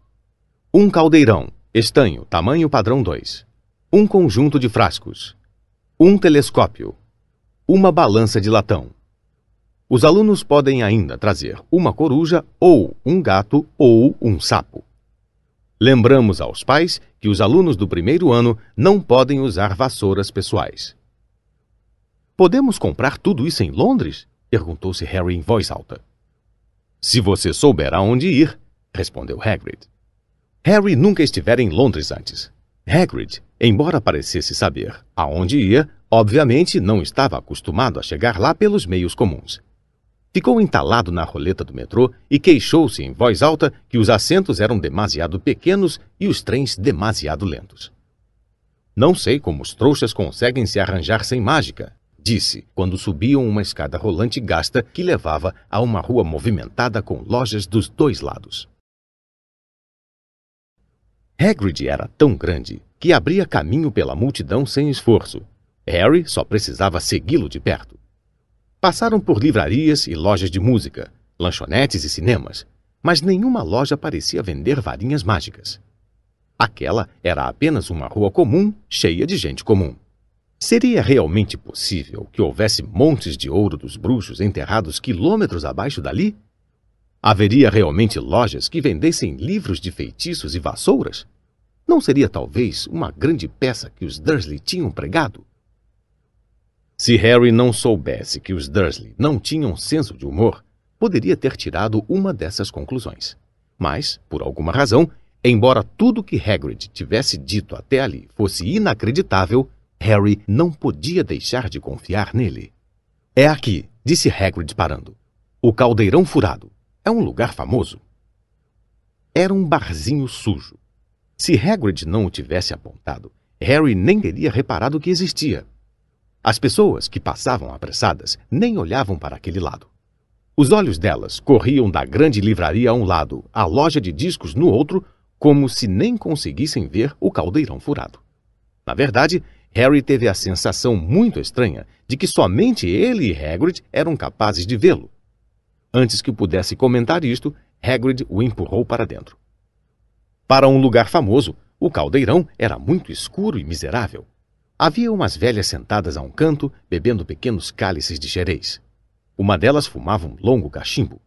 Um caldeirão, estanho, tamanho padrão 2. Um conjunto de frascos. Um telescópio. Uma balança de latão. Os alunos podem ainda trazer uma coruja ou um gato ou um sapo. Lembramos aos pais que os alunos do primeiro ano não podem usar vassouras pessoais. Podemos comprar tudo isso em Londres? perguntou-se Harry em voz alta. Se você souber aonde ir, respondeu Hagrid. Harry nunca estivera em Londres antes. Hagrid, embora parecesse saber aonde ia, obviamente não estava acostumado a chegar lá pelos meios comuns. Ficou entalado na roleta do metrô e queixou-se em voz alta que os assentos eram demasiado pequenos e os trens demasiado lentos. Não sei como os trouxas conseguem se arranjar sem mágica, disse quando subiam uma escada rolante gasta que levava a uma rua movimentada com lojas dos dois lados. Hagrid era tão grande que abria caminho pela multidão sem esforço. Harry só precisava segui-lo de perto. Passaram por livrarias e lojas de música, lanchonetes e cinemas, mas nenhuma loja parecia vender varinhas mágicas. Aquela era apenas uma rua comum, cheia de gente comum. Seria realmente possível que houvesse montes de ouro dos bruxos enterrados quilômetros abaixo dali? Haveria realmente lojas que vendessem livros de feitiços e vassouras? Não seria talvez uma grande peça que os Dursley tinham pregado? Se Harry não soubesse que os Dursley não tinham senso de humor, poderia ter tirado uma dessas conclusões. Mas, por alguma razão, embora tudo que Hagrid tivesse dito até ali fosse inacreditável, Harry não podia deixar de confiar nele. É aqui, disse Hagrid parando. O Caldeirão Furado. É um lugar famoso. Era um barzinho sujo. Se Hagrid não o tivesse apontado, Harry nem teria reparado que existia. As pessoas que passavam apressadas nem olhavam para aquele lado. Os olhos delas corriam da grande livraria a um lado, à loja de discos no outro, como se nem conseguissem ver o caldeirão furado. Na verdade, Harry teve a sensação muito estranha de que somente ele e Hagrid eram capazes de vê-lo. Antes que pudesse comentar isto, Hagrid o empurrou para dentro. Para um lugar famoso, o caldeirão era muito escuro e miserável. Havia umas velhas sentadas a um canto, bebendo pequenos cálices de xerez. Uma delas fumava um longo cachimbo.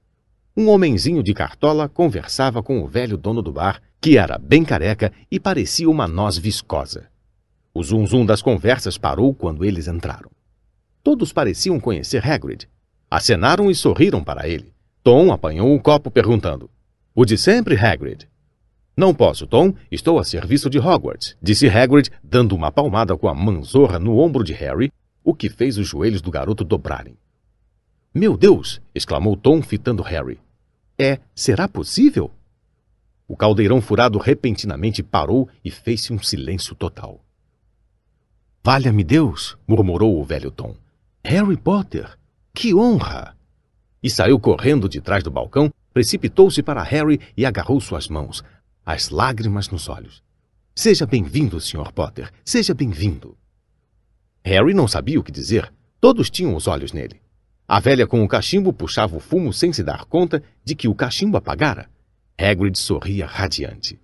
Um homenzinho de cartola conversava com o velho dono do bar, que era bem careca e parecia uma noz viscosa. O zum-zum das conversas parou quando eles entraram. Todos pareciam conhecer Hagrid. Acenaram e sorriram para ele. Tom apanhou o copo perguntando: O de sempre, Hagrid? Não posso, Tom. Estou a serviço de Hogwarts, disse Hagrid, dando uma palmada com a manzorra no ombro de Harry, o que fez os joelhos do garoto dobrarem. Meu Deus! exclamou Tom, fitando Harry. É, será possível? O caldeirão furado repentinamente parou e fez-se um silêncio total. Valha-me Deus! murmurou o velho Tom. Harry Potter! Que honra! E saiu correndo de trás do balcão, precipitou-se para Harry e agarrou suas mãos, as lágrimas nos olhos. Seja bem-vindo, Sr. Potter. Seja bem-vindo. Harry não sabia o que dizer. Todos tinham os olhos nele. A velha com o cachimbo puxava o fumo sem se dar conta de que o cachimbo apagara. Hagrid sorria radiante.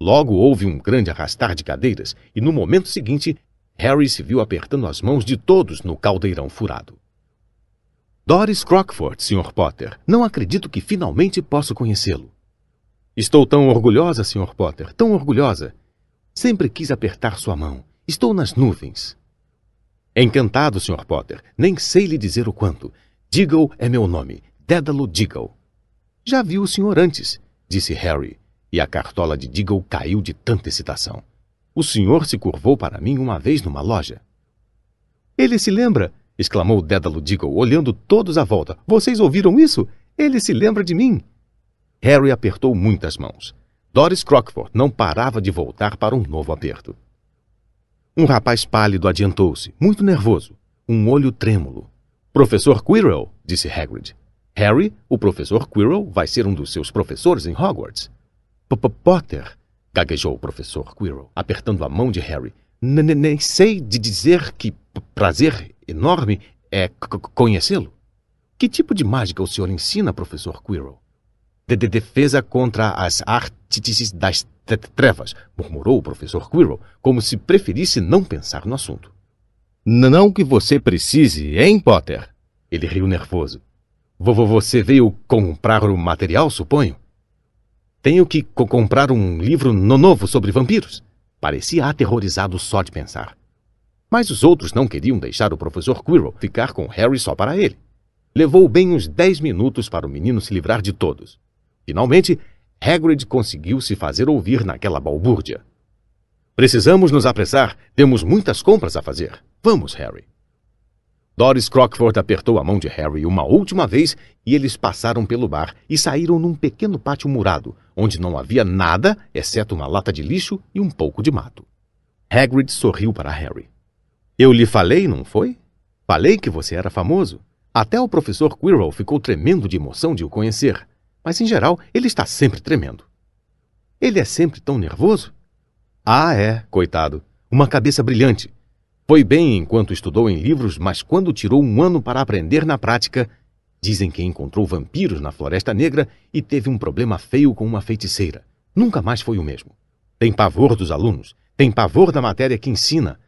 Logo houve um grande arrastar de cadeiras e no momento seguinte Harry se viu apertando as mãos de todos no caldeirão furado. Doris Crockford, Sr. Potter. Não acredito que finalmente posso conhecê-lo. Estou tão orgulhosa, Sr. Potter, tão orgulhosa. Sempre quis apertar sua mão. Estou nas nuvens. Encantado, Sr. Potter. Nem sei lhe dizer o quanto. Diggle é meu nome. Dédalo Diggle. Já vi o senhor antes, disse Harry, e a cartola de Diggle caiu de tanta excitação. O senhor se curvou para mim uma vez numa loja. Ele se lembra! Exclamou Dédalo Diggle, olhando todos à volta. Vocês ouviram isso? Ele se lembra de mim! Harry apertou muitas mãos. Doris Crockford não parava de voltar para um novo aperto. Um rapaz pálido adiantou-se, muito nervoso, um olho trêmulo. Professor Quirrell, disse Hagrid. Harry, o professor Quirrell vai ser um dos seus professores em Hogwarts. P -p Potter, gaguejou o professor Quirrell, apertando a mão de Harry. N Nem sei de dizer que prazer enorme é conhecê-lo. Que tipo de mágica o senhor ensina, professor Quirrell? De, de defesa contra as artes das trevas, murmurou o professor Quirrell, como se preferisse não pensar no assunto. Não que você precise, hein, Potter? Ele riu nervoso. Vovô, você veio comprar o material, suponho? Tenho que co comprar um livro no novo sobre vampiros. Parecia aterrorizado só de pensar. Mas os outros não queriam deixar o professor Quirrell ficar com Harry só para ele. Levou bem uns dez minutos para o menino se livrar de todos. Finalmente, Hagrid conseguiu se fazer ouvir naquela balbúrdia. Precisamos nos apressar. Temos muitas compras a fazer. Vamos, Harry. Doris Crockford apertou a mão de Harry uma última vez e eles passaram pelo bar e saíram num pequeno pátio murado, onde não havia nada exceto uma lata de lixo e um pouco de mato. Hagrid sorriu para Harry. Eu lhe falei, não foi? Falei que você era famoso. Até o professor Quirrell ficou tremendo de emoção de o conhecer, mas em geral ele está sempre tremendo. Ele é sempre tão nervoso? Ah, é, coitado. Uma cabeça brilhante. Foi bem enquanto estudou em livros, mas quando tirou um ano para aprender na prática, dizem que encontrou vampiros na Floresta Negra e teve um problema feio com uma feiticeira. Nunca mais foi o mesmo. Tem pavor dos alunos, tem pavor da matéria que ensina.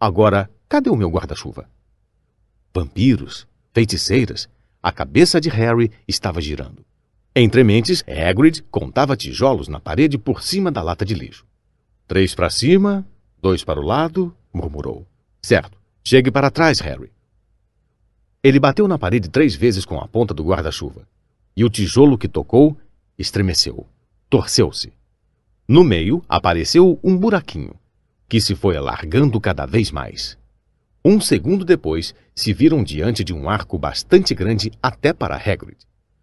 Agora, cadê o meu guarda-chuva? Vampiros, feiticeiras, a cabeça de Harry estava girando. Entre mentes, Hagrid contava tijolos na parede por cima da lata de lixo. Três para cima, dois para o lado, murmurou. Certo. Chegue para trás, Harry. Ele bateu na parede três vezes com a ponta do guarda-chuva. E o tijolo que tocou estremeceu. Torceu-se. No meio apareceu um buraquinho, que se foi alargando cada vez mais. Um segundo depois, se viram diante de um arco bastante grande até para Hagrid.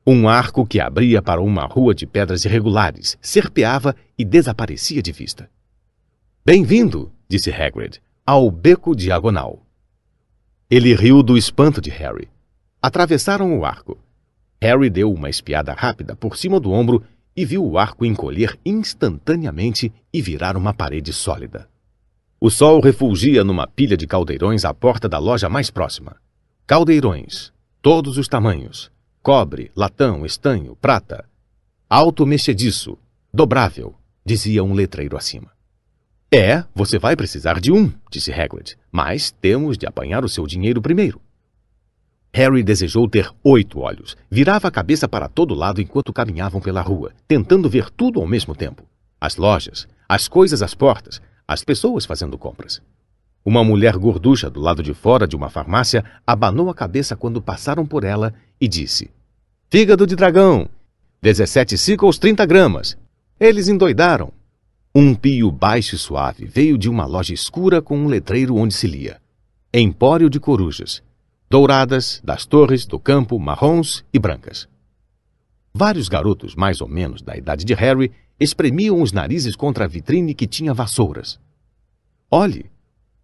Um arco que abria para uma rua de pedras irregulares, serpeava e desaparecia de vista. Bem-vindo, disse Hagrid, ao beco diagonal. Ele riu do espanto de Harry. Atravessaram o arco. Harry deu uma espiada rápida por cima do ombro e viu o arco encolher instantaneamente e virar uma parede sólida. O sol refulgia numa pilha de caldeirões à porta da loja mais próxima. Caldeirões, todos os tamanhos: cobre, latão, estanho, prata. Alto mexediço, dobrável, dizia um letreiro acima. É, você vai precisar de um, disse Hagrid, mas temos de apanhar o seu dinheiro primeiro. Harry desejou ter oito olhos. Virava a cabeça para todo lado enquanto caminhavam pela rua, tentando ver tudo ao mesmo tempo: as lojas, as coisas às portas, as pessoas fazendo compras. Uma mulher gorducha do lado de fora de uma farmácia abanou a cabeça quando passaram por ela e disse: Fígado de dragão! 17 ciclos 30 gramas. Eles endoidaram. Um pio baixo e suave veio de uma loja escura com um letreiro onde se lia: Empório de Corujas. Douradas, das torres, do campo, marrons e brancas. Vários garotos, mais ou menos da idade de Harry, espremiam os narizes contra a vitrine que tinha vassouras. Olhe!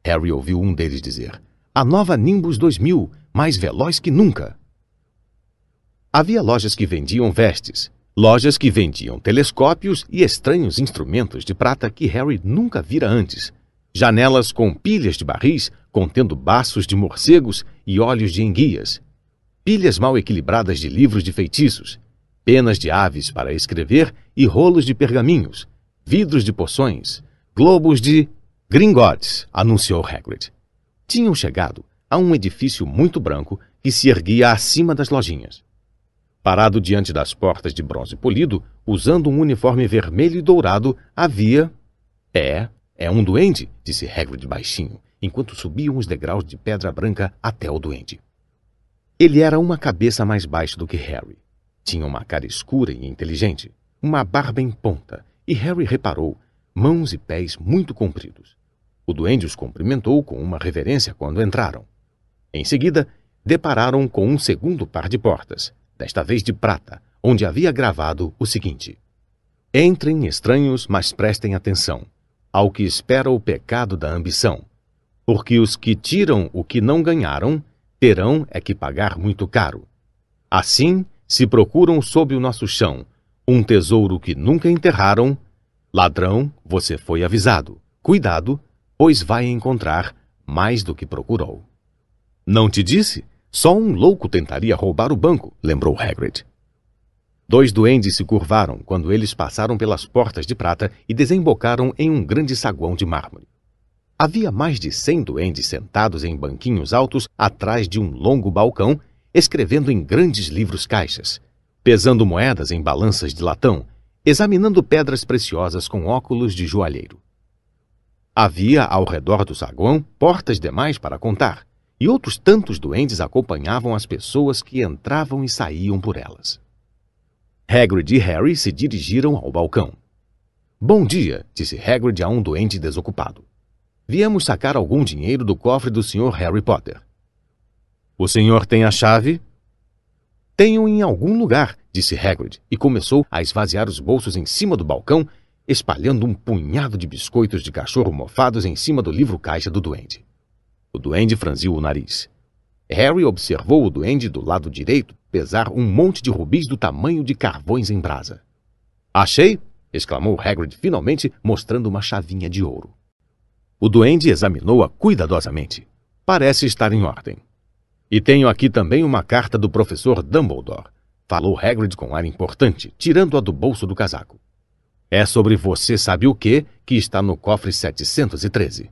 Harry ouviu um deles dizer. A nova Nimbus 2000, mais veloz que nunca. Havia lojas que vendiam vestes, Lojas que vendiam telescópios e estranhos instrumentos de prata que Harry nunca vira antes. Janelas com pilhas de barris contendo baços de morcegos e olhos de enguias. Pilhas mal equilibradas de livros de feitiços. Penas de aves para escrever e rolos de pergaminhos. Vidros de poções. Globos de... Gringotes, anunciou Hagrid. Tinham chegado a um edifício muito branco que se erguia acima das lojinhas. Parado diante das portas de bronze polido, usando um uniforme vermelho e dourado, havia. É, é um duende, disse Hagrid baixinho, enquanto subiam os degraus de pedra branca até o duende. Ele era uma cabeça mais baixo do que Harry. Tinha uma cara escura e inteligente, uma barba em ponta, e Harry reparou mãos e pés muito compridos. O duende os cumprimentou com uma reverência quando entraram. Em seguida, depararam com um segundo par de portas, desta vez de prata, onde havia gravado o seguinte: Entrem estranhos, mas prestem atenção ao que espera o pecado da ambição, porque os que tiram o que não ganharam terão é que pagar muito caro. Assim, se procuram sob o nosso chão um tesouro que nunca enterraram, ladrão, você foi avisado. Cuidado, pois vai encontrar mais do que procurou. Não te disse? Só um louco tentaria roubar o banco, lembrou Hagrid. Dois duendes se curvaram quando eles passaram pelas portas de prata e desembocaram em um grande saguão de mármore. Havia mais de cem duendes sentados em banquinhos altos atrás de um longo balcão, escrevendo em grandes livros-caixas, pesando moedas em balanças de latão, examinando pedras preciosas com óculos de joalheiro. Havia ao redor do saguão portas demais para contar, e outros tantos duendes acompanhavam as pessoas que entravam e saíam por elas. Hagrid e Harry se dirigiram ao balcão. Bom dia, disse Hagrid a um doente desocupado. Viemos sacar algum dinheiro do cofre do Sr. Harry Potter. O senhor tem a chave? Tenho em algum lugar, disse Hagrid, e começou a esvaziar os bolsos em cima do balcão, espalhando um punhado de biscoitos de cachorro mofados em cima do livro-caixa do duende. O duende franziu o nariz. Harry observou o duende do lado direito pesar um monte de rubis do tamanho de carvões em brasa. Achei! exclamou Hagrid finalmente, mostrando uma chavinha de ouro. O duende examinou-a cuidadosamente. Parece estar em ordem. E tenho aqui também uma carta do professor Dumbledore, falou Hagrid com ar importante, tirando-a do bolso do casaco. É sobre você sabe o que que está no cofre 713.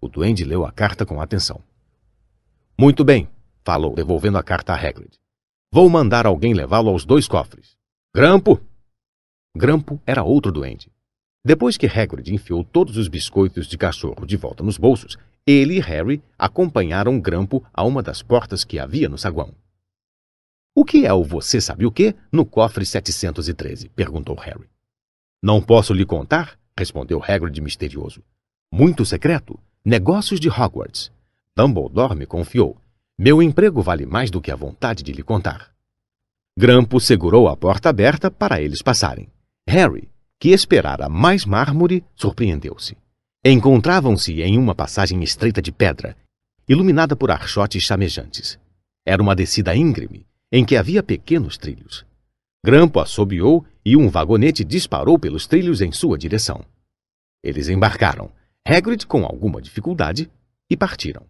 O duende leu a carta com atenção. Muito bem, falou, devolvendo a carta a Hagrid. Vou mandar alguém levá-lo aos dois cofres. Grampo! Grampo era outro doente. Depois que Hagrid enfiou todos os biscoitos de cachorro de volta nos bolsos, ele e Harry acompanharam Grampo a uma das portas que havia no saguão. O que é o você sabe o quê no cofre 713? perguntou Harry. Não posso lhe contar, respondeu Hagrid misterioso. Muito secreto. Negócios de Hogwarts. Dumbledore me confiou. Meu emprego vale mais do que a vontade de lhe contar. Grampo segurou a porta aberta para eles passarem. Harry, que esperara mais mármore, surpreendeu-se. Encontravam-se em uma passagem estreita de pedra, iluminada por archotes chamejantes. Era uma descida íngreme, em que havia pequenos trilhos. Grampo assobiou e um vagonete disparou pelos trilhos em sua direção. Eles embarcaram, Hagrid com alguma dificuldade, e partiram.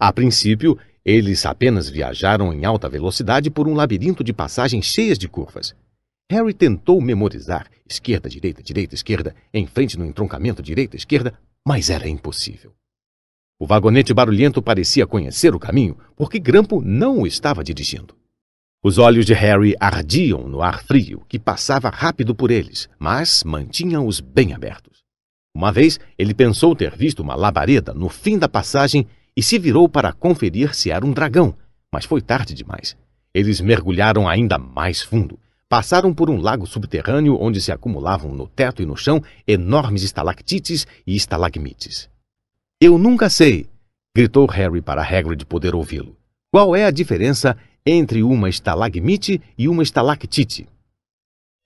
A princípio, eles apenas viajaram em alta velocidade por um labirinto de passagens cheias de curvas. Harry tentou memorizar esquerda, direita, direita, esquerda, em frente no entroncamento direita, esquerda, mas era impossível. O vagonete barulhento parecia conhecer o caminho, porque Grampo não o estava dirigindo. Os olhos de Harry ardiam no ar frio, que passava rápido por eles, mas mantinha-os bem abertos. Uma vez, ele pensou ter visto uma labareda no fim da passagem e se virou para conferir se era um dragão, mas foi tarde demais. Eles mergulharam ainda mais fundo. Passaram por um lago subterrâneo onde se acumulavam no teto e no chão enormes estalactites e estalagmites. Eu nunca sei, gritou Harry para Hagrid poder ouvi-lo. Qual é a diferença entre uma estalagmite e uma estalactite?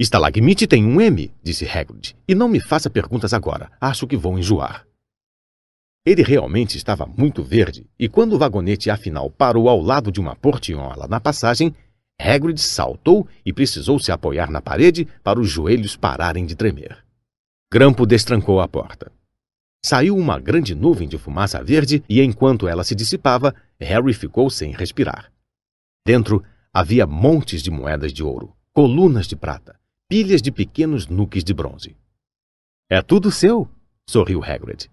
Estalagmite tem um M, disse Hagrid, e não me faça perguntas agora. Acho que vou enjoar. Ele realmente estava muito verde, e quando o vagonete afinal parou ao lado de uma portinhola na passagem, Hagrid saltou e precisou se apoiar na parede para os joelhos pararem de tremer. Grampo destrancou a porta. Saiu uma grande nuvem de fumaça verde e, enquanto ela se dissipava, Harry ficou sem respirar. Dentro havia montes de moedas de ouro, colunas de prata, pilhas de pequenos nuques de bronze. É tudo seu, sorriu Hagrid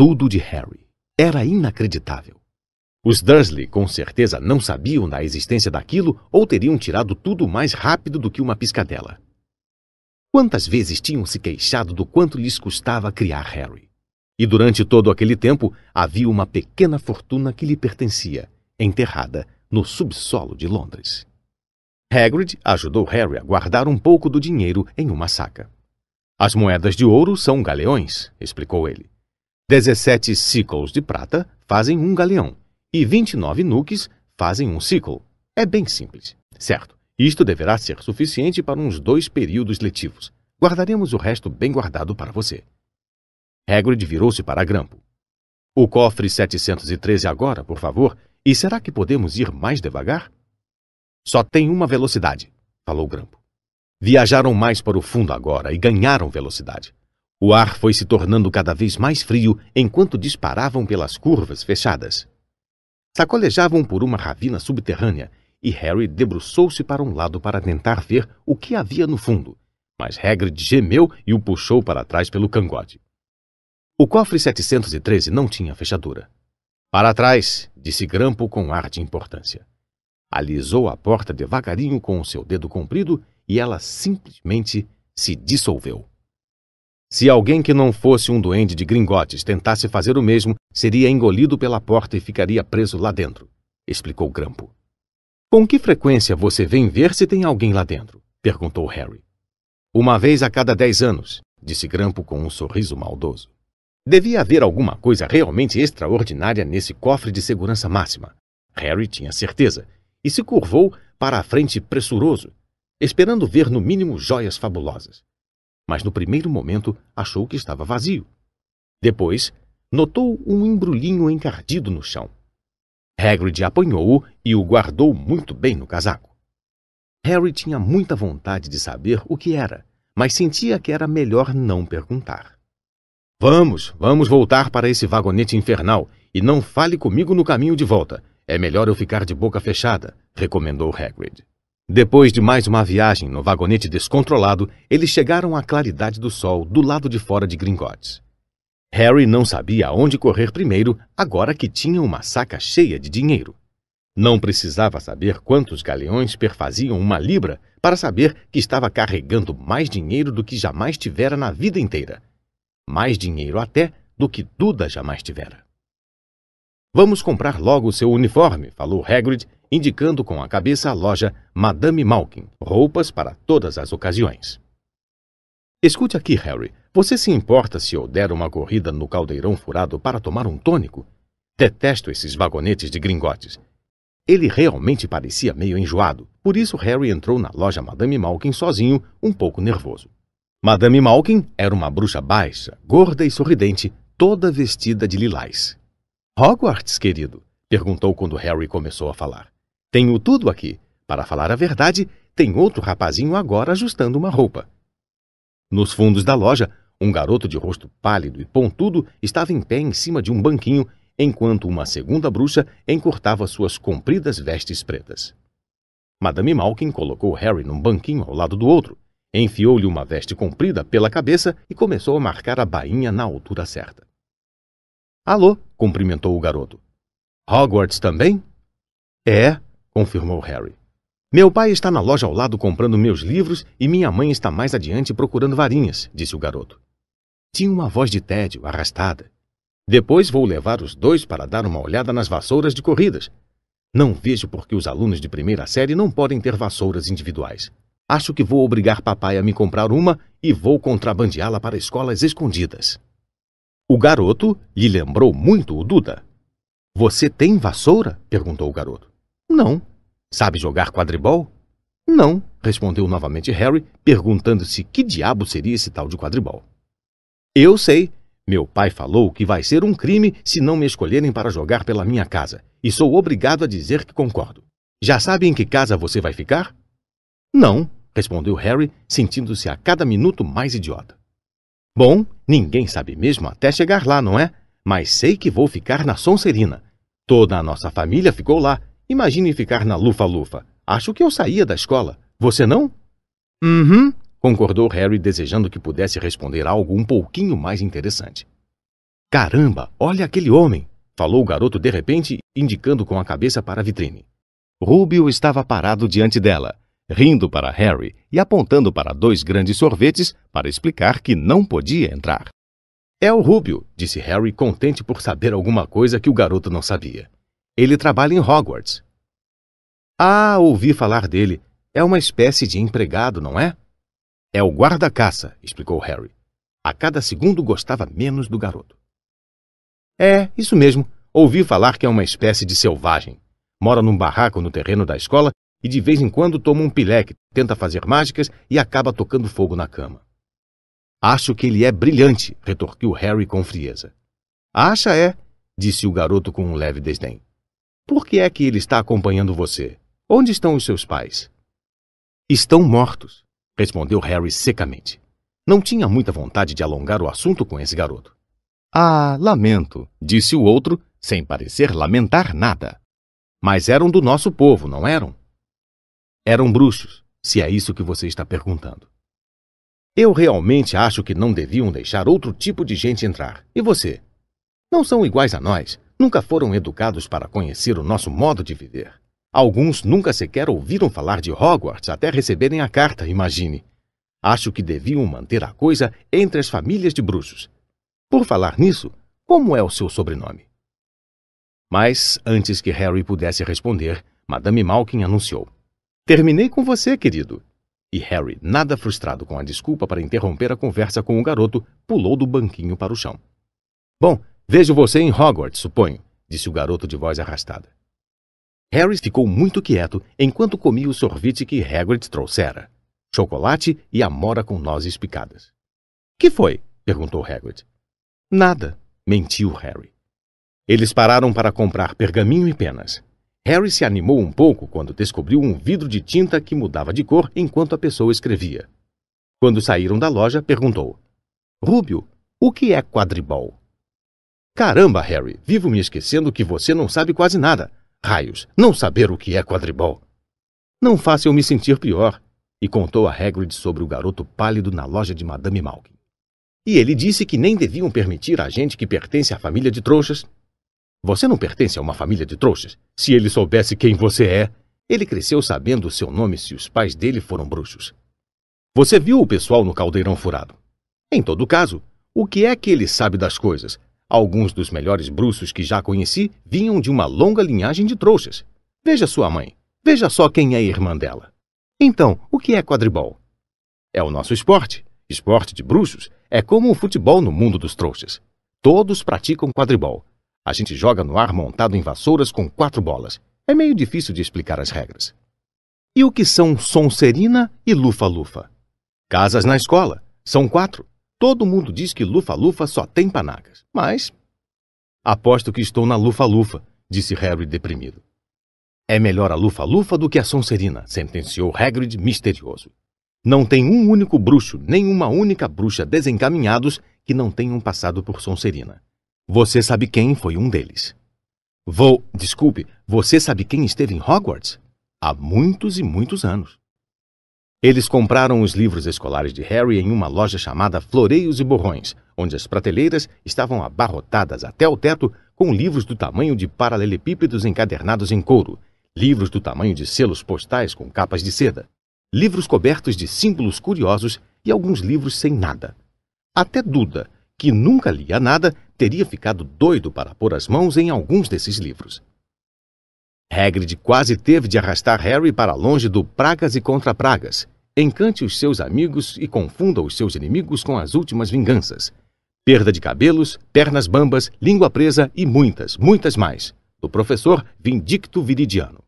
tudo de Harry. Era inacreditável. Os Dursley com certeza não sabiam da existência daquilo ou teriam tirado tudo mais rápido do que uma piscadela. Quantas vezes tinham se queixado do quanto lhes custava criar Harry? E durante todo aquele tempo havia uma pequena fortuna que lhe pertencia, enterrada no subsolo de Londres. Hagrid ajudou Harry a guardar um pouco do dinheiro em uma saca. As moedas de ouro são galeões, explicou ele. Dezessete sickles de prata fazem um galeão e vinte e nove nuques fazem um sickle. É bem simples. Certo, isto deverá ser suficiente para uns dois períodos letivos. Guardaremos o resto bem guardado para você. Hagrid virou-se para Grampo. O cofre 713 agora, por favor, e será que podemos ir mais devagar? Só tem uma velocidade, falou Grampo. Viajaram mais para o fundo agora e ganharam velocidade. O ar foi se tornando cada vez mais frio enquanto disparavam pelas curvas fechadas. Sacolejavam por uma ravina subterrânea e Harry debruçou-se para um lado para tentar ver o que havia no fundo, mas Hagrid gemeu e o puxou para trás pelo cangote. O cofre 713 não tinha fechadura. Para trás, disse Grampo com ar de importância. Alisou a porta devagarinho com o seu dedo comprido e ela simplesmente se dissolveu. Se alguém que não fosse um duende de gringotes tentasse fazer o mesmo, seria engolido pela porta e ficaria preso lá dentro, explicou Grampo. Com que frequência você vem ver se tem alguém lá dentro? perguntou Harry. Uma vez a cada dez anos, disse Grampo com um sorriso maldoso. Devia haver alguma coisa realmente extraordinária nesse cofre de segurança máxima. Harry tinha certeza, e se curvou para a frente pressuroso, esperando ver no mínimo joias fabulosas mas no primeiro momento achou que estava vazio. Depois, notou um embrulhinho encardido no chão. Hagrid apanhou-o e o guardou muito bem no casaco. Harry tinha muita vontade de saber o que era, mas sentia que era melhor não perguntar. Vamos, vamos voltar para esse vagonete infernal e não fale comigo no caminho de volta. É melhor eu ficar de boca fechada, recomendou Hagrid. Depois de mais uma viagem no vagonete descontrolado, eles chegaram à claridade do sol do lado de fora de Gringotts. Harry não sabia aonde correr primeiro, agora que tinha uma saca cheia de dinheiro. Não precisava saber quantos galeões perfaziam uma libra para saber que estava carregando mais dinheiro do que jamais tivera na vida inteira. Mais dinheiro até do que Duda jamais tivera. Vamos comprar logo o seu uniforme, falou Hagrid indicando com a cabeça a loja Madame Malkin, roupas para todas as ocasiões. Escute aqui, Harry. Você se importa se eu der uma corrida no caldeirão furado para tomar um tônico? Detesto esses vagonetes de gringotes. Ele realmente parecia meio enjoado, por isso Harry entrou na loja Madame Malkin sozinho, um pouco nervoso. Madame Malkin era uma bruxa baixa, gorda e sorridente, toda vestida de lilás. Hogwarts, querido? perguntou quando Harry começou a falar. Tenho tudo aqui. Para falar a verdade, tem outro rapazinho agora ajustando uma roupa. Nos fundos da loja, um garoto de rosto pálido e pontudo estava em pé em cima de um banquinho, enquanto uma segunda bruxa encurtava suas compridas vestes pretas. Madame Malkin colocou Harry num banquinho ao lado do outro, enfiou-lhe uma veste comprida pela cabeça e começou a marcar a bainha na altura certa. Alô, cumprimentou o garoto. Hogwarts também? É, confirmou Harry. Meu pai está na loja ao lado comprando meus livros e minha mãe está mais adiante procurando varinhas, disse o garoto. Tinha uma voz de tédio, arrastada. Depois vou levar os dois para dar uma olhada nas vassouras de corridas. Não vejo por que os alunos de primeira série não podem ter vassouras individuais. Acho que vou obrigar papai a me comprar uma e vou contrabandeá-la para escolas escondidas. O garoto lhe lembrou muito o Duda. Você tem vassoura? perguntou o garoto. Não. Sabe jogar quadribol? Não, respondeu novamente Harry, perguntando-se que diabo seria esse tal de quadribol. Eu sei. Meu pai falou que vai ser um crime se não me escolherem para jogar pela minha casa, e sou obrigado a dizer que concordo. Já sabe em que casa você vai ficar? Não, respondeu Harry, sentindo-se a cada minuto mais idiota. Bom, ninguém sabe mesmo até chegar lá, não é? Mas sei que vou ficar na Sonserina. Toda a nossa família ficou lá, Imagine ficar na lufa-lufa. Acho que eu saía da escola. Você não? Uhum, concordou Harry, desejando que pudesse responder algo um pouquinho mais interessante. Caramba, olha aquele homem! falou o garoto de repente, indicando com a cabeça para a vitrine. Rubio estava parado diante dela, rindo para Harry e apontando para dois grandes sorvetes para explicar que não podia entrar. É o Rubio, disse Harry, contente por saber alguma coisa que o garoto não sabia. Ele trabalha em Hogwarts. Ah, ouvi falar dele. É uma espécie de empregado, não é? É o guarda-caça, explicou Harry. A cada segundo gostava menos do garoto. É, isso mesmo. Ouvi falar que é uma espécie de selvagem. Mora num barraco no terreno da escola e de vez em quando toma um pileque, tenta fazer mágicas e acaba tocando fogo na cama. Acho que ele é brilhante, retorquiu Harry com frieza. Acha é, disse o garoto com um leve desdém. Por que é que ele está acompanhando você? Onde estão os seus pais? Estão mortos, respondeu Harry secamente. Não tinha muita vontade de alongar o assunto com esse garoto. Ah, lamento, disse o outro, sem parecer lamentar nada. Mas eram do nosso povo, não eram? Eram bruxos, se é isso que você está perguntando. Eu realmente acho que não deviam deixar outro tipo de gente entrar. E você? Não são iguais a nós, nunca foram educados para conhecer o nosso modo de viver. Alguns nunca sequer ouviram falar de Hogwarts até receberem a carta, imagine. Acho que deviam manter a coisa entre as famílias de bruxos. Por falar nisso, como é o seu sobrenome? Mas, antes que Harry pudesse responder, Madame Malkin anunciou. Terminei com você, querido. E Harry, nada frustrado com a desculpa para interromper a conversa com o garoto, pulou do banquinho para o chão. Bom, vejo você em Hogwarts, suponho, disse o garoto de voz arrastada. Harry ficou muito quieto enquanto comia o sorvete que Hagrid trouxera. Chocolate e amora com nozes picadas. Que foi? perguntou Hagrid. Nada, mentiu Harry. Eles pararam para comprar pergaminho e penas. Harry se animou um pouco quando descobriu um vidro de tinta que mudava de cor enquanto a pessoa escrevia. Quando saíram da loja, perguntou: Rúbio, o que é quadribol? Caramba, Harry, vivo me esquecendo que você não sabe quase nada. Raios, não saber o que é quadribol. Não faça eu me sentir pior. E contou a Hagrid sobre o garoto pálido na loja de Madame Malkin. E ele disse que nem deviam permitir a gente que pertence à família de trouxas. Você não pertence a uma família de trouxas. Se ele soubesse quem você é, ele cresceu sabendo o seu nome se os pais dele foram bruxos. Você viu o pessoal no caldeirão furado. Em todo caso, o que é que ele sabe das coisas? Alguns dos melhores bruxos que já conheci vinham de uma longa linhagem de trouxas. Veja sua mãe. Veja só quem é irmã dela. Então, o que é quadribol? É o nosso esporte. Esporte de bruxos é como o futebol no mundo dos trouxas. Todos praticam quadribol. A gente joga no ar montado em vassouras com quatro bolas. É meio difícil de explicar as regras. E o que são Sonserina e Lufa-Lufa? Casas na escola. São quatro. Todo mundo diz que Lufa-Lufa só tem panacas. Mas. Aposto que estou na Lufa-Lufa, disse Harry deprimido. É melhor a Lufa-Lufa do que a Sonserina, sentenciou Hagrid misterioso. Não tem um único bruxo, nem uma única bruxa desencaminhados que não tenham passado por Sonserina. Você sabe quem foi um deles. Vou. Desculpe, você sabe quem esteve em Hogwarts? Há muitos e muitos anos. Eles compraram os livros escolares de Harry em uma loja chamada Floreios e Borrões, onde as prateleiras estavam abarrotadas até o teto com livros do tamanho de paralelepípedos encadernados em couro, livros do tamanho de selos postais com capas de seda, livros cobertos de símbolos curiosos e alguns livros sem nada. Até Duda, que nunca lia nada, teria ficado doido para pôr as mãos em alguns desses livros. Hagrid quase teve de arrastar Harry para longe do Pragas e contra Pragas. Encante os seus amigos e confunda os seus inimigos com as últimas vinganças. Perda de cabelos, pernas bambas, língua presa e muitas, muitas mais. Do professor Vindicto Viridiano.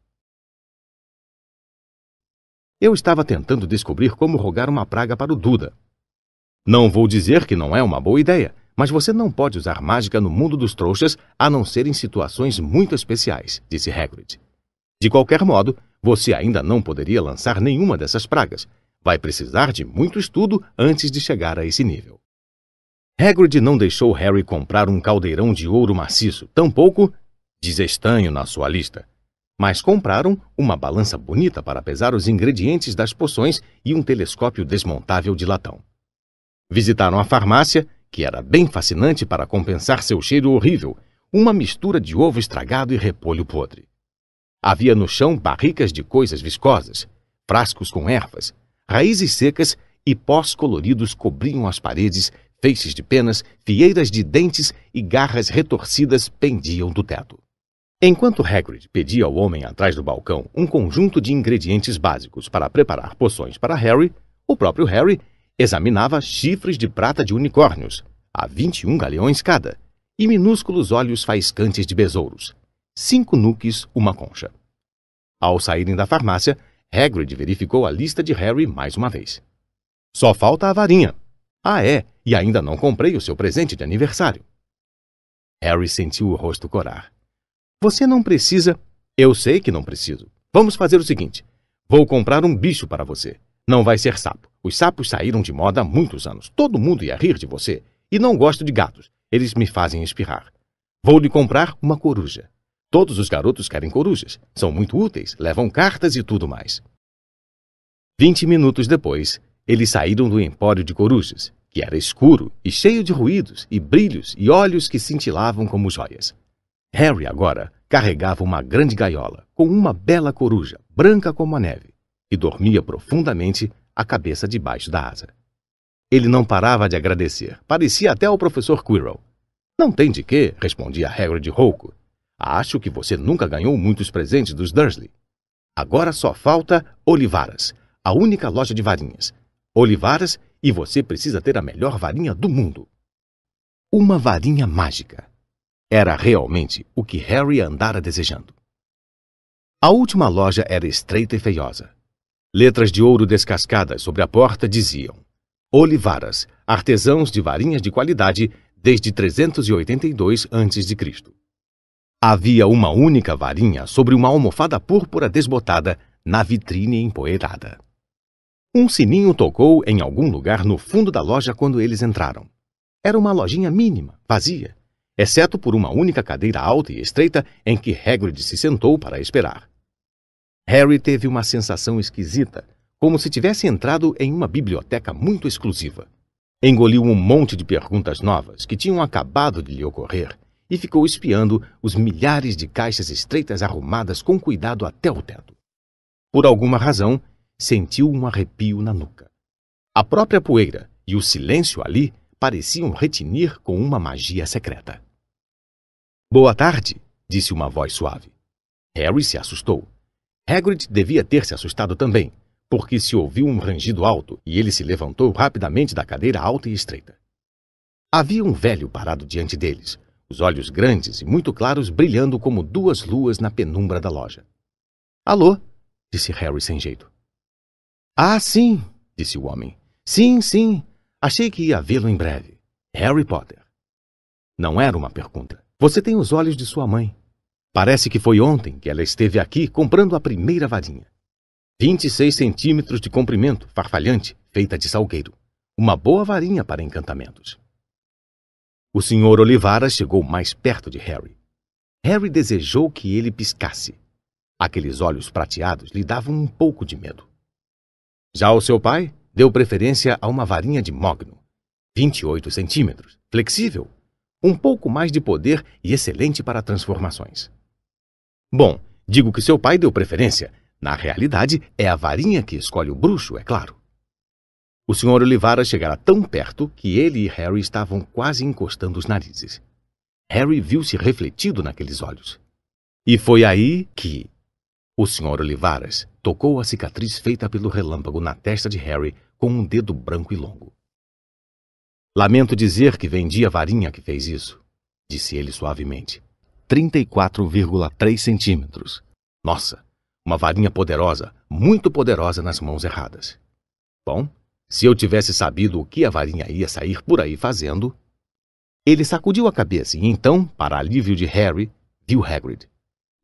Eu estava tentando descobrir como rogar uma praga para o Duda. Não vou dizer que não é uma boa ideia, mas você não pode usar mágica no mundo dos trouxas a não ser em situações muito especiais, disse Hagrid. De qualquer modo, você ainda não poderia lançar nenhuma dessas pragas. Vai precisar de muito estudo antes de chegar a esse nível. Hagrid não deixou Harry comprar um caldeirão de ouro maciço, tampouco desestanho na sua lista mas compraram uma balança bonita para pesar os ingredientes das poções e um telescópio desmontável de latão. Visitaram a farmácia, que era bem fascinante para compensar seu cheiro horrível, uma mistura de ovo estragado e repolho podre. Havia no chão barricas de coisas viscosas, frascos com ervas, raízes secas e pós coloridos cobriam as paredes, feixes de penas, fieiras de dentes e garras retorcidas pendiam do teto. Enquanto Hagrid pedia ao homem atrás do balcão um conjunto de ingredientes básicos para preparar poções para Harry, o próprio Harry examinava chifres de prata de unicórnios, a 21 galeões cada, e minúsculos olhos faiscantes de besouros. Cinco nuques, uma concha. Ao saírem da farmácia, Hagrid verificou a lista de Harry mais uma vez. Só falta a varinha. Ah, é, e ainda não comprei o seu presente de aniversário. Harry sentiu o rosto corar. Você não precisa. Eu sei que não preciso. Vamos fazer o seguinte: vou comprar um bicho para você. Não vai ser sapo. Os sapos saíram de moda há muitos anos. Todo mundo ia rir de você. E não gosto de gatos. Eles me fazem espirrar. Vou lhe comprar uma coruja. Todos os garotos querem corujas. São muito úteis, levam cartas e tudo mais. Vinte minutos depois, eles saíram do empório de corujas, que era escuro e cheio de ruídos e brilhos e olhos que cintilavam como joias. Harry agora carregava uma grande gaiola com uma bela coruja, branca como a neve, e dormia profundamente, a cabeça debaixo da asa. Ele não parava de agradecer, parecia até o professor Quirrell. Não tem de quê, respondia Hagrid rouco. Acho que você nunca ganhou muitos presentes dos Dursley. Agora só falta Olivaras, a única loja de varinhas. Olivaras e você precisa ter a melhor varinha do mundo. Uma varinha mágica. Era realmente o que Harry andara desejando. A última loja era estreita e feiosa. Letras de ouro descascadas sobre a porta diziam: Olivaras, artesãos de varinhas de qualidade desde 382 a.C. Havia uma única varinha sobre uma almofada púrpura desbotada na vitrine empoeirada. Um sininho tocou em algum lugar no fundo da loja quando eles entraram. Era uma lojinha mínima, vazia, exceto por uma única cadeira alta e estreita em que Hagrid se sentou para esperar. Harry teve uma sensação esquisita, como se tivesse entrado em uma biblioteca muito exclusiva. Engoliu um monte de perguntas novas que tinham acabado de lhe ocorrer e ficou espiando os milhares de caixas estreitas arrumadas com cuidado até o teto. Por alguma razão, sentiu um arrepio na nuca. A própria poeira e o silêncio ali pareciam retinir com uma magia secreta. Boa tarde, disse uma voz suave. Harry se assustou. Hagrid devia ter se assustado também, porque se ouviu um rangido alto e ele se levantou rapidamente da cadeira alta e estreita. Havia um velho parado diante deles, os olhos grandes e muito claros brilhando como duas luas na penumbra da loja. Alô? disse Harry sem jeito. Ah, sim, disse o homem. Sim, sim. Achei que ia vê-lo em breve. Harry Potter. Não era uma pergunta. Você tem os olhos de sua mãe. Parece que foi ontem que ela esteve aqui comprando a primeira varinha. 26 centímetros de comprimento, farfalhante, feita de salgueiro. Uma boa varinha para encantamentos. O Sr. Olivara chegou mais perto de Harry. Harry desejou que ele piscasse. Aqueles olhos prateados lhe davam um pouco de medo. Já o seu pai deu preferência a uma varinha de mogno, 28 centímetros, flexível, um pouco mais de poder e excelente para transformações. Bom, digo que seu pai deu preferência. Na realidade, é a varinha que escolhe o bruxo, é claro. O Sr. Olivara chegara tão perto que ele e Harry estavam quase encostando os narizes. Harry viu-se refletido naqueles olhos. E foi aí que o Sr. Olivaras tocou a cicatriz feita pelo relâmpago na testa de Harry com um dedo branco e longo. Lamento dizer que vendi a varinha que fez isso, disse ele suavemente. 34,3 centímetros. Nossa, uma varinha poderosa, muito poderosa nas mãos erradas. Bom, se eu tivesse sabido o que a varinha ia sair por aí fazendo. Ele sacudiu a cabeça e então, para alívio de Harry, viu Hagrid.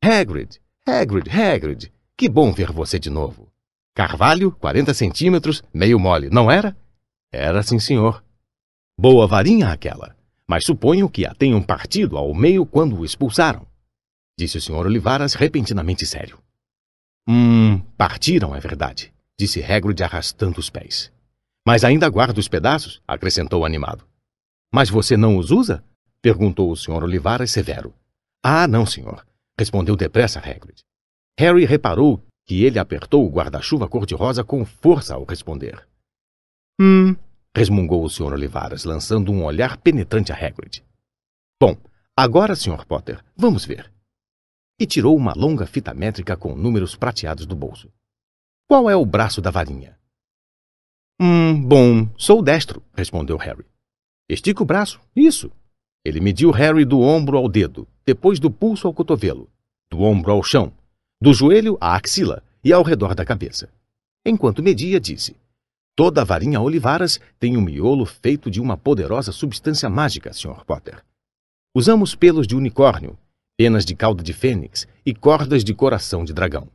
Hagrid! Hagrid, Hagrid! Que bom ver você de novo. Carvalho, 40 centímetros, meio mole, não era? Era sim, senhor. Boa varinha aquela, mas suponho que a tenham partido ao meio quando o expulsaram, disse o senhor Olivaras repentinamente sério. Hum, partiram, é verdade, disse Hagrid arrastando os pés. Mas ainda guardo os pedaços, acrescentou animado. Mas você não os usa? perguntou o Sr. Olivares severo. Ah, não, senhor, respondeu depressa Hagrid. Harry reparou que ele apertou o guarda-chuva cor-de-rosa com força ao responder. Hum, resmungou o Sr. Olivares, lançando um olhar penetrante a Hagrid. Bom, agora, Sr. Potter, vamos ver. e tirou uma longa fita métrica com números prateados do bolso. Qual é o braço da varinha? Hum, bom, sou destro, respondeu Harry. Estica o braço. Isso. Ele mediu Harry do ombro ao dedo, depois do pulso ao cotovelo, do ombro ao chão, do joelho à axila e ao redor da cabeça. Enquanto media, disse: Toda varinha olivaras tem um miolo feito de uma poderosa substância mágica, Sr. Potter. Usamos pelos de unicórnio, penas de cauda de fênix e cordas de coração de dragão.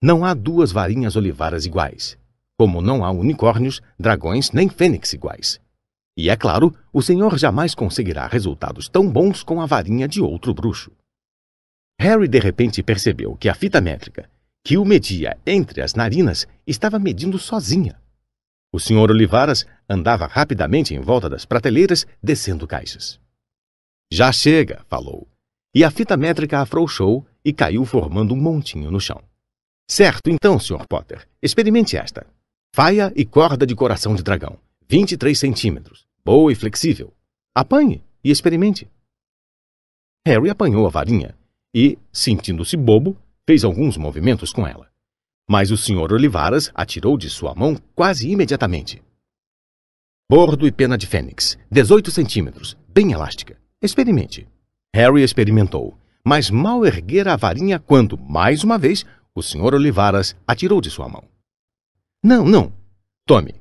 Não há duas varinhas olivaras iguais, como não há unicórnios, dragões nem fênix iguais. E é claro, o senhor jamais conseguirá resultados tão bons com a varinha de outro bruxo. Harry de repente percebeu que a fita métrica, que o media entre as narinas, estava medindo sozinha. O senhor Olivaras andava rapidamente em volta das prateleiras, descendo caixas. Já chega, falou. E a fita métrica afrouxou e caiu formando um montinho no chão. Certo, então, Sr. Potter, experimente esta. Faia e corda de coração de dragão, 23 centímetros, boa e flexível. Apanhe e experimente. Harry apanhou a varinha e, sentindo-se bobo, fez alguns movimentos com ela. Mas o Sr. Olivaras atirou de sua mão quase imediatamente. Bordo e pena de fênix, 18 centímetros, bem elástica. Experimente. Harry experimentou, mas mal erguera a varinha quando, mais uma vez, o Sr. Olivaras atirou de sua mão. Não, não. Tome.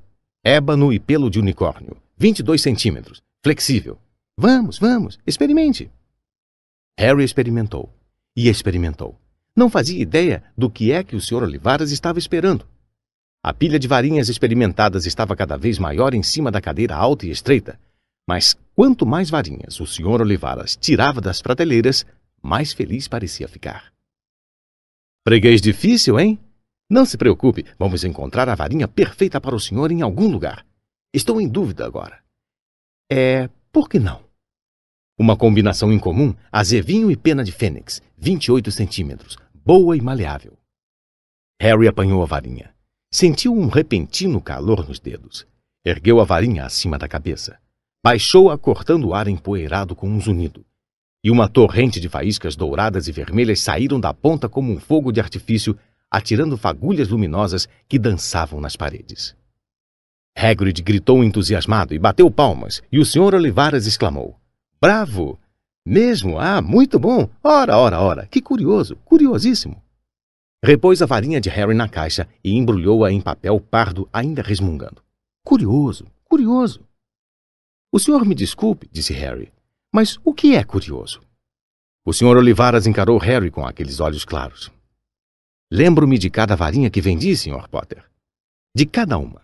Ébano e pelo de unicórnio, 22 centímetros, flexível. Vamos, vamos, experimente. Harry experimentou e experimentou. Não fazia ideia do que é que o Sr. Olivaras estava esperando. A pilha de varinhas experimentadas estava cada vez maior em cima da cadeira alta e estreita, mas quanto mais varinhas o Sr. Olivaras tirava das prateleiras, mais feliz parecia ficar. Preguês difícil, hein? Não se preocupe, vamos encontrar a varinha perfeita para o senhor em algum lugar. Estou em dúvida agora. É, por que não? Uma combinação incomum, azevinho e pena de fênix, 28 centímetros, boa e maleável. Harry apanhou a varinha. Sentiu um repentino calor nos dedos. Ergueu a varinha acima da cabeça. Baixou-a cortando o ar empoeirado com um zunido. E uma torrente de faíscas douradas e vermelhas saíram da ponta como um fogo de artifício, atirando fagulhas luminosas que dançavam nas paredes. Hagrid gritou entusiasmado e bateu palmas, e o Sr. Olivaras exclamou. Bravo! Mesmo? Ah, muito bom! Ora, ora, ora! Que curioso! Curiosíssimo! Repôs a varinha de Harry na caixa e embrulhou-a em papel pardo, ainda resmungando. Curioso! Curioso! O senhor me desculpe, disse Harry, mas o que é curioso? O senhor Olivaras encarou Harry com aqueles olhos claros. Lembro-me de cada varinha que vendi, Sr. Potter. De cada uma.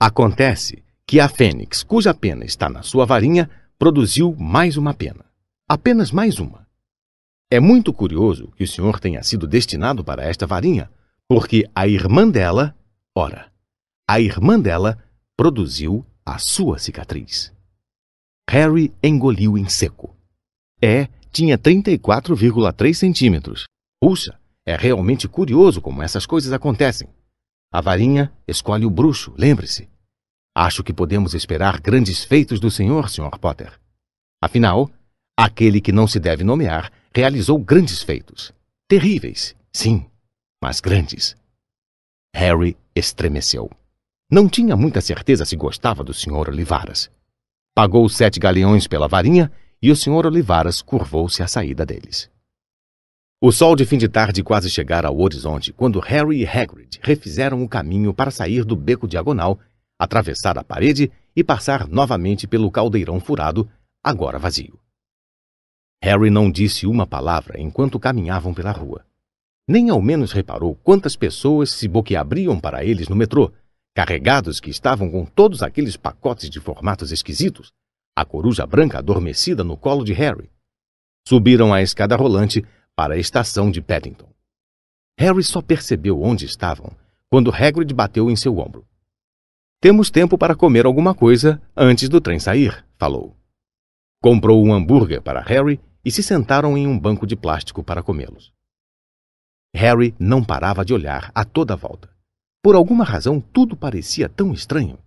Acontece que a fênix, cuja pena está na sua varinha, produziu mais uma pena. Apenas mais uma. É muito curioso que o senhor tenha sido destinado para esta varinha, porque a irmã dela, ora, a irmã dela produziu a sua cicatriz. Harry engoliu em seco. É, tinha 34,3 centímetros. Puxa, é realmente curioso como essas coisas acontecem. A varinha escolhe o bruxo, lembre-se. Acho que podemos esperar grandes feitos do senhor, Sr. Potter. Afinal, aquele que não se deve nomear realizou grandes feitos. Terríveis, sim, mas grandes. Harry estremeceu. Não tinha muita certeza se gostava do Sr. Olivaras. Pagou sete galeões pela varinha e o Sr. Olivaras curvou-se à saída deles. O sol de fim de tarde quase chegara ao horizonte quando Harry e Hagrid refizeram o caminho para sair do beco diagonal atravessar a parede e passar novamente pelo caldeirão furado, agora vazio. Harry não disse uma palavra enquanto caminhavam pela rua. Nem ao menos reparou quantas pessoas se boqueabriam para eles no metrô, carregados que estavam com todos aqueles pacotes de formatos esquisitos, a coruja branca adormecida no colo de Harry. Subiram a escada rolante para a estação de Paddington. Harry só percebeu onde estavam quando Hagrid bateu em seu ombro. Temos tempo para comer alguma coisa antes do trem sair, falou. Comprou um hambúrguer para Harry e se sentaram em um banco de plástico para comê-los. Harry não parava de olhar a toda volta. Por alguma razão, tudo parecia tão estranho.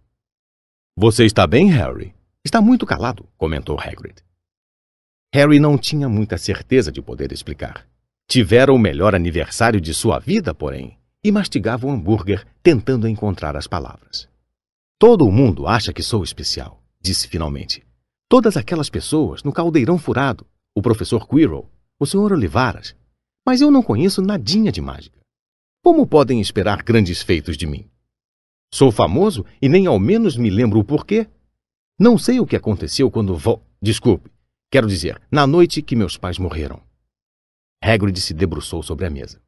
Você está bem, Harry? Está muito calado, comentou Hagrid. Harry não tinha muita certeza de poder explicar. Tivera o melhor aniversário de sua vida, porém, e mastigava o hambúrguer, tentando encontrar as palavras. Todo o mundo acha que sou especial, disse finalmente. Todas aquelas pessoas no caldeirão furado, o professor Quirrell, o Sr. Olivaras. Mas eu não conheço nadinha de mágica. Como podem esperar grandes feitos de mim? Sou famoso e nem ao menos me lembro o porquê. Não sei o que aconteceu quando vou. Desculpe, quero dizer, na noite que meus pais morreram. Hagrid se debruçou sobre a mesa.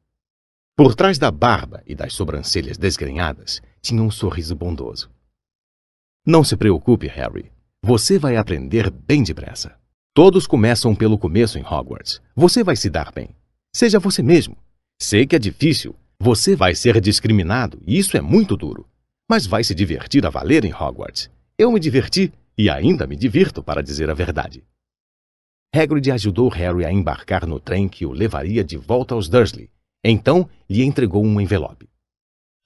Por trás da barba e das sobrancelhas desgrenhadas tinha um sorriso bondoso. Não se preocupe, Harry. Você vai aprender bem depressa. Todos começam pelo começo em Hogwarts. Você vai se dar bem. Seja você mesmo. Sei que é difícil. Você vai ser discriminado e isso é muito duro. Mas vai se divertir a valer em Hogwarts. Eu me diverti e ainda me divirto, para dizer a verdade. Hagrid ajudou Harry a embarcar no trem que o levaria de volta aos Dursley. Então lhe entregou um envelope.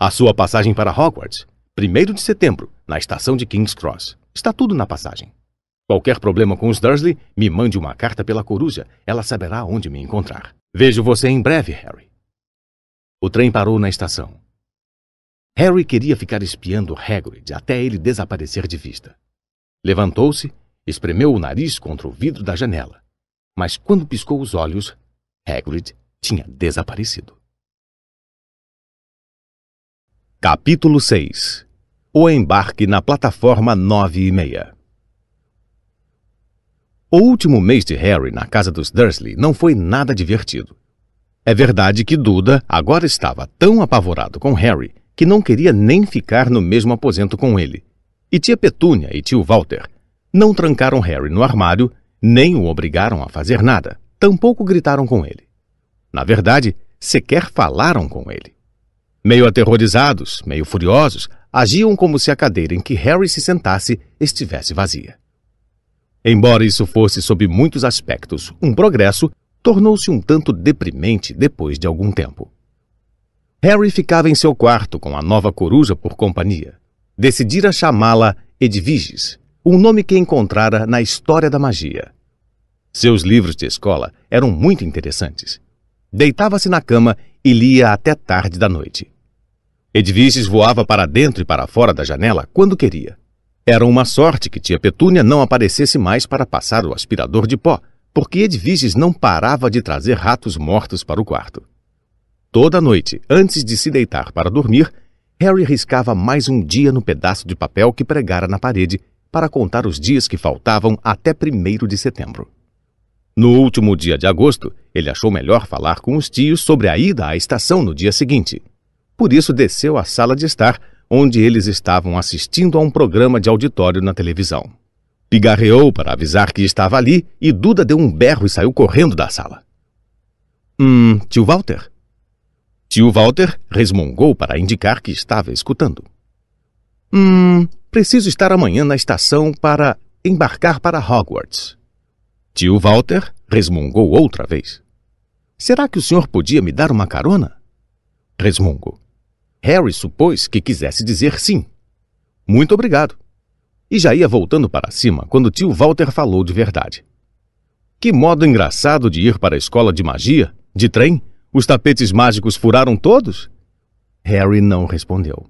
A sua passagem para Hogwarts, 1 de setembro, na estação de King's Cross. Está tudo na passagem. Qualquer problema com os Dursley, me mande uma carta pela coruja. Ela saberá onde me encontrar. Vejo você em breve, Harry. O trem parou na estação. Harry queria ficar espiando Hagrid até ele desaparecer de vista. Levantou-se, espremeu o nariz contra o vidro da janela. Mas quando piscou os olhos, Hagrid tinha desaparecido. Capítulo 6 O embarque na plataforma 9 e meia O último mês de Harry na casa dos Dursley não foi nada divertido. É verdade que Duda agora estava tão apavorado com Harry que não queria nem ficar no mesmo aposento com ele. E tia Petúnia e tio Walter não trancaram Harry no armário, nem o obrigaram a fazer nada, tampouco gritaram com ele. Na verdade, sequer falaram com ele. Meio aterrorizados, meio furiosos, agiam como se a cadeira em que Harry se sentasse estivesse vazia. Embora isso fosse, sob muitos aspectos, um progresso, tornou-se um tanto deprimente depois de algum tempo. Harry ficava em seu quarto com a nova coruja por companhia. Decidira chamá-la Edviges, um nome que encontrara na história da magia. Seus livros de escola eram muito interessantes. Deitava-se na cama e lia até tarde da noite. Edviges voava para dentro e para fora da janela quando queria. Era uma sorte que tia Petúnia não aparecesse mais para passar o aspirador de pó, porque Edviges não parava de trazer ratos mortos para o quarto. Toda noite, antes de se deitar para dormir, Harry riscava mais um dia no pedaço de papel que pregara na parede para contar os dias que faltavam até 1 de setembro. No último dia de agosto, ele achou melhor falar com os tios sobre a ida à estação no dia seguinte por isso desceu à sala de estar, onde eles estavam assistindo a um programa de auditório na televisão. Pigarreou para avisar que estava ali e Duda deu um berro e saiu correndo da sala. Hum, tio Walter? Tio Walter resmungou para indicar que estava escutando. Hum, preciso estar amanhã na estação para embarcar para Hogwarts. Tio Walter resmungou outra vez. Será que o senhor podia me dar uma carona? Resmungo. Harry supôs que quisesse dizer sim. Muito obrigado. E já ia voltando para cima quando tio Walter falou de verdade. Que modo engraçado de ir para a escola de magia, de trem? Os tapetes mágicos furaram todos? Harry não respondeu.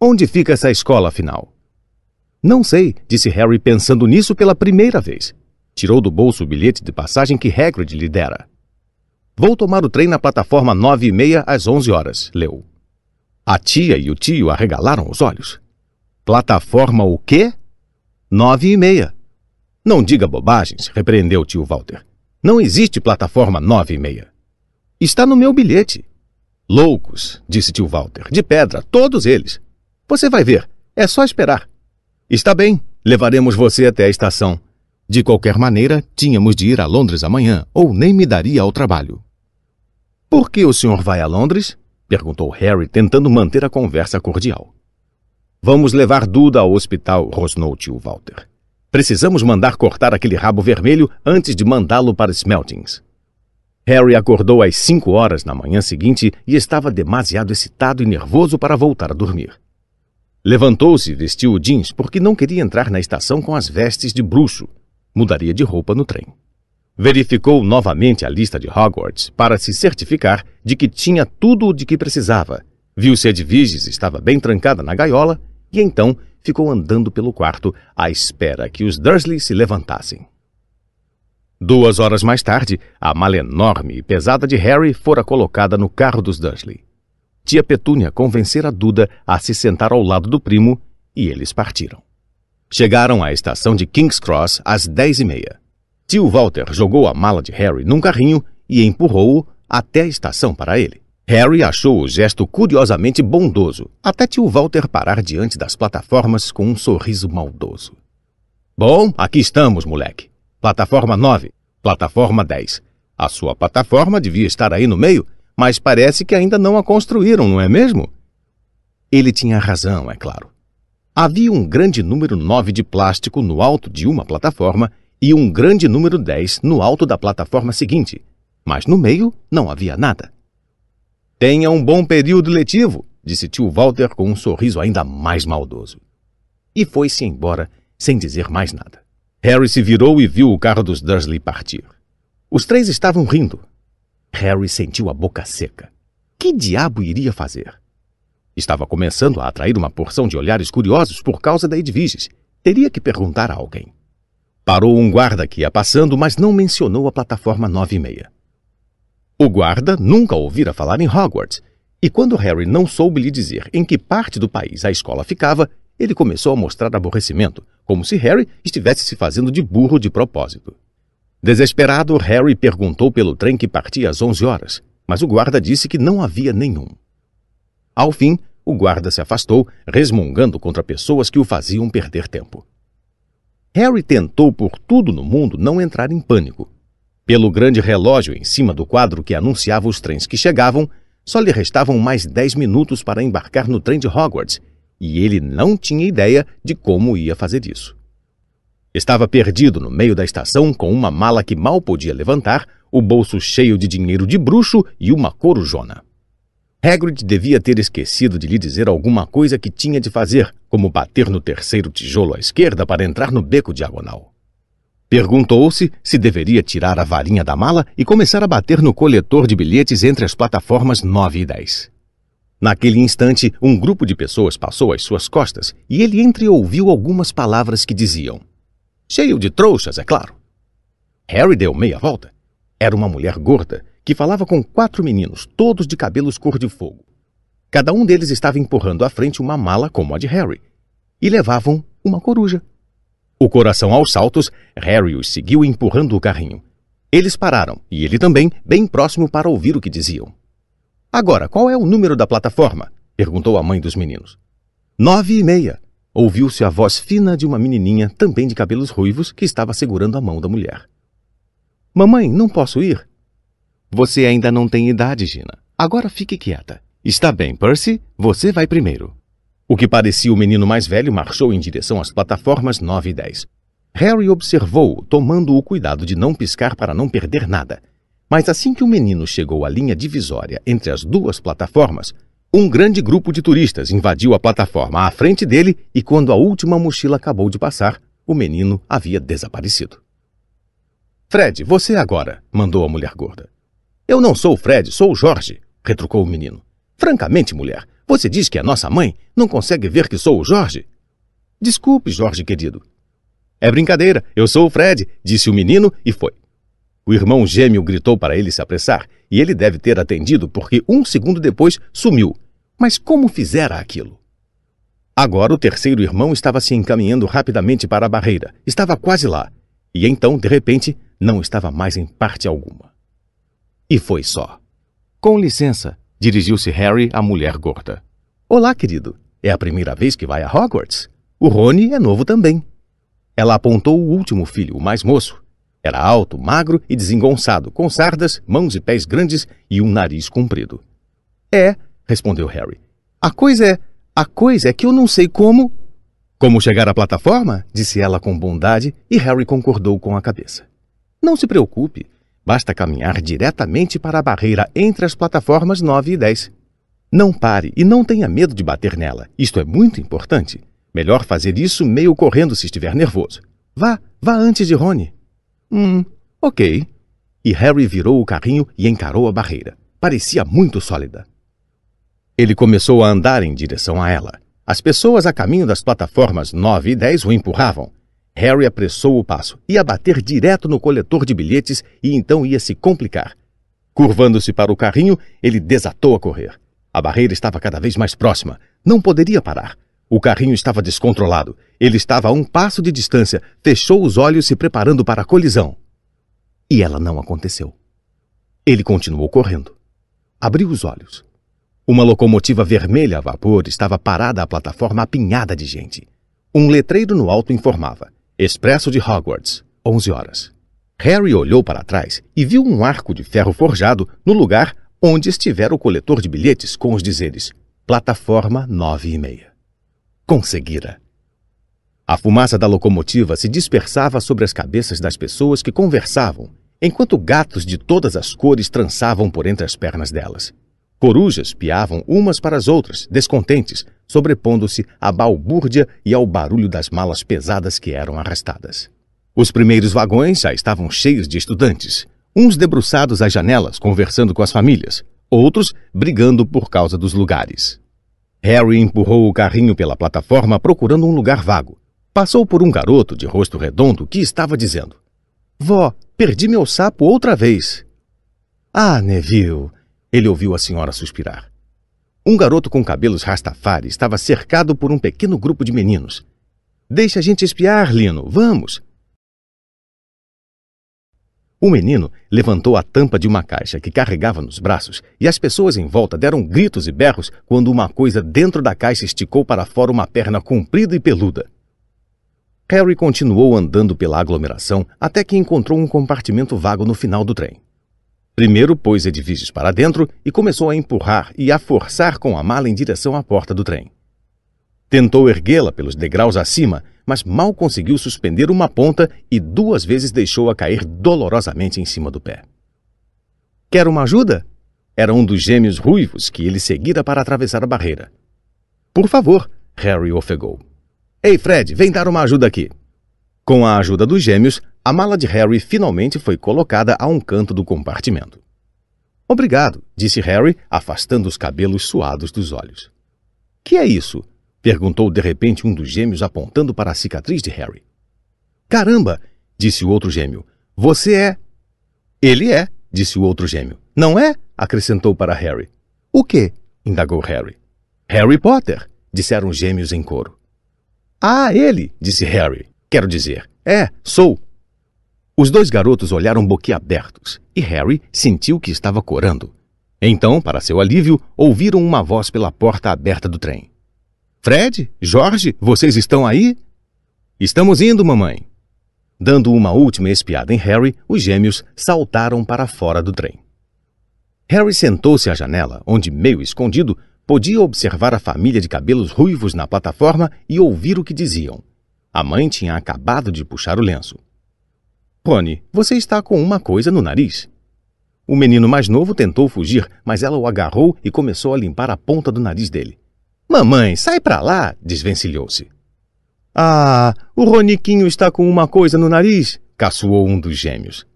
Onde fica essa escola, afinal? Não sei, disse Harry pensando nisso pela primeira vez. Tirou do bolso o bilhete de passagem que Hagrid lhe dera. Vou tomar o trem na plataforma nove e meia às onze horas, leu. A tia e o tio arregalaram os olhos. Plataforma o quê? Nove e meia. Não diga bobagens, repreendeu o tio Walter. Não existe plataforma nove e meia. Está no meu bilhete. Loucos, disse tio Walter, de pedra, todos eles. Você vai ver, é só esperar. Está bem, levaremos você até a estação. De qualquer maneira, tínhamos de ir a Londres amanhã, ou nem me daria ao trabalho. Por que o senhor vai a Londres? Perguntou Harry, tentando manter a conversa cordial. Vamos levar Duda ao hospital, rosnou tio Walter. Precisamos mandar cortar aquele rabo vermelho antes de mandá-lo para Smeltings. Harry acordou às cinco horas na manhã seguinte e estava demasiado excitado e nervoso para voltar a dormir. Levantou-se e vestiu o jeans porque não queria entrar na estação com as vestes de bruxo. Mudaria de roupa no trem. Verificou novamente a lista de Hogwarts para se certificar de que tinha tudo o de que precisava. Viu se Edviges estava bem trancada na gaiola e então ficou andando pelo quarto à espera que os Dursley se levantassem. Duas horas mais tarde, a mala enorme e pesada de Harry fora colocada no carro dos Dursley. Tia Petúnia convencera Duda a se sentar ao lado do primo e eles partiram. Chegaram à estação de King's Cross às dez e meia. Tio Walter jogou a mala de Harry num carrinho e empurrou-o até a estação para ele. Harry achou o gesto curiosamente bondoso, até tio Walter parar diante das plataformas com um sorriso maldoso. Bom, aqui estamos, moleque. Plataforma 9, plataforma 10. A sua plataforma devia estar aí no meio, mas parece que ainda não a construíram, não é mesmo? Ele tinha razão, é claro. Havia um grande número 9 de plástico no alto de uma plataforma e um grande número 10 no alto da plataforma seguinte, mas no meio não havia nada. Tenha um bom período letivo, disse tio Walter com um sorriso ainda mais maldoso. E foi-se embora sem dizer mais nada. Harry se virou e viu o carro dos Dursley partir. Os três estavam rindo. Harry sentiu a boca seca. Que diabo iria fazer? Estava começando a atrair uma porção de olhares curiosos por causa da Edviges. Teria que perguntar a alguém. Parou um guarda que ia passando, mas não mencionou a plataforma 9 e meia. O guarda nunca ouvira falar em Hogwarts, e quando Harry não soube lhe dizer em que parte do país a escola ficava, ele começou a mostrar aborrecimento, como se Harry estivesse se fazendo de burro de propósito. Desesperado, Harry perguntou pelo trem que partia às 11 horas, mas o guarda disse que não havia nenhum. Ao fim, o guarda se afastou, resmungando contra pessoas que o faziam perder tempo. Harry tentou por tudo no mundo não entrar em pânico, pelo grande relógio em cima do quadro que anunciava os trens que chegavam, só lhe restavam mais dez minutos para embarcar no trem de Hogwarts, e ele não tinha ideia de como ia fazer isso. Estava perdido no meio da estação com uma mala que mal podia levantar, o bolso cheio de dinheiro de bruxo e uma corujona. Hagrid devia ter esquecido de lhe dizer alguma coisa que tinha de fazer, como bater no terceiro tijolo à esquerda para entrar no beco diagonal. Perguntou-se se deveria tirar a varinha da mala e começar a bater no coletor de bilhetes entre as plataformas 9 e 10. Naquele instante, um grupo de pessoas passou às suas costas e ele entreouviu algumas palavras que diziam: Cheio de trouxas, é claro. Harry deu meia volta. Era uma mulher gorda que falava com quatro meninos, todos de cabelos cor-de-fogo. Cada um deles estava empurrando à frente uma mala como a de Harry e levavam uma coruja. O coração aos saltos, Harry os seguiu empurrando o carrinho. Eles pararam, e ele também, bem próximo para ouvir o que diziam. Agora, qual é o número da plataforma? perguntou a mãe dos meninos. Nove e meia. Ouviu-se a voz fina de uma menininha, também de cabelos ruivos, que estava segurando a mão da mulher. Mamãe, não posso ir? Você ainda não tem idade, Gina. Agora fique quieta. Está bem, Percy, você vai primeiro. O que parecia o menino mais velho marchou em direção às plataformas 9 e 10. Harry observou-o, tomando o cuidado de não piscar para não perder nada. Mas assim que o menino chegou à linha divisória entre as duas plataformas, um grande grupo de turistas invadiu a plataforma à frente dele e, quando a última mochila acabou de passar, o menino havia desaparecido. Fred, você agora, mandou a mulher gorda. Eu não sou o Fred, sou o Jorge, retrucou o menino. Francamente, mulher, você diz que é nossa mãe? Não consegue ver que sou o Jorge? Desculpe, Jorge querido. É brincadeira, eu sou o Fred, disse o menino e foi. O irmão gêmeo gritou para ele se apressar, e ele deve ter atendido porque um segundo depois sumiu. Mas como fizera aquilo? Agora o terceiro irmão estava se encaminhando rapidamente para a barreira. Estava quase lá. E então, de repente, não estava mais em parte alguma. E foi só. Com licença, Dirigiu-se Harry à mulher gorda. Olá, querido. É a primeira vez que vai a Hogwarts? O Rony é novo também. Ela apontou o último filho, o mais moço. Era alto, magro e desengonçado, com sardas, mãos e pés grandes e um nariz comprido. É, respondeu Harry. A coisa é. A coisa é que eu não sei como. Como chegar à plataforma? disse ela com bondade, e Harry concordou com a cabeça. Não se preocupe. Basta caminhar diretamente para a barreira entre as plataformas 9 e 10. Não pare e não tenha medo de bater nela. Isto é muito importante. Melhor fazer isso meio correndo se estiver nervoso. Vá, vá antes de Rony. Hum, Ok. E Harry virou o carrinho e encarou a barreira. Parecia muito sólida. Ele começou a andar em direção a ela. As pessoas a caminho das plataformas 9 e 10 o empurravam. Harry apressou o passo. Ia bater direto no coletor de bilhetes e então ia se complicar. Curvando-se para o carrinho, ele desatou a correr. A barreira estava cada vez mais próxima. Não poderia parar. O carrinho estava descontrolado. Ele estava a um passo de distância, fechou os olhos se preparando para a colisão. E ela não aconteceu. Ele continuou correndo. Abriu os olhos. Uma locomotiva vermelha a vapor estava parada à plataforma apinhada de gente. Um letreiro no alto informava: Expresso de Hogwarts, 11 horas. Harry olhou para trás e viu um arco de ferro forjado no lugar onde estivera o coletor de bilhetes com os dizeres: Plataforma 9 e meia. Conseguira. A fumaça da locomotiva se dispersava sobre as cabeças das pessoas que conversavam, enquanto gatos de todas as cores trançavam por entre as pernas delas. Corujas piavam umas para as outras, descontentes, sobrepondo-se à balbúrdia e ao barulho das malas pesadas que eram arrastadas. Os primeiros vagões já estavam cheios de estudantes, uns debruçados às janelas conversando com as famílias, outros brigando por causa dos lugares. Harry empurrou o carrinho pela plataforma procurando um lugar vago. Passou por um garoto de rosto redondo que estava dizendo: Vó, perdi meu sapo outra vez. Ah, Neville, ele ouviu a senhora suspirar. Um garoto com cabelos rastafari estava cercado por um pequeno grupo de meninos. Deixa a gente espiar, Lino. Vamos. O menino levantou a tampa de uma caixa que carregava nos braços e as pessoas em volta deram gritos e berros quando uma coisa dentro da caixa esticou para fora uma perna comprida e peluda. Harry continuou andando pela aglomeração até que encontrou um compartimento vago no final do trem. Primeiro pôs Edviges para dentro e começou a empurrar e a forçar com a mala em direção à porta do trem. Tentou erguê-la pelos degraus acima, mas mal conseguiu suspender uma ponta e duas vezes deixou-a cair dolorosamente em cima do pé. Quer uma ajuda? Era um dos gêmeos ruivos que ele seguira para atravessar a barreira. Por favor, Harry ofegou. Ei, Fred, vem dar uma ajuda aqui. Com a ajuda dos gêmeos, a mala de Harry finalmente foi colocada a um canto do compartimento. Obrigado, disse Harry, afastando os cabelos suados dos olhos. Que é isso? perguntou de repente um dos gêmeos apontando para a cicatriz de Harry. Caramba! disse o outro gêmeo. Você é. Ele é, disse o outro gêmeo. Não é? acrescentou para Harry. O quê? indagou Harry. Harry Potter, disseram os gêmeos em coro. Ah, ele, disse Harry. Quero dizer, é, sou. Os dois garotos olharam boquiabertos e Harry sentiu que estava corando. Então, para seu alívio, ouviram uma voz pela porta aberta do trem. Fred, Jorge, vocês estão aí? Estamos indo, mamãe. Dando uma última espiada em Harry, os gêmeos saltaram para fora do trem. Harry sentou-se à janela, onde, meio escondido, podia observar a família de cabelos ruivos na plataforma e ouvir o que diziam. A mãe tinha acabado de puxar o lenço. Rony, você está com uma coisa no nariz. O menino mais novo tentou fugir, mas ela o agarrou e começou a limpar a ponta do nariz dele. Mamãe, sai pra lá! desvencilhou-se. Ah, o Roniquinho está com uma coisa no nariz! caçoou um dos gêmeos.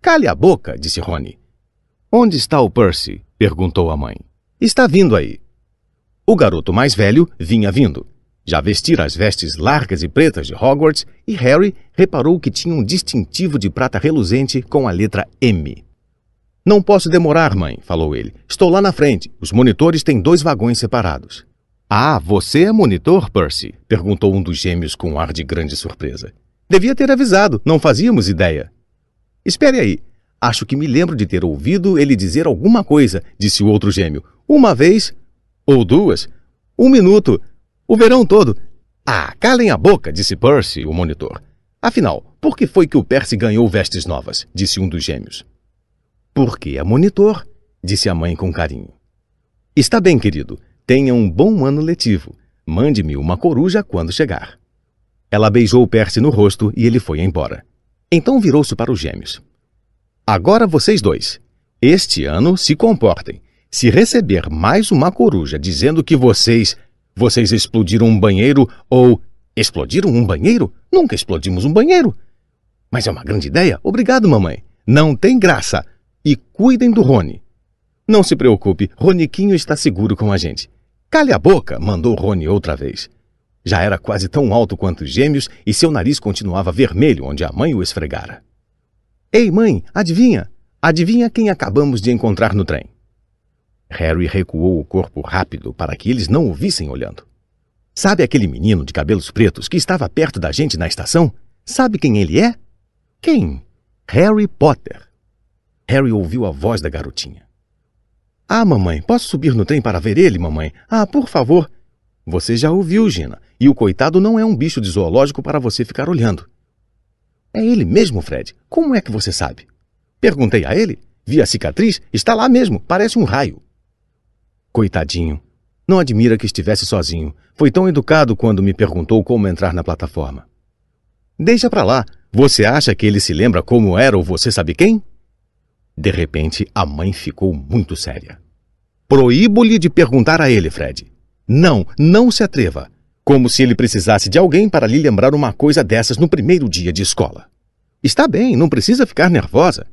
Cale a boca, disse Rony. Onde está o Percy? perguntou a mãe. Está vindo aí. O garoto mais velho vinha vindo. Já vestira as vestes largas e pretas de Hogwarts e Harry reparou que tinha um distintivo de prata reluzente com a letra M. Não posso demorar, mãe, falou ele. Estou lá na frente. Os monitores têm dois vagões separados. Ah, você é monitor, Percy? perguntou um dos gêmeos com um ar de grande surpresa. Devia ter avisado, não fazíamos ideia. Espere aí. Acho que me lembro de ter ouvido ele dizer alguma coisa, disse o outro gêmeo. Uma vez. Ou duas. Um minuto. O verão todo. Ah, calem a boca, disse Percy, o monitor. Afinal, por que foi que o Percy ganhou vestes novas? disse um dos gêmeos. Porque é monitor, disse a mãe com carinho. Está bem, querido. Tenha um bom ano letivo. Mande-me uma coruja quando chegar. Ela beijou Percy no rosto e ele foi embora. Então virou-se para os gêmeos. Agora vocês dois. Este ano se comportem. Se receber mais uma coruja dizendo que vocês vocês explodiram um banheiro ou. Explodiram um banheiro? Nunca explodimos um banheiro. Mas é uma grande ideia. Obrigado, mamãe. Não tem graça. E cuidem do Rony. Não se preocupe, Roniquinho está seguro com a gente. Cale a boca, mandou Rony outra vez. Já era quase tão alto quanto os gêmeos e seu nariz continuava vermelho onde a mãe o esfregara. Ei, mãe, adivinha? Adivinha quem acabamos de encontrar no trem? Harry recuou o corpo rápido para que eles não o vissem olhando. Sabe aquele menino de cabelos pretos que estava perto da gente na estação? Sabe quem ele é? Quem? Harry Potter. Harry ouviu a voz da garotinha. Ah, mamãe, posso subir no trem para ver ele, mamãe? Ah, por favor. Você já ouviu, Gina, e o coitado não é um bicho de zoológico para você ficar olhando. É ele mesmo, Fred. Como é que você sabe? Perguntei a ele. Vi a cicatriz, está lá mesmo, parece um raio. Coitadinho. Não admira que estivesse sozinho. Foi tão educado quando me perguntou como entrar na plataforma. Deixa pra lá. Você acha que ele se lembra como era ou você sabe quem? De repente, a mãe ficou muito séria. Proíbo-lhe de perguntar a ele, Fred. Não, não se atreva. Como se ele precisasse de alguém para lhe lembrar uma coisa dessas no primeiro dia de escola. Está bem, não precisa ficar nervosa.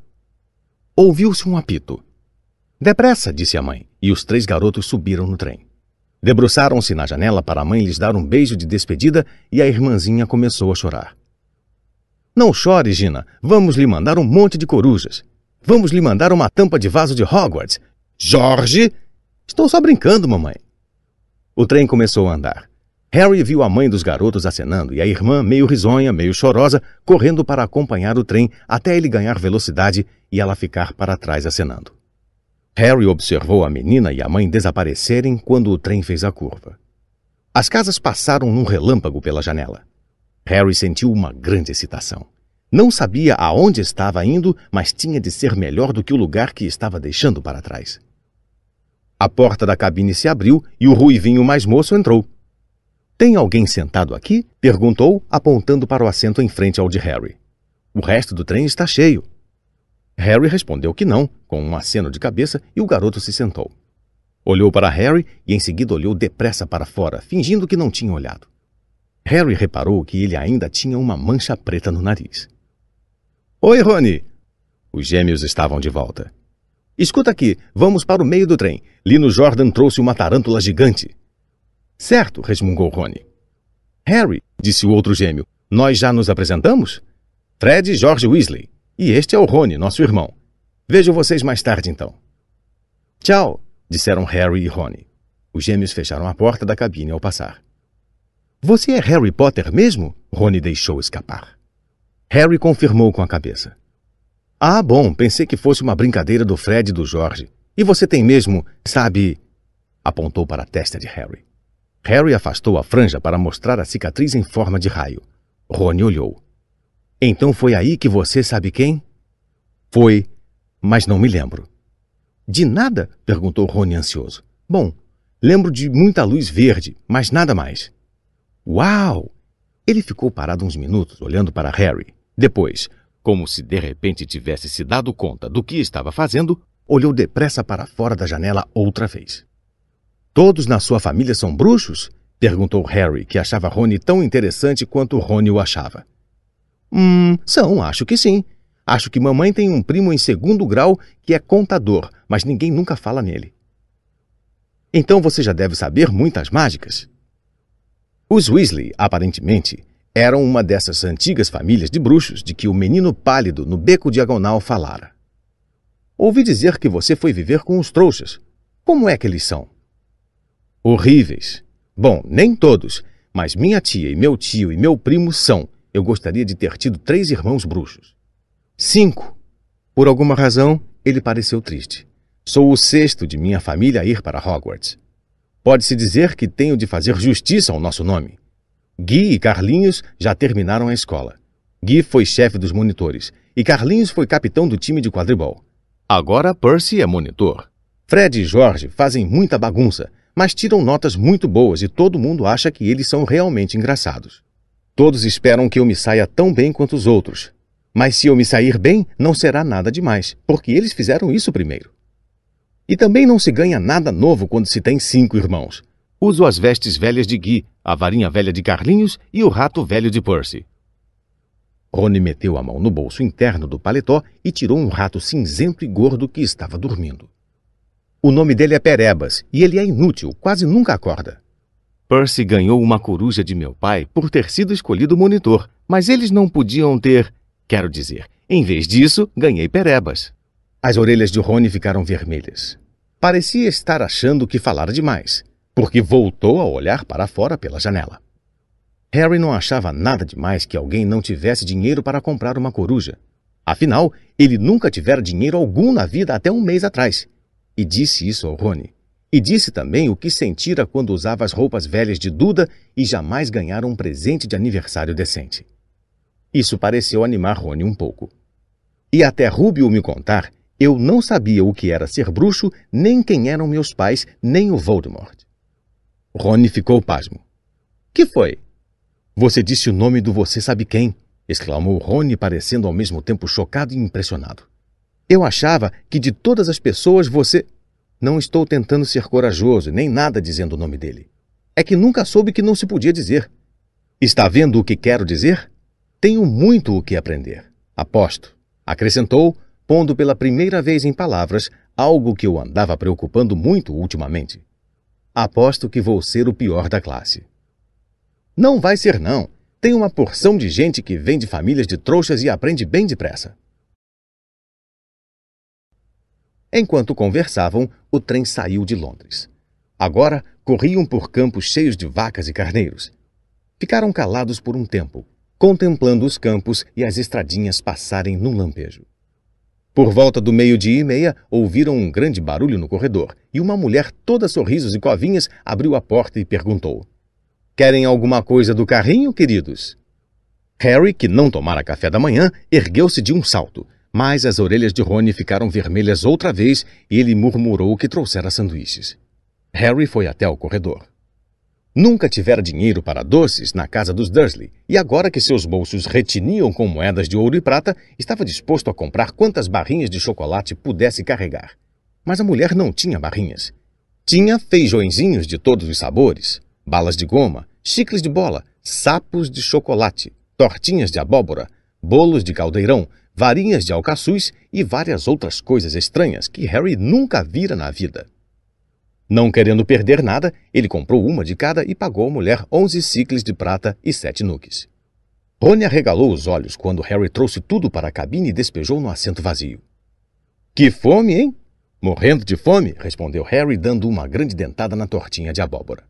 Ouviu-se um apito. Depressa, disse a mãe, e os três garotos subiram no trem. Debruçaram-se na janela para a mãe lhes dar um beijo de despedida e a irmãzinha começou a chorar. Não chore, Gina. Vamos lhe mandar um monte de corujas. Vamos lhe mandar uma tampa de vaso de Hogwarts. Jorge! Estou só brincando, mamãe. O trem começou a andar. Harry viu a mãe dos garotos acenando e a irmã, meio risonha, meio chorosa, correndo para acompanhar o trem até ele ganhar velocidade e ela ficar para trás acenando. Harry observou a menina e a mãe desaparecerem quando o trem fez a curva. As casas passaram num relâmpago pela janela. Harry sentiu uma grande excitação. Não sabia aonde estava indo, mas tinha de ser melhor do que o lugar que estava deixando para trás. A porta da cabine se abriu e o ruivinho mais moço entrou. Tem alguém sentado aqui? perguntou, apontando para o assento em frente ao de Harry. O resto do trem está cheio. Harry respondeu que não, com um aceno de cabeça, e o garoto se sentou. Olhou para Harry e em seguida olhou depressa para fora, fingindo que não tinha olhado. Harry reparou que ele ainda tinha uma mancha preta no nariz. Oi, Rony! Os gêmeos estavam de volta. Escuta aqui, vamos para o meio do trem. Lino Jordan trouxe uma tarântula gigante. Certo, resmungou Rony. Harry, disse o outro gêmeo, nós já nos apresentamos? Fred e George Weasley. E este é o Rony, nosso irmão. Vejo vocês mais tarde, então. Tchau, disseram Harry e Rony. Os gêmeos fecharam a porta da cabine ao passar. Você é Harry Potter mesmo? Rony deixou escapar. Harry confirmou com a cabeça. Ah, bom, pensei que fosse uma brincadeira do Fred e do Jorge. E você tem mesmo, sabe. Apontou para a testa de Harry. Harry afastou a franja para mostrar a cicatriz em forma de raio. Rony olhou. Então foi aí que você sabe quem? Foi, mas não me lembro. De nada? perguntou Rony ansioso. Bom, lembro de muita luz verde, mas nada mais. Uau! Ele ficou parado uns minutos olhando para Harry. Depois, como se de repente tivesse se dado conta do que estava fazendo, olhou depressa para fora da janela outra vez. Todos na sua família são bruxos? perguntou Harry, que achava Rony tão interessante quanto Rony o achava. Hum, são, acho que sim. Acho que mamãe tem um primo em segundo grau que é contador, mas ninguém nunca fala nele. Então você já deve saber muitas mágicas. Os Weasley, aparentemente, eram uma dessas antigas famílias de bruxos de que o menino pálido no beco diagonal falara. Ouvi dizer que você foi viver com os trouxas. Como é que eles são? Horríveis. Bom, nem todos, mas minha tia e meu tio e meu primo são. Eu gostaria de ter tido três irmãos bruxos. Cinco. Por alguma razão, ele pareceu triste. Sou o sexto de minha família a ir para Hogwarts. Pode-se dizer que tenho de fazer justiça ao nosso nome. Gui e Carlinhos já terminaram a escola. Gui foi chefe dos monitores e Carlinhos foi capitão do time de quadribol. Agora Percy é monitor. Fred e Jorge fazem muita bagunça, mas tiram notas muito boas e todo mundo acha que eles são realmente engraçados. Todos esperam que eu me saia tão bem quanto os outros. Mas se eu me sair bem, não será nada demais, porque eles fizeram isso primeiro. E também não se ganha nada novo quando se tem cinco irmãos. Uso as vestes velhas de Gui, a varinha velha de Carlinhos e o rato velho de Percy. Rony meteu a mão no bolso interno do paletó e tirou um rato cinzento e gordo que estava dormindo. O nome dele é Perebas e ele é inútil, quase nunca acorda. Percy ganhou uma coruja de meu pai por ter sido escolhido monitor, mas eles não podiam ter. Quero dizer, em vez disso, ganhei Perebas. As orelhas de Rony ficaram vermelhas. Parecia estar achando que falara demais, porque voltou a olhar para fora pela janela. Harry não achava nada demais que alguém não tivesse dinheiro para comprar uma coruja. Afinal, ele nunca tivera dinheiro algum na vida até um mês atrás. E disse isso ao Rony. E disse também o que sentira quando usava as roupas velhas de Duda e jamais ganhara um presente de aniversário decente. Isso pareceu animar Rony um pouco. E até Rubio me contar, eu não sabia o que era ser bruxo, nem quem eram meus pais, nem o Voldemort. Rony ficou pasmo. Que foi? Você disse o nome do você sabe quem, exclamou Rony, parecendo ao mesmo tempo chocado e impressionado. Eu achava que de todas as pessoas você. Não estou tentando ser corajoso, nem nada dizendo o nome dele. É que nunca soube que não se podia dizer. Está vendo o que quero dizer? Tenho muito o que aprender. Aposto. Acrescentou, pondo pela primeira vez em palavras algo que o andava preocupando muito ultimamente. Aposto que vou ser o pior da classe. Não vai ser, não. Tem uma porção de gente que vem de famílias de trouxas e aprende bem depressa. Enquanto conversavam, o trem saiu de Londres. Agora corriam por campos cheios de vacas e carneiros. Ficaram calados por um tempo, contemplando os campos e as estradinhas passarem num lampejo. Por volta do meio-dia e meia, ouviram um grande barulho no corredor e uma mulher, toda sorrisos e covinhas, abriu a porta e perguntou: Querem alguma coisa do carrinho, queridos? Harry, que não tomara café da manhã, ergueu-se de um salto, mas as orelhas de Rony ficaram vermelhas outra vez e ele murmurou que trouxera sanduíches. Harry foi até o corredor. Nunca tivera dinheiro para doces na casa dos Dursley, e agora que seus bolsos retiniam com moedas de ouro e prata, estava disposto a comprar quantas barrinhas de chocolate pudesse carregar. Mas a mulher não tinha barrinhas. Tinha feijõezinhos de todos os sabores, balas de goma, chicles de bola, sapos de chocolate, tortinhas de abóbora, bolos de caldeirão, varinhas de alcaçuz e várias outras coisas estranhas que Harry nunca vira na vida. Não querendo perder nada, ele comprou uma de cada e pagou à mulher onze ciclos de prata e sete nuques. Rony arregalou os olhos quando Harry trouxe tudo para a cabine e despejou no assento vazio. Que fome, hein? Morrendo de fome, respondeu Harry, dando uma grande dentada na tortinha de abóbora.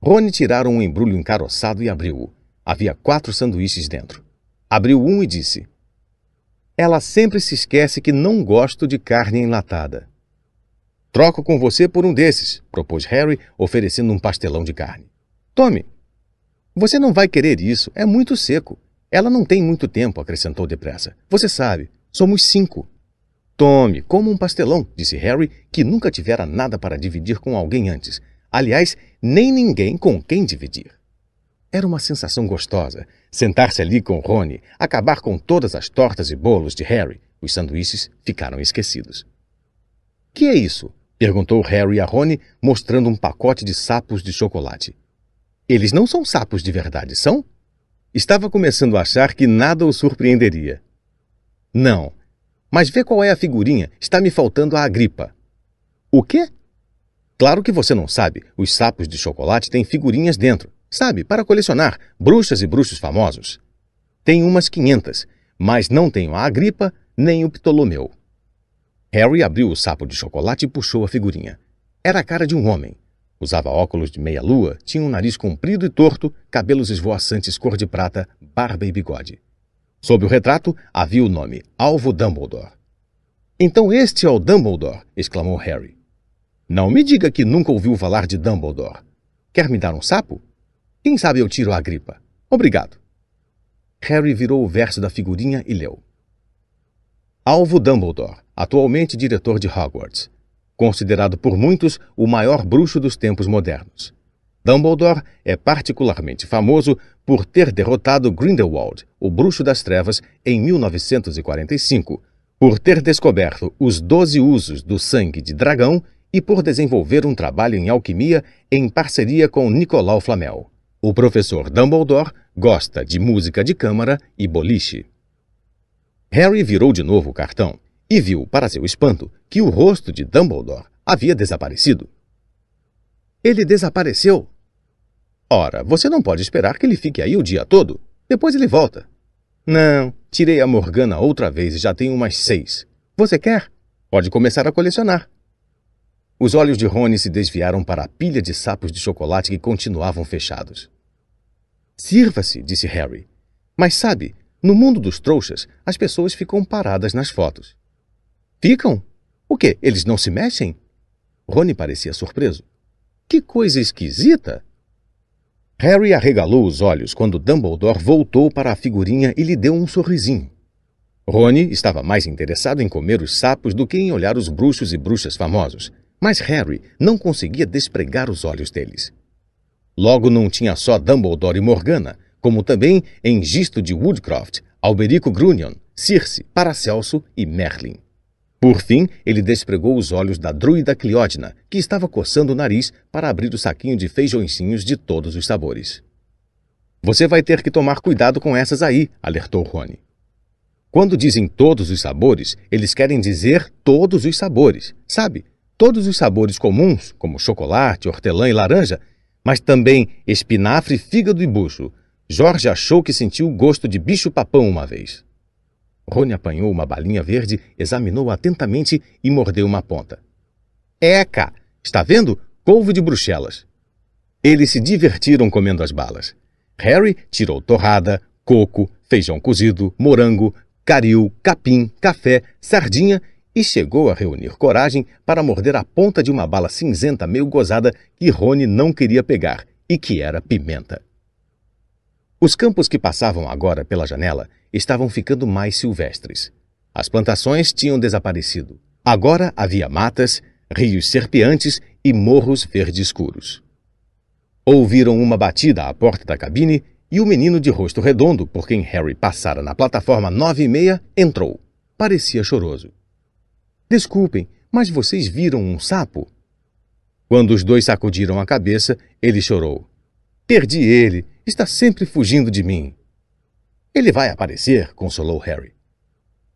Rony tirara um embrulho encaroçado e abriu-o. Havia quatro sanduíches dentro. Abriu um e disse: Ela sempre se esquece que não gosto de carne enlatada. Troco com você por um desses, propôs Harry, oferecendo um pastelão de carne. Tome. Você não vai querer isso, é muito seco. Ela não tem muito tempo, acrescentou depressa. Você sabe, somos cinco. Tome, como um pastelão, disse Harry, que nunca tivera nada para dividir com alguém antes, Aliás, nem ninguém com quem dividir. Era uma sensação gostosa sentar-se ali com Rony, acabar com todas as tortas e bolos de Harry. Os sanduíches ficaram esquecidos. Que é isso? perguntou Harry a Rony, mostrando um pacote de sapos de chocolate. Eles não são sapos de verdade, são? Estava começando a achar que nada o surpreenderia. Não. Mas vê qual é a figurinha. Está me faltando a agripa. O quê? Claro que você não sabe, os sapos de chocolate têm figurinhas dentro, sabe, para colecionar, bruxas e bruxos famosos. Tem umas 500, mas não tenho a Agripa nem o Ptolomeu. Harry abriu o sapo de chocolate e puxou a figurinha. Era a cara de um homem. Usava óculos de meia-lua, tinha um nariz comprido e torto, cabelos esvoaçantes cor de prata, barba e bigode. Sob o retrato havia o nome Alvo Dumbledore. Então este é o Dumbledore! exclamou Harry. Não me diga que nunca ouviu falar de Dumbledore. Quer me dar um sapo? Quem sabe eu tiro a gripa. Obrigado. Harry virou o verso da figurinha e leu. Alvo Dumbledore, atualmente diretor de Hogwarts. Considerado por muitos o maior bruxo dos tempos modernos. Dumbledore é particularmente famoso por ter derrotado Grindelwald, o bruxo das trevas, em 1945, por ter descoberto os doze usos do sangue de dragão e por desenvolver um trabalho em alquimia em parceria com Nicolau Flamel. O professor Dumbledore gosta de música de câmara e boliche. Harry virou de novo o cartão e viu, para seu espanto, que o rosto de Dumbledore havia desaparecido. Ele desapareceu. Ora, você não pode esperar que ele fique aí o dia todo. Depois ele volta. Não, tirei a Morgana outra vez e já tenho umas seis. Você quer? Pode começar a colecionar. Os olhos de Rony se desviaram para a pilha de sapos de chocolate que continuavam fechados. Sirva-se, disse Harry. Mas sabe, no mundo dos trouxas, as pessoas ficam paradas nas fotos. Ficam? O quê? Eles não se mexem? Rony parecia surpreso. Que coisa esquisita! Harry arregalou os olhos quando Dumbledore voltou para a figurinha e lhe deu um sorrisinho. Rony estava mais interessado em comer os sapos do que em olhar os bruxos e bruxas famosos, mas Harry não conseguia despregar os olhos deles. Logo não tinha só Dumbledore e Morgana, como também Engisto de Woodcroft, Alberico Grunion, Circe, Paracelso e Merlin. Por fim, ele despregou os olhos da druida Cliódina, que estava coçando o nariz para abrir o saquinho de feijõezinhos de todos os sabores. Você vai ter que tomar cuidado com essas aí, alertou Rony. Quando dizem todos os sabores, eles querem dizer todos os sabores, sabe? Todos os sabores comuns, como chocolate, hortelã e laranja, mas também espinafre, fígado e bucho. Jorge achou que sentiu o gosto de bicho-papão uma vez. Rony apanhou uma balinha verde, examinou atentamente e mordeu uma ponta. Eca! Está vendo? Couve de Bruxelas. Eles se divertiram comendo as balas. Harry tirou torrada, coco, feijão cozido, morango, caril, capim, café, sardinha e chegou a reunir coragem para morder a ponta de uma bala cinzenta meio gozada que Rony não queria pegar e que era pimenta. Os campos que passavam agora pela janela estavam ficando mais silvestres. As plantações tinham desaparecido. Agora havia matas, rios serpeantes e morros verde escuros. Ouviram uma batida à porta da cabine e o menino de rosto redondo, por quem Harry passara na plataforma nove e meia, entrou. Parecia choroso. Desculpem, mas vocês viram um sapo? Quando os dois sacudiram a cabeça, ele chorou. Perdi ele. Está sempre fugindo de mim. Ele vai aparecer, consolou Harry.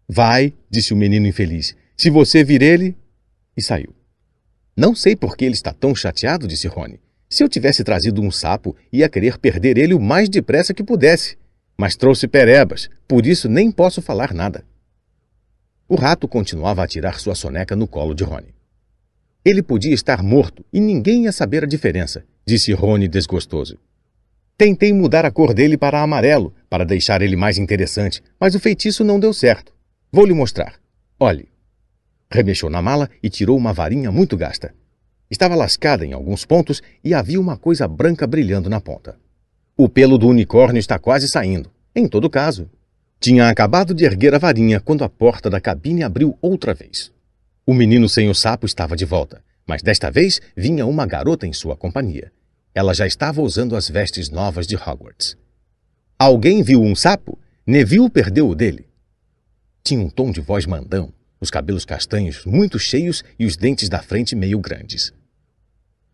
Vai, disse o menino infeliz. Se você vir ele. E saiu. Não sei por que ele está tão chateado, disse Rony. Se eu tivesse trazido um sapo, ia querer perder ele o mais depressa que pudesse. Mas trouxe perebas, por isso nem posso falar nada. O rato continuava a tirar sua soneca no colo de Rony. Ele podia estar morto e ninguém ia saber a diferença, disse Rony desgostoso. Tentei mudar a cor dele para amarelo, para deixar ele mais interessante, mas o feitiço não deu certo. Vou lhe mostrar. Olhe. Remexeu na mala e tirou uma varinha muito gasta. Estava lascada em alguns pontos e havia uma coisa branca brilhando na ponta. O pelo do unicórnio está quase saindo. Em todo caso, tinha acabado de erguer a varinha quando a porta da cabine abriu outra vez. O menino sem o sapo estava de volta, mas desta vez vinha uma garota em sua companhia. Ela já estava usando as vestes novas de Hogwarts. Alguém viu um sapo? Neville perdeu o dele. Tinha um tom de voz mandão, os cabelos castanhos muito cheios e os dentes da frente meio grandes.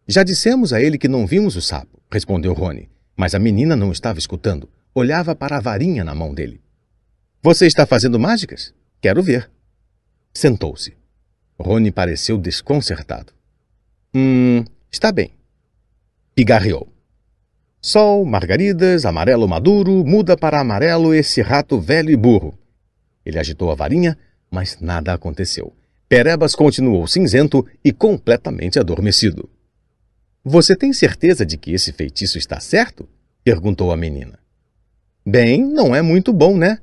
Já dissemos a ele que não vimos o sapo, respondeu Rony, mas a menina não estava escutando. Olhava para a varinha na mão dele. Você está fazendo mágicas? Quero ver. Sentou-se. Rony pareceu desconcertado. Hum, está bem pigarreou. Sol, margaridas, amarelo maduro, muda para amarelo esse rato velho e burro. Ele agitou a varinha, mas nada aconteceu. Perebas continuou cinzento e completamente adormecido. Você tem certeza de que esse feitiço está certo? perguntou a menina. Bem, não é muito bom, né?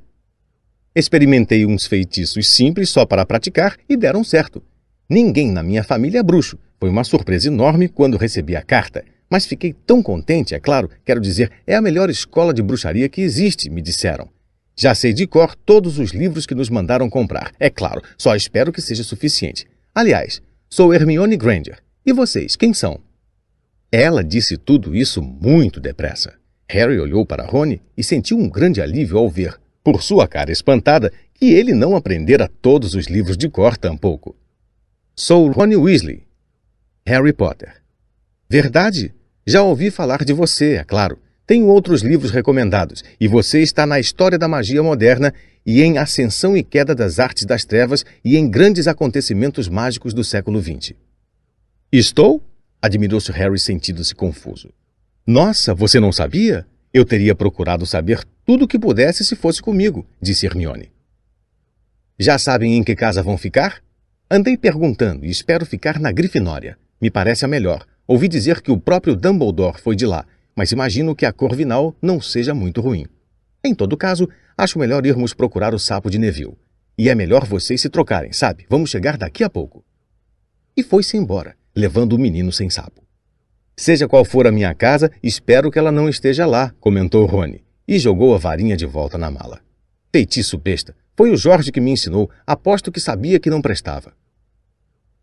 Experimentei uns feitiços simples só para praticar e deram certo. Ninguém na minha família é bruxo. Foi uma surpresa enorme quando recebi a carta mas fiquei tão contente, é claro, quero dizer, é a melhor escola de bruxaria que existe, me disseram. Já sei de cor todos os livros que nos mandaram comprar. É claro, só espero que seja suficiente. Aliás, sou Hermione Granger. E vocês, quem são? Ela disse tudo isso muito depressa. Harry olhou para Rony e sentiu um grande alívio ao ver, por sua cara espantada, que ele não aprendera todos os livros de cor tampouco. Sou Rony Weasley. Harry Potter. Verdade? Já ouvi falar de você, é claro. Tenho outros livros recomendados, e você está na história da magia moderna e em ascensão e queda das artes das trevas e em grandes acontecimentos mágicos do século XX. Estou? admirou-se Harry sentindo-se confuso. Nossa, você não sabia? Eu teria procurado saber tudo o que pudesse se fosse comigo, disse Hermione. Já sabem em que casa vão ficar? Andei perguntando e espero ficar na Grifinória. Me parece a melhor. Ouvi dizer que o próprio Dumbledore foi de lá mas imagino que a Corvinal não seja muito ruim. Em todo caso, acho melhor irmos procurar o sapo de Neville. E é melhor vocês se trocarem, sabe? Vamos chegar daqui a pouco. E foi-se embora, levando o menino sem sapo. Seja qual for a minha casa, espero que ela não esteja lá, comentou Rony, e jogou a varinha de volta na mala. Feitiço besta. Foi o Jorge que me ensinou. Aposto que sabia que não prestava.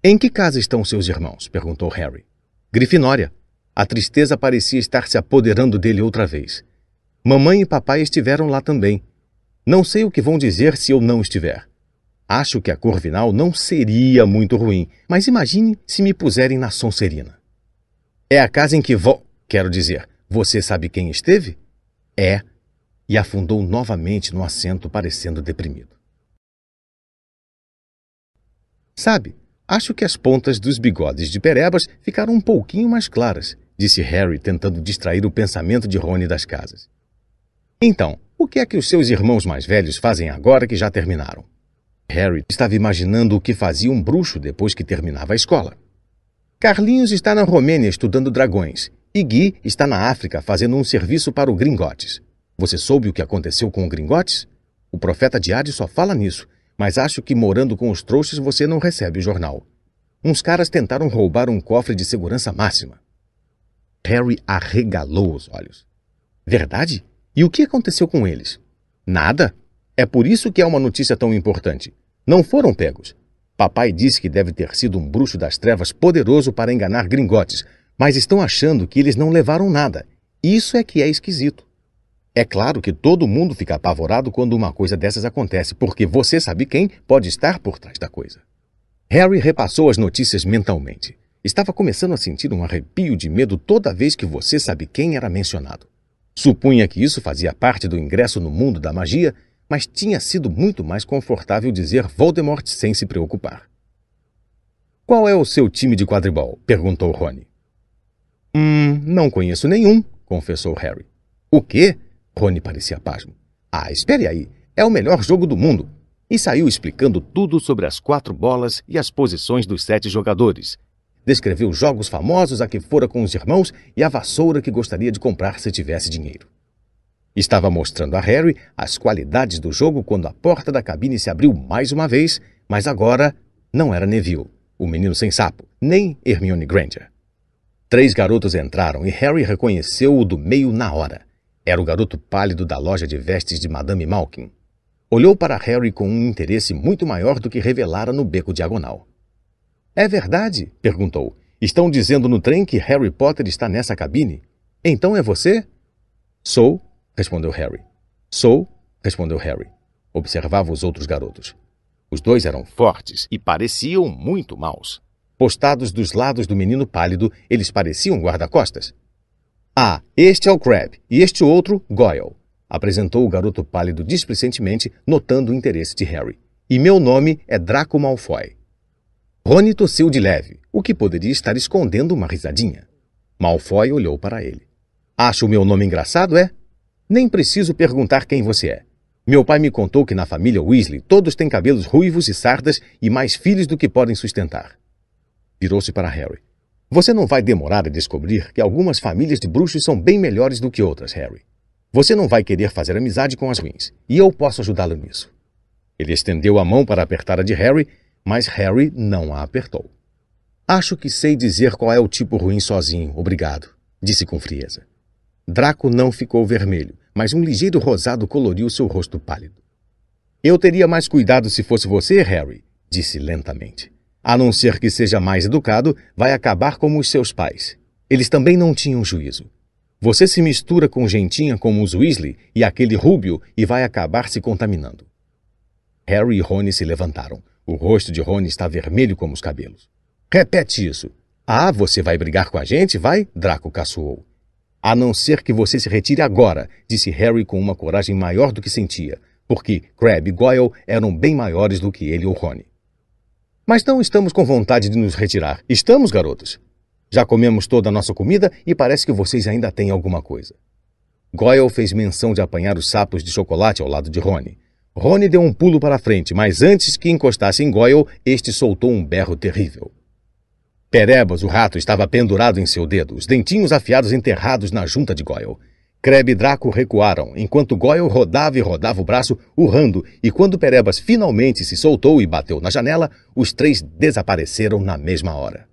Em que casa estão seus irmãos? perguntou Harry. Grifinória, a tristeza parecia estar se apoderando dele outra vez. Mamãe e papai estiveram lá também. Não sei o que vão dizer se eu não estiver. Acho que a Corvinal não seria muito ruim, mas imagine se me puserem na Sonserina. É a casa em que vou. Quero dizer, você sabe quem esteve? É. E afundou novamente no assento, parecendo deprimido. Sabe, acho que as pontas dos bigodes de Perebas ficaram um pouquinho mais claras disse Harry, tentando distrair o pensamento de Rony das casas. Então, o que é que os seus irmãos mais velhos fazem agora que já terminaram? Harry estava imaginando o que fazia um bruxo depois que terminava a escola. Carlinhos está na Romênia estudando dragões e Gui está na África fazendo um serviço para o Gringotes. Você soube o que aconteceu com o Gringotes? O profeta diário só fala nisso, mas acho que morando com os trouxas você não recebe o jornal. Uns caras tentaram roubar um cofre de segurança máxima. Harry arregalou os olhos. Verdade? E o que aconteceu com eles? Nada. É por isso que é uma notícia tão importante. Não foram pegos. Papai disse que deve ter sido um bruxo das trevas poderoso para enganar gringotes, mas estão achando que eles não levaram nada. Isso é que é esquisito. É claro que todo mundo fica apavorado quando uma coisa dessas acontece, porque você sabe quem pode estar por trás da coisa. Harry repassou as notícias mentalmente. Estava começando a sentir um arrepio de medo toda vez que você sabe quem era mencionado. Supunha que isso fazia parte do ingresso no mundo da magia, mas tinha sido muito mais confortável dizer Voldemort sem se preocupar. Qual é o seu time de quadribol? perguntou Rony. Hum, não conheço nenhum, confessou Harry. O quê? Rony parecia pasmo. Ah, espere aí. É o melhor jogo do mundo. E saiu explicando tudo sobre as quatro bolas e as posições dos sete jogadores, Descreveu jogos famosos a que fora com os irmãos e a vassoura que gostaria de comprar se tivesse dinheiro. Estava mostrando a Harry as qualidades do jogo quando a porta da cabine se abriu mais uma vez, mas agora não era Neville, o menino sem sapo, nem Hermione Granger. Três garotos entraram e Harry reconheceu o do meio na hora. Era o garoto pálido da loja de vestes de Madame Malkin. Olhou para Harry com um interesse muito maior do que revelara no beco diagonal. É verdade? perguntou. Estão dizendo no trem que Harry Potter está nessa cabine? Então é você? Sou, respondeu Harry. Sou, respondeu Harry. Observava os outros garotos. Os dois eram fortes e pareciam muito maus. Postados dos lados do menino pálido, eles pareciam guarda-costas. Ah, este é o Crab e este outro, Goyle, apresentou o garoto pálido displicentemente, notando o interesse de Harry. E meu nome é Draco Malfoy. Rony tossiu de leve, o que poderia estar escondendo uma risadinha. Malfoy olhou para ele. Acha o meu nome engraçado, é? Nem preciso perguntar quem você é. Meu pai me contou que na família Weasley todos têm cabelos ruivos e sardas e mais filhos do que podem sustentar. Virou-se para Harry. Você não vai demorar a descobrir que algumas famílias de bruxos são bem melhores do que outras, Harry. Você não vai querer fazer amizade com as ruins, e eu posso ajudá-lo nisso. Ele estendeu a mão para apertar a de Harry mas Harry não a apertou. Acho que sei dizer qual é o tipo ruim sozinho, obrigado, disse com frieza. Draco não ficou vermelho, mas um ligeiro rosado coloriu seu rosto pálido. Eu teria mais cuidado se fosse você, Harry, disse lentamente. A não ser que seja mais educado, vai acabar como os seus pais. Eles também não tinham juízo. Você se mistura com gentinha como os Weasley e aquele Rúbio e vai acabar se contaminando. Harry e Rony se levantaram. O rosto de Rony está vermelho como os cabelos. Repete isso. Ah, você vai brigar com a gente, vai? Draco caçoou. A não ser que você se retire agora, disse Harry com uma coragem maior do que sentia, porque Crabbe e Goyle eram bem maiores do que ele ou Rony. Mas não estamos com vontade de nos retirar. Estamos, garotos? Já comemos toda a nossa comida e parece que vocês ainda têm alguma coisa. Goyle fez menção de apanhar os sapos de chocolate ao lado de Rony. Rony deu um pulo para a frente, mas antes que encostasse em Goyle, este soltou um berro terrível. Perebas, o rato, estava pendurado em seu dedo, os dentinhos afiados enterrados na junta de Goyle. Creb e Draco recuaram, enquanto Goyle rodava e rodava o braço, urrando, e quando Perebas finalmente se soltou e bateu na janela, os três desapareceram na mesma hora.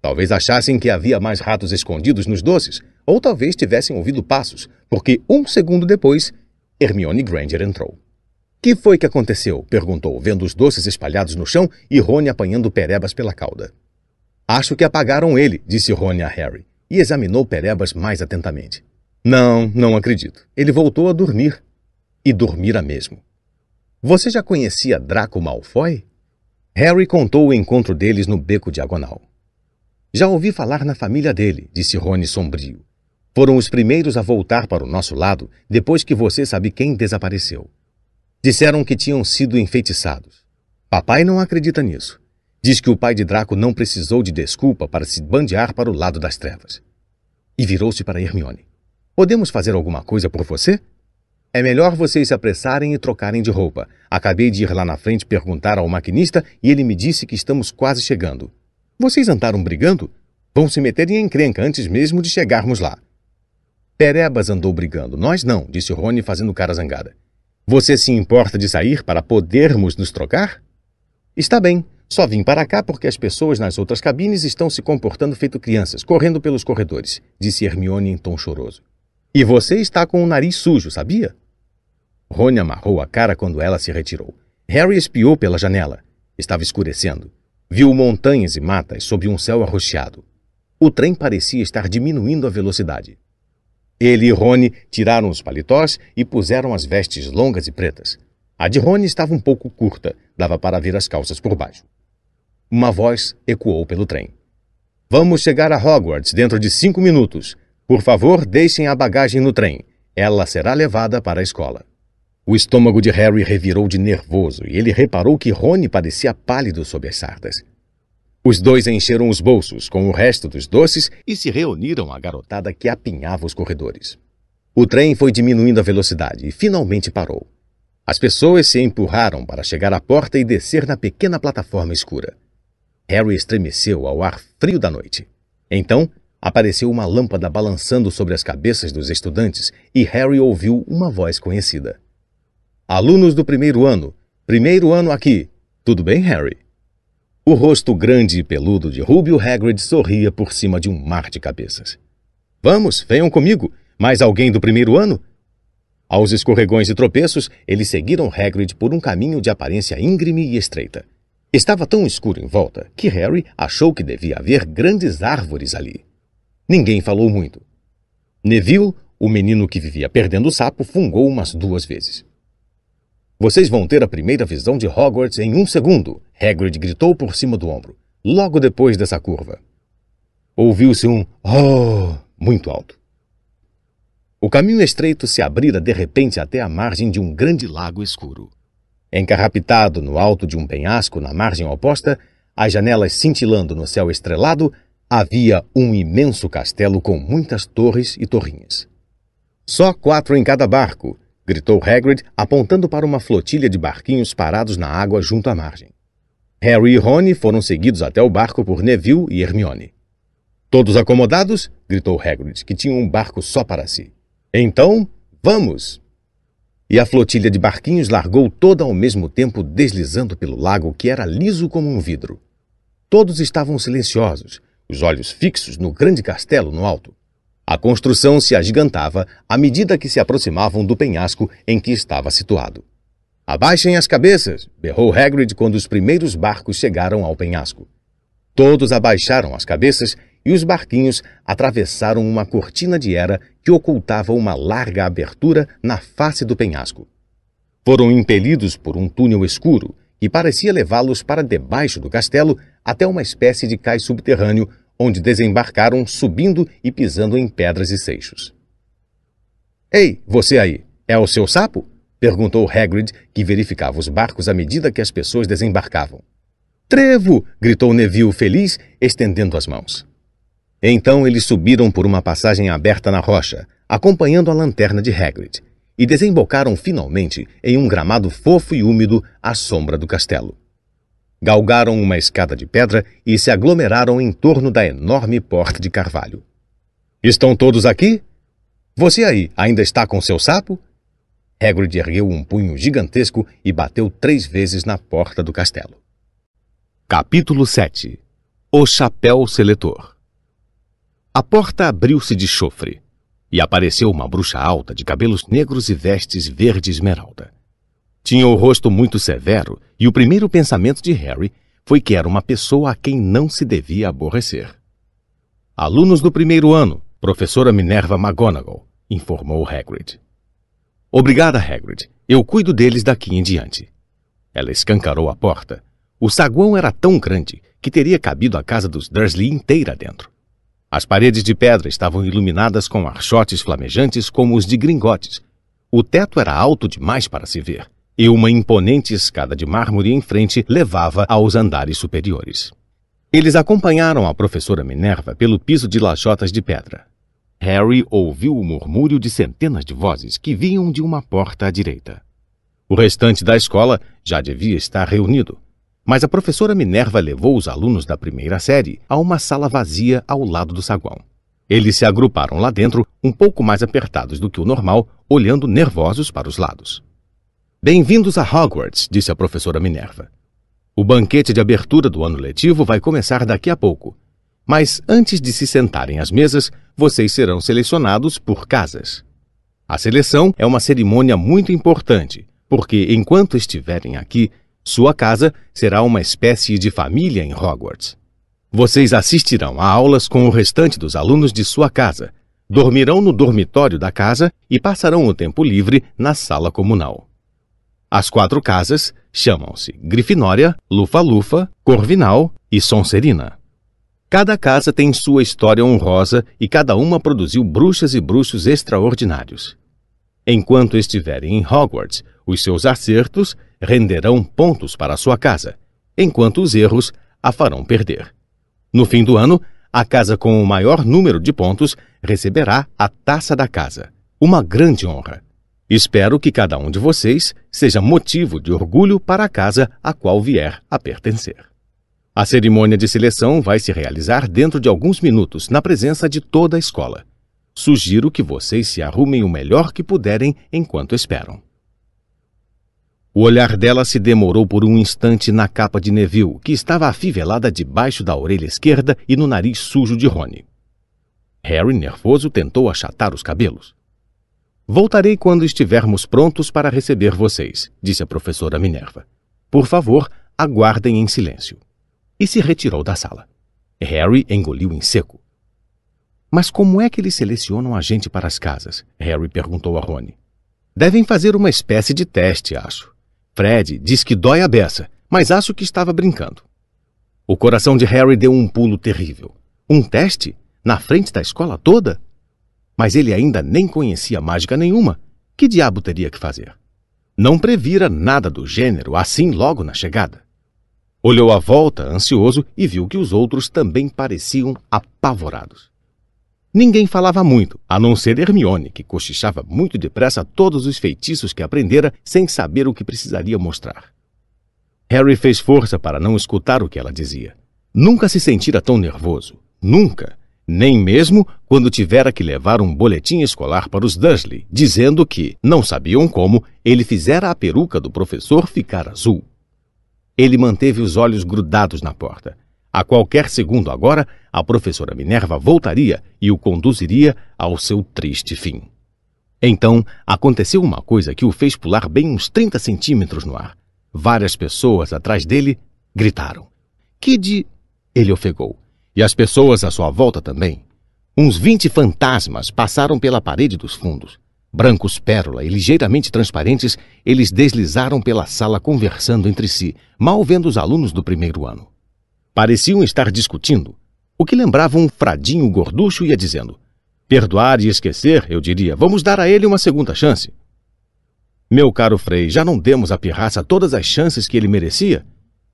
Talvez achassem que havia mais ratos escondidos nos doces, ou talvez tivessem ouvido passos, porque um segundo depois, Hermione Granger entrou. Que foi que aconteceu? perguntou, vendo os doces espalhados no chão e Rony apanhando Perebas pela cauda. Acho que apagaram ele, disse Rony a Harry, e examinou Perebas mais atentamente. Não, não acredito. Ele voltou a dormir. E dormira mesmo. Você já conhecia Draco Malfoy? Harry contou o encontro deles no beco diagonal. Já ouvi falar na família dele, disse Rony sombrio. Foram os primeiros a voltar para o nosso lado depois que você sabe quem desapareceu. Disseram que tinham sido enfeitiçados. Papai não acredita nisso. Diz que o pai de Draco não precisou de desculpa para se bandear para o lado das trevas. E virou-se para Hermione. Podemos fazer alguma coisa por você? É melhor vocês se apressarem e trocarem de roupa. Acabei de ir lá na frente perguntar ao maquinista e ele me disse que estamos quase chegando. Vocês andaram brigando? Vão se meter em encrenca antes mesmo de chegarmos lá. Perebas andou brigando, nós não, disse Rony fazendo cara zangada. Você se importa de sair para podermos nos trocar? Está bem, só vim para cá porque as pessoas nas outras cabines estão se comportando feito crianças, correndo pelos corredores, disse Hermione em tom choroso. E você está com o nariz sujo, sabia? Rony amarrou a cara quando ela se retirou. Harry espiou pela janela. Estava escurecendo. Viu montanhas e matas sob um céu arroxeado. O trem parecia estar diminuindo a velocidade. Ele e Rony tiraram os paletós e puseram as vestes longas e pretas. A de Rony estava um pouco curta, dava para ver as calças por baixo. Uma voz ecoou pelo trem. Vamos chegar a Hogwarts dentro de cinco minutos. Por favor, deixem a bagagem no trem. Ela será levada para a escola. O estômago de Harry revirou de nervoso e ele reparou que Rony parecia pálido sob as sardas. Os dois encheram os bolsos com o resto dos doces e se reuniram à garotada que apinhava os corredores. O trem foi diminuindo a velocidade e finalmente parou. As pessoas se empurraram para chegar à porta e descer na pequena plataforma escura. Harry estremeceu ao ar frio da noite. Então, apareceu uma lâmpada balançando sobre as cabeças dos estudantes e Harry ouviu uma voz conhecida. Alunos do primeiro ano, primeiro ano aqui. Tudo bem, Harry? O rosto grande e peludo de Rubio Hagrid sorria por cima de um mar de cabeças. Vamos, venham comigo. Mais alguém do primeiro ano? Aos escorregões e tropeços, eles seguiram Hagrid por um caminho de aparência íngreme e estreita. Estava tão escuro em volta que Harry achou que devia haver grandes árvores ali. Ninguém falou muito. Neville, o menino que vivia perdendo o sapo, fungou umas duas vezes. Vocês vão ter a primeira visão de Hogwarts em um segundo, Hagrid gritou por cima do ombro, logo depois dessa curva. Ouviu-se um oh muito alto. O caminho estreito se abrira de repente até a margem de um grande lago escuro. Encarrapitado no alto de um penhasco na margem oposta, as janelas cintilando no céu estrelado, havia um imenso castelo com muitas torres e torrinhas. Só quatro em cada barco, gritou Hagrid, apontando para uma flotilha de barquinhos parados na água junto à margem. Harry e Rony foram seguidos até o barco por Neville e Hermione. Todos acomodados? gritou Hagrid, que tinha um barco só para si. Então, vamos! E a flotilha de barquinhos largou toda ao mesmo tempo deslizando pelo lago que era liso como um vidro. Todos estavam silenciosos, os olhos fixos no grande castelo no alto. A construção se agigantava à medida que se aproximavam do penhasco em que estava situado. Abaixem as cabeças! berrou Hagrid quando os primeiros barcos chegaram ao penhasco. Todos abaixaram as cabeças e os barquinhos atravessaram uma cortina de era que ocultava uma larga abertura na face do penhasco. Foram impelidos por um túnel escuro que parecia levá-los para debaixo do castelo até uma espécie de cais subterrâneo onde desembarcaram subindo e pisando em pedras e seixos. Ei, você aí, é o seu sapo? perguntou Hagrid, que verificava os barcos à medida que as pessoas desembarcavam. Trevo! gritou Neville feliz, estendendo as mãos. Então eles subiram por uma passagem aberta na rocha, acompanhando a lanterna de Hagrid, e desembocaram finalmente em um gramado fofo e úmido à sombra do castelo. Galgaram uma escada de pedra e se aglomeraram em torno da enorme porta de carvalho. Estão todos aqui? Você aí ainda está com seu sapo? Hagrid ergueu um punho gigantesco e bateu três vezes na porta do castelo. Capítulo 7 O Chapéu Seletor A porta abriu-se de chofre e apareceu uma bruxa alta de cabelos negros e vestes verde esmeralda. Tinha o rosto muito severo e o primeiro pensamento de Harry foi que era uma pessoa a quem não se devia aborrecer. Alunos do primeiro ano, professora Minerva McGonagall, informou Hagrid. Obrigada, Hagrid. Eu cuido deles daqui em diante. Ela escancarou a porta. O saguão era tão grande que teria cabido a casa dos Dursley inteira dentro. As paredes de pedra estavam iluminadas com archotes flamejantes como os de Gringotes. O teto era alto demais para se ver, e uma imponente escada de mármore em frente levava aos andares superiores. Eles acompanharam a professora Minerva pelo piso de lajotas de pedra. Harry ouviu o murmúrio de centenas de vozes que vinham de uma porta à direita. O restante da escola já devia estar reunido, mas a professora Minerva levou os alunos da primeira série a uma sala vazia ao lado do saguão. Eles se agruparam lá dentro, um pouco mais apertados do que o normal, olhando nervosos para os lados. Bem-vindos a Hogwarts, disse a professora Minerva. O banquete de abertura do ano letivo vai começar daqui a pouco mas antes de se sentarem às mesas, vocês serão selecionados por casas. A seleção é uma cerimônia muito importante, porque enquanto estiverem aqui, sua casa será uma espécie de família em Hogwarts. Vocês assistirão a aulas com o restante dos alunos de sua casa, dormirão no dormitório da casa e passarão o tempo livre na sala comunal. As quatro casas chamam-se Grifinória, Lufa-Lufa, Corvinal e Sonserina. Cada casa tem sua história honrosa e cada uma produziu bruxas e bruxos extraordinários. Enquanto estiverem em Hogwarts, os seus acertos renderão pontos para sua casa, enquanto os erros a farão perder. No fim do ano, a casa com o maior número de pontos receberá a taça da casa, uma grande honra. Espero que cada um de vocês seja motivo de orgulho para a casa a qual vier a pertencer. A cerimônia de seleção vai se realizar dentro de alguns minutos, na presença de toda a escola. Sugiro que vocês se arrumem o melhor que puderem enquanto esperam. O olhar dela se demorou por um instante na capa de Neville, que estava afivelada debaixo da orelha esquerda e no nariz sujo de Rony. Harry, nervoso, tentou achatar os cabelos. Voltarei quando estivermos prontos para receber vocês, disse a professora Minerva. Por favor, aguardem em silêncio e se retirou da sala. Harry engoliu em seco. Mas como é que eles selecionam a gente para as casas? Harry perguntou a Rony. Devem fazer uma espécie de teste, acho. Fred diz que dói a beça, mas acho que estava brincando. O coração de Harry deu um pulo terrível. Um teste? Na frente da escola toda? Mas ele ainda nem conhecia mágica nenhuma. Que diabo teria que fazer? Não previra nada do gênero assim logo na chegada. Olhou à volta, ansioso, e viu que os outros também pareciam apavorados. Ninguém falava muito, a não ser Hermione, que cochichava muito depressa todos os feitiços que aprendera sem saber o que precisaria mostrar. Harry fez força para não escutar o que ela dizia. Nunca se sentira tão nervoso. Nunca. Nem mesmo quando tivera que levar um boletim escolar para os Dursley, dizendo que, não sabiam como, ele fizera a peruca do professor ficar azul. Ele manteve os olhos grudados na porta. A qualquer segundo agora, a professora Minerva voltaria e o conduziria ao seu triste fim. Então, aconteceu uma coisa que o fez pular bem uns 30 centímetros no ar. Várias pessoas atrás dele gritaram. De. Ele ofegou. E as pessoas à sua volta também. Uns vinte fantasmas passaram pela parede dos fundos. Brancos pérola e ligeiramente transparentes, eles deslizaram pela sala conversando entre si, mal vendo os alunos do primeiro ano. Pareciam estar discutindo. O que lembrava um fradinho gorducho ia dizendo: Perdoar e esquecer, eu diria, vamos dar a ele uma segunda chance. Meu caro Frei, já não demos à pirraça todas as chances que ele merecia?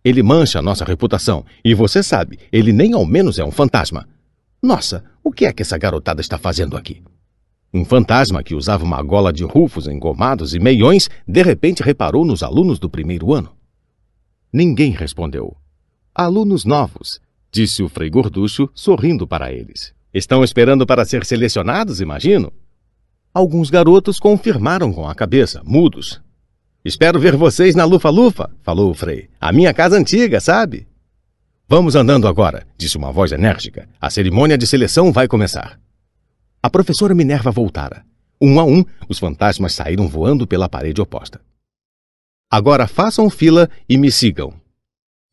Ele mancha a nossa reputação, e você sabe, ele nem ao menos é um fantasma. Nossa, o que é que essa garotada está fazendo aqui? Um fantasma que usava uma gola de rufos engomados e meiões de repente reparou nos alunos do primeiro ano. Ninguém respondeu. Alunos novos, disse o Frei Gorducho, sorrindo para eles. Estão esperando para ser selecionados, imagino? Alguns garotos confirmaram com a cabeça, mudos. Espero ver vocês na Lufa-Lufa, falou o Frei. A minha casa antiga, sabe? Vamos andando agora, disse uma voz enérgica. A cerimônia de seleção vai começar. A professora Minerva voltara. Um a um, os fantasmas saíram voando pela parede oposta. Agora façam fila e me sigam,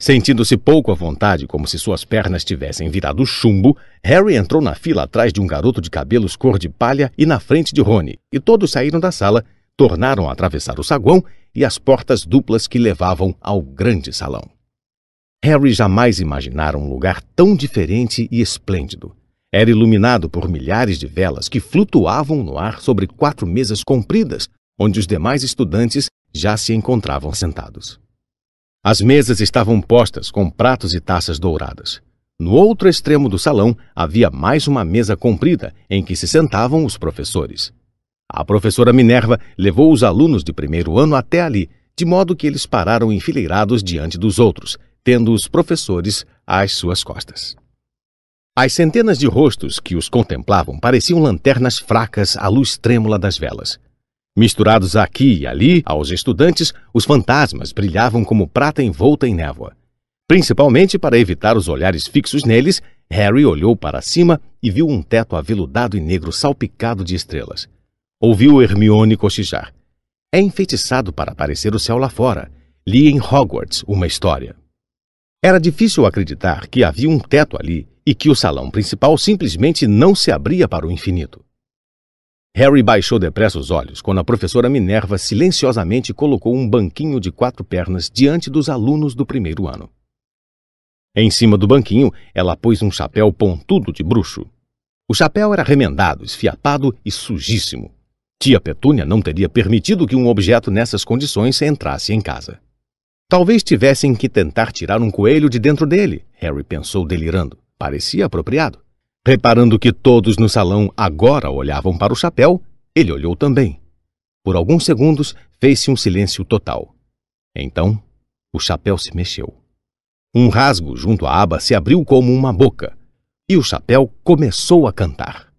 Sentindo-se pouco à vontade, como se suas pernas tivessem virado chumbo, Harry entrou na fila atrás de um garoto de cabelos cor de palha e na frente de Rony, e todos saíram da sala, tornaram a atravessar o saguão e as portas duplas que levavam ao grande salão. Harry jamais imaginara um lugar tão diferente e esplêndido. Era iluminado por milhares de velas que flutuavam no ar sobre quatro mesas compridas, onde os demais estudantes já se encontravam sentados. As mesas estavam postas com pratos e taças douradas. No outro extremo do salão havia mais uma mesa comprida em que se sentavam os professores. A professora Minerva levou os alunos de primeiro ano até ali, de modo que eles pararam enfileirados diante dos outros, tendo os professores às suas costas. As centenas de rostos que os contemplavam pareciam lanternas fracas à luz trêmula das velas. Misturados aqui e ali aos estudantes, os fantasmas brilhavam como prata envolta em névoa. Principalmente para evitar os olhares fixos neles, Harry olhou para cima e viu um teto aveludado e negro salpicado de estrelas. Ouviu Hermione cochichar. É enfeitiçado para aparecer o céu lá fora. Li em Hogwarts uma história. Era difícil acreditar que havia um teto ali e que o salão principal simplesmente não se abria para o infinito. Harry baixou depressa os olhos quando a professora Minerva silenciosamente colocou um banquinho de quatro pernas diante dos alunos do primeiro ano. Em cima do banquinho, ela pôs um chapéu pontudo de bruxo. O chapéu era remendado, esfiapado e sujíssimo. Tia Petúnia não teria permitido que um objeto nessas condições entrasse em casa. Talvez tivessem que tentar tirar um coelho de dentro dele, Harry pensou delirando. Parecia apropriado. Reparando que todos no salão agora olhavam para o chapéu, ele olhou também. Por alguns segundos fez-se um silêncio total. Então, o chapéu se mexeu. Um rasgo junto à aba se abriu como uma boca, e o chapéu começou a cantar.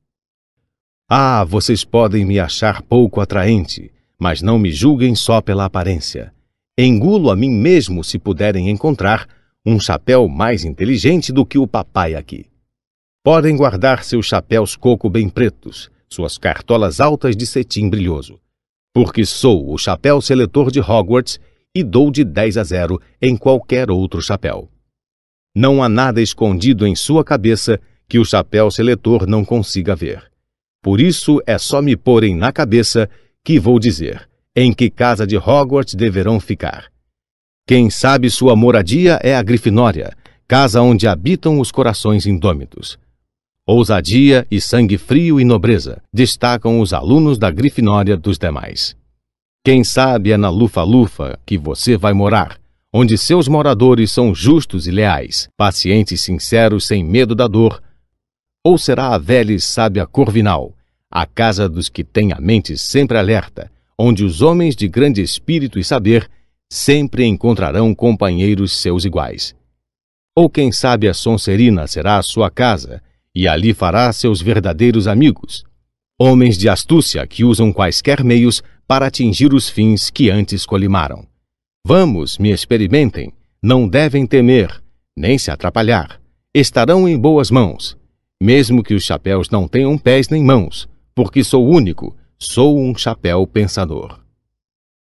Ah, vocês podem me achar pouco atraente, mas não me julguem só pela aparência. Engulo a mim mesmo se puderem encontrar um chapéu mais inteligente do que o papai aqui. Podem guardar seus chapéus coco bem pretos, suas cartolas altas de cetim brilhoso. Porque sou o chapéu seletor de Hogwarts e dou de 10 a 0 em qualquer outro chapéu. Não há nada escondido em sua cabeça que o chapéu seletor não consiga ver. Por isso é só me porem na cabeça que vou dizer em que casa de Hogwarts deverão ficar. Quem sabe sua moradia é a Grifinória, casa onde habitam os corações indômitos. Ousadia e sangue frio e nobreza destacam os alunos da Grifinória dos demais. Quem sabe é na Lufa-Lufa que você vai morar, onde seus moradores são justos e leais, pacientes e sinceros sem medo da dor. Ou será a velha e sábia Corvinal, a casa dos que têm a mente sempre alerta, onde os homens de grande espírito e saber sempre encontrarão companheiros seus iguais. Ou quem sabe a Sonserina será a sua casa, e ali fará seus verdadeiros amigos, homens de astúcia que usam quaisquer meios para atingir os fins que antes colimaram. Vamos, me experimentem, não devem temer, nem se atrapalhar. Estarão em boas mãos, mesmo que os chapéus não tenham pés nem mãos, porque sou único, sou um chapéu pensador.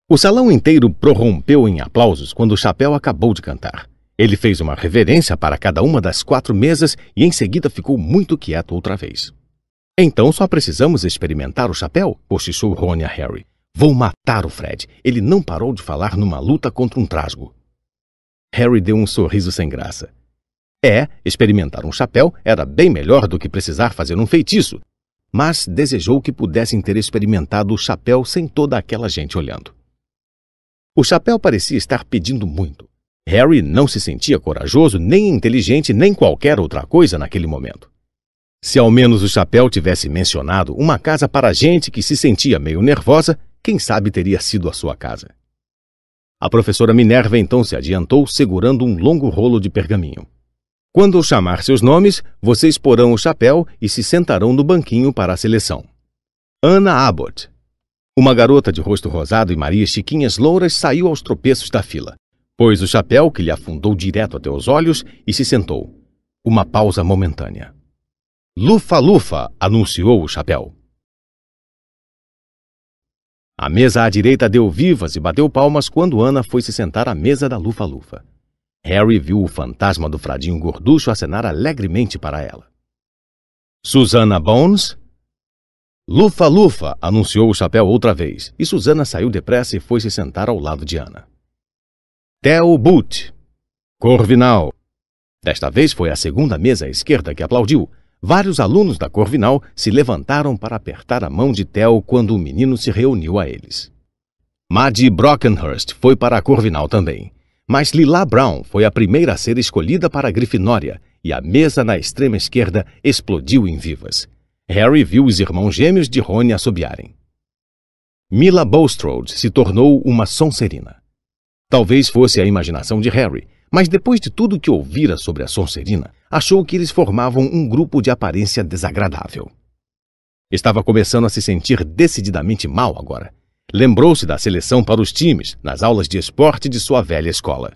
O salão inteiro prorrompeu em aplausos quando o chapéu acabou de cantar. Ele fez uma reverência para cada uma das quatro mesas e em seguida ficou muito quieto outra vez. Então só precisamos experimentar o chapéu? cochichou Rony a Harry. Vou matar o Fred. Ele não parou de falar numa luta contra um trasgo. Harry deu um sorriso sem graça. É, experimentar um chapéu era bem melhor do que precisar fazer um feitiço, mas desejou que pudessem ter experimentado o chapéu sem toda aquela gente olhando. O chapéu parecia estar pedindo muito. Harry não se sentia corajoso, nem inteligente, nem qualquer outra coisa naquele momento. Se ao menos o chapéu tivesse mencionado uma casa para gente que se sentia meio nervosa, quem sabe teria sido a sua casa. A professora Minerva então se adiantou segurando um longo rolo de pergaminho. Quando eu chamar seus nomes, vocês porão o chapéu e se sentarão no banquinho para a seleção. Ana Abbott. Uma garota de rosto rosado e Maria Chiquinhas louras saiu aos tropeços da fila. Pôs o chapéu, que lhe afundou direto até os olhos, e se sentou. Uma pausa momentânea. Lufa-lufa! anunciou o chapéu. A mesa à direita deu vivas e bateu palmas quando Ana foi se sentar à mesa da Lufa-lufa. Harry viu o fantasma do fradinho gorducho acenar alegremente para ela. Susana Bones? Lufa, lufa! anunciou o chapéu outra vez, e Susana saiu depressa e foi se sentar ao lado de Ana. Theo Boot. Corvinal. Desta vez foi a segunda mesa à esquerda que aplaudiu. Vários alunos da Corvinal se levantaram para apertar a mão de Theo quando o menino se reuniu a eles. Maddie Brockenhurst foi para a Corvinal também. Mas Lila Brown foi a primeira a ser escolhida para a Grifinória e a mesa na extrema esquerda explodiu em vivas. Harry viu os irmãos gêmeos de Rony assobiarem. Mila Bulstrode se tornou uma Sonserina. Talvez fosse a imaginação de Harry, mas depois de tudo que ouvira sobre a Sonserina, achou que eles formavam um grupo de aparência desagradável. Estava começando a se sentir decididamente mal agora. Lembrou-se da seleção para os times nas aulas de esporte de sua velha escola.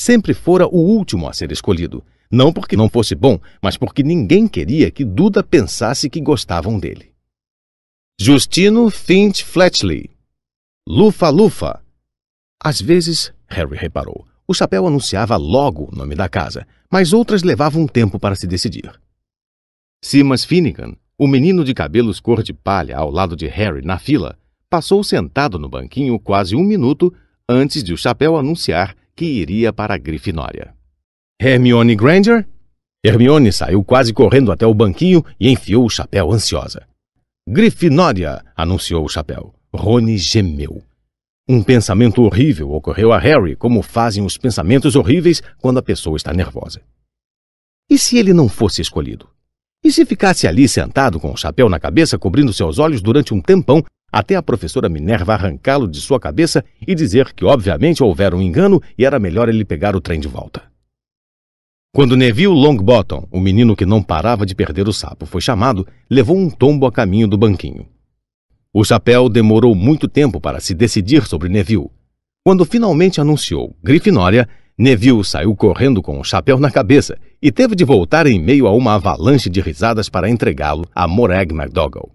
Sempre fora o último a ser escolhido, não porque não fosse bom, mas porque ninguém queria que Duda pensasse que gostavam dele. Justino Finch Fletchley. Lufa Lufa. Às vezes, Harry reparou, o chapéu anunciava logo o nome da casa, mas outras levavam um tempo para se decidir. Simas Finnegan, o menino de cabelos cor de palha ao lado de Harry na fila, passou sentado no banquinho quase um minuto antes de o chapéu anunciar que iria para a Grifinória. Hermione Granger? Hermione saiu quase correndo até o banquinho e enfiou o chapéu ansiosa. Grifinória! anunciou o chapéu. Rony gemeu. Um pensamento horrível ocorreu a Harry, como fazem os pensamentos horríveis quando a pessoa está nervosa. E se ele não fosse escolhido? E se ficasse ali sentado com o chapéu na cabeça, cobrindo seus olhos durante um tempão, até a professora Minerva arrancá-lo de sua cabeça e dizer que obviamente houvera um engano e era melhor ele pegar o trem de volta. Quando Neville Longbottom, o menino que não parava de perder o sapo, foi chamado, levou um tombo a caminho do banquinho. O chapéu demorou muito tempo para se decidir sobre Neville. Quando finalmente anunciou Grifinória, Neville saiu correndo com o chapéu na cabeça e teve de voltar em meio a uma avalanche de risadas para entregá-lo a Morag McDougall.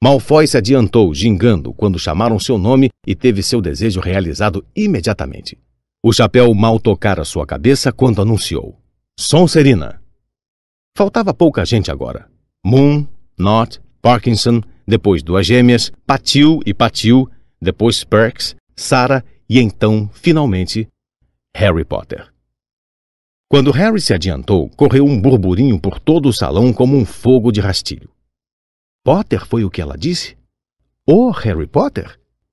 Malfoy se adiantou, gingando, quando chamaram seu nome e teve seu desejo realizado imediatamente. O chapéu mal tocara sua cabeça quando anunciou: Sonserina. Faltava pouca gente agora. Moon, Not, Parkinson, depois duas gêmeas, Patil e Patil, depois Perks, Sarah e então, finalmente, Harry Potter. Quando Harry se adiantou, correu um burburinho por todo o salão como um fogo de rastilho. Potter foi o que ela disse? O Harry Potter?